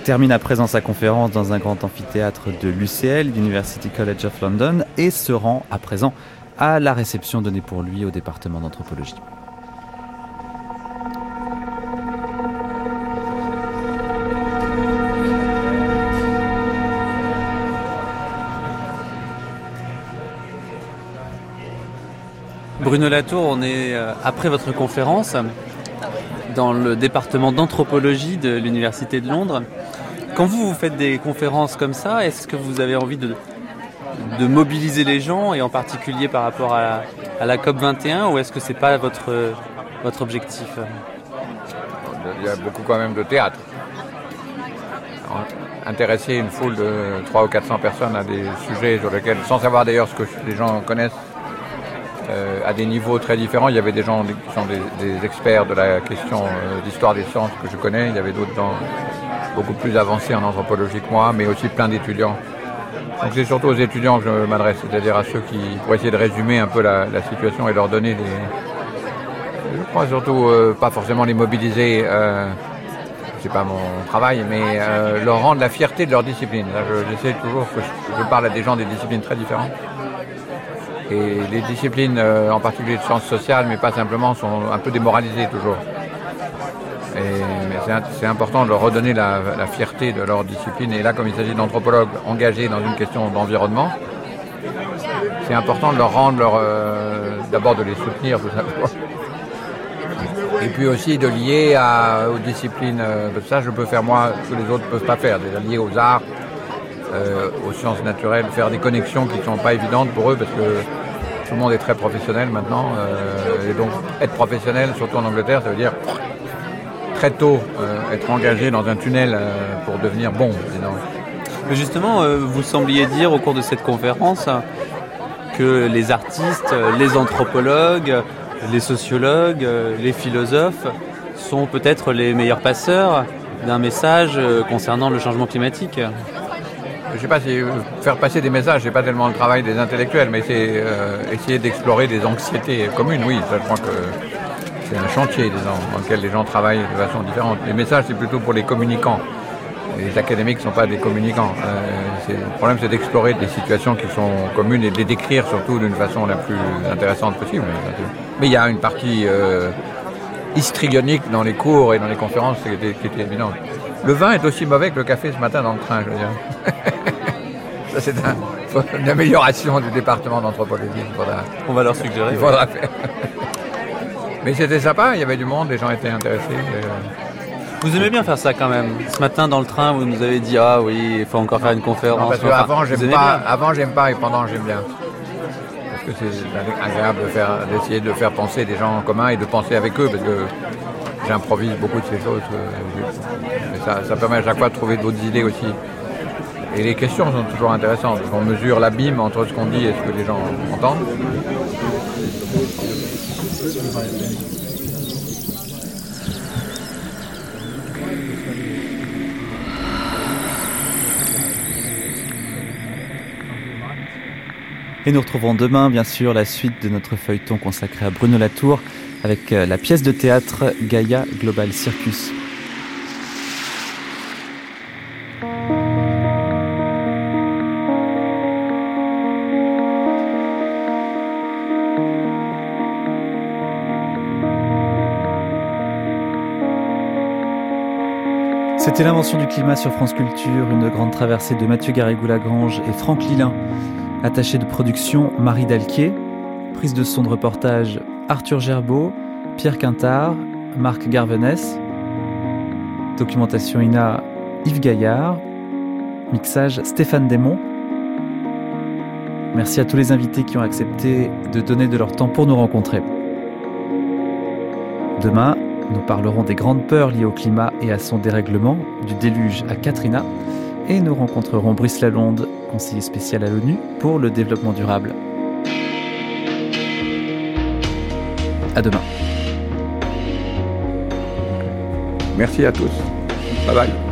termine à présent sa conférence dans un grand amphithéâtre de l'UCL, l'University College of London, et se rend à présent à la réception donnée pour lui au département d'anthropologie. Bruno Latour, on est euh, après votre conférence dans le département d'anthropologie de l'Université de Londres. Quand vous, vous faites des conférences comme ça, est-ce que vous avez envie de, mobiliser les gens, et en particulier par rapport à la, à la COP21, ou est-ce que c'est pas votre, objectif? Il y a beaucoup quand même de théâtre. intéresser une foule de 300 ou 400 personnes à des sujets sur lesquels, sans savoir d'ailleurs ce que les gens connaissent, euh, à des niveaux très différents. Il y avait des gens qui sont des, experts de la question euh, d'histoire des sciences que je connais. Il y avait d'autres gens beaucoup plus avancés en anthropologie que moi, mais aussi plein d'étudiants. Donc c'est surtout aux étudiants que je m'adresse, c'est-à-dire à ceux qui, pour essayer de résumer un peu la, situation et leur donner des... Je crois surtout euh, pas forcément les mobiliser, euh, c'est pas mon travail, mais leur rendre la fierté de leur discipline. J'essaie toujours que je parle à des gens des disciplines très différentes et les disciplines, euh, en particulier de sciences sociales, mais pas simplement, sont un peu démoralisées toujours. C'est important de leur redonner la, fierté de leur discipline. Et là, comme il s'agit d'anthropologues engagés dans une question d'environnement, c'est important de leur rendre leur, euh, d'abord de les soutenir tout simplement. Et puis aussi de lier à, aux disciplines, euh, ça je peux faire moi, que les autres ne peuvent pas faire, de lier aux arts, aux sciences naturelles, faire des connexions qui ne sont pas évidentes pour eux parce que tout le monde est très professionnel maintenant. Euh, et donc être professionnel, surtout en Angleterre, ça veut dire très tôt euh, être engagé dans un tunnel euh, pour devenir bon. Mais justement, vous sembliez dire au cours de cette conférence que les artistes, les anthropologues, les sociologues, les philosophes sont peut-être les meilleurs passeurs d'un message concernant le changement climatique je ne sais pas si faire passer des messages, c'est pas tellement le travail des intellectuels, mais c'est euh, essayer d'explorer des anxiétés communes. Oui, je crois que c'est un chantier dans lequel les gens travaillent de façon différente. Les messages, c'est plutôt pour les communicants. Les académiques ne sont pas des communicants. Euh, le problème, c'est d'explorer des situations qui sont communes et de les décrire surtout d'une façon la plus intéressante possible. Mais il y a une partie euh, histrionique dans les cours et dans les conférences qui était, qui était évidente. Le vin est aussi mauvais que le café ce matin dans le train, je veux dire. Ça, c'est une amélioration du département d'anthropologie. On va leur suggérer. Il faudra faire. Mais c'était sympa, il y avait du monde, les gens étaient intéressés. Euh. Vous aimez bien faire ça quand même. Ce matin dans le train, vous nous avez dit ah oui, il faut encore faire une conférence. parce que avant j'aime pas, avant j'aime pas et pendant j'aime bien. Parce que c'est agréable d'essayer de faire penser des gens en commun et de penser avec eux parce que j'improvise beaucoup de ces choses. Euh, ça, permet à chaque fois de trouver d'autres idées aussi. Et les questions sont toujours intéressantes. On mesure l'abîme entre ce qu'on dit et ce que les gens entendent. Et nous retrouvons demain, bien sûr, la suite de notre feuilleton consacré à Bruno Latour avec euh, la pièce de théâtre Gaia Global Circus. L'invention du climat sur France Culture, une grande traversée de Mathieu Garrigou-Lagrange et Franck Lilin. Attaché de production, Marie Dalquier. Prise de son de reportage, Arthur Gerbeau, Pierre Quintard, Marc Garvenès, documentation INA Yves Gaillard, mixage Stéphane Desmond. Merci à tous les invités qui ont accepté de donner de leur temps pour nous rencontrer. Demain, nous parlerons des grandes peurs liées au climat et à son dérèglement, du déluge à Katrina, et nous rencontrerons Brice Lalonde, conseiller spécial à l'ONU pour le développement durable. À demain. Merci à tous. Bye bye.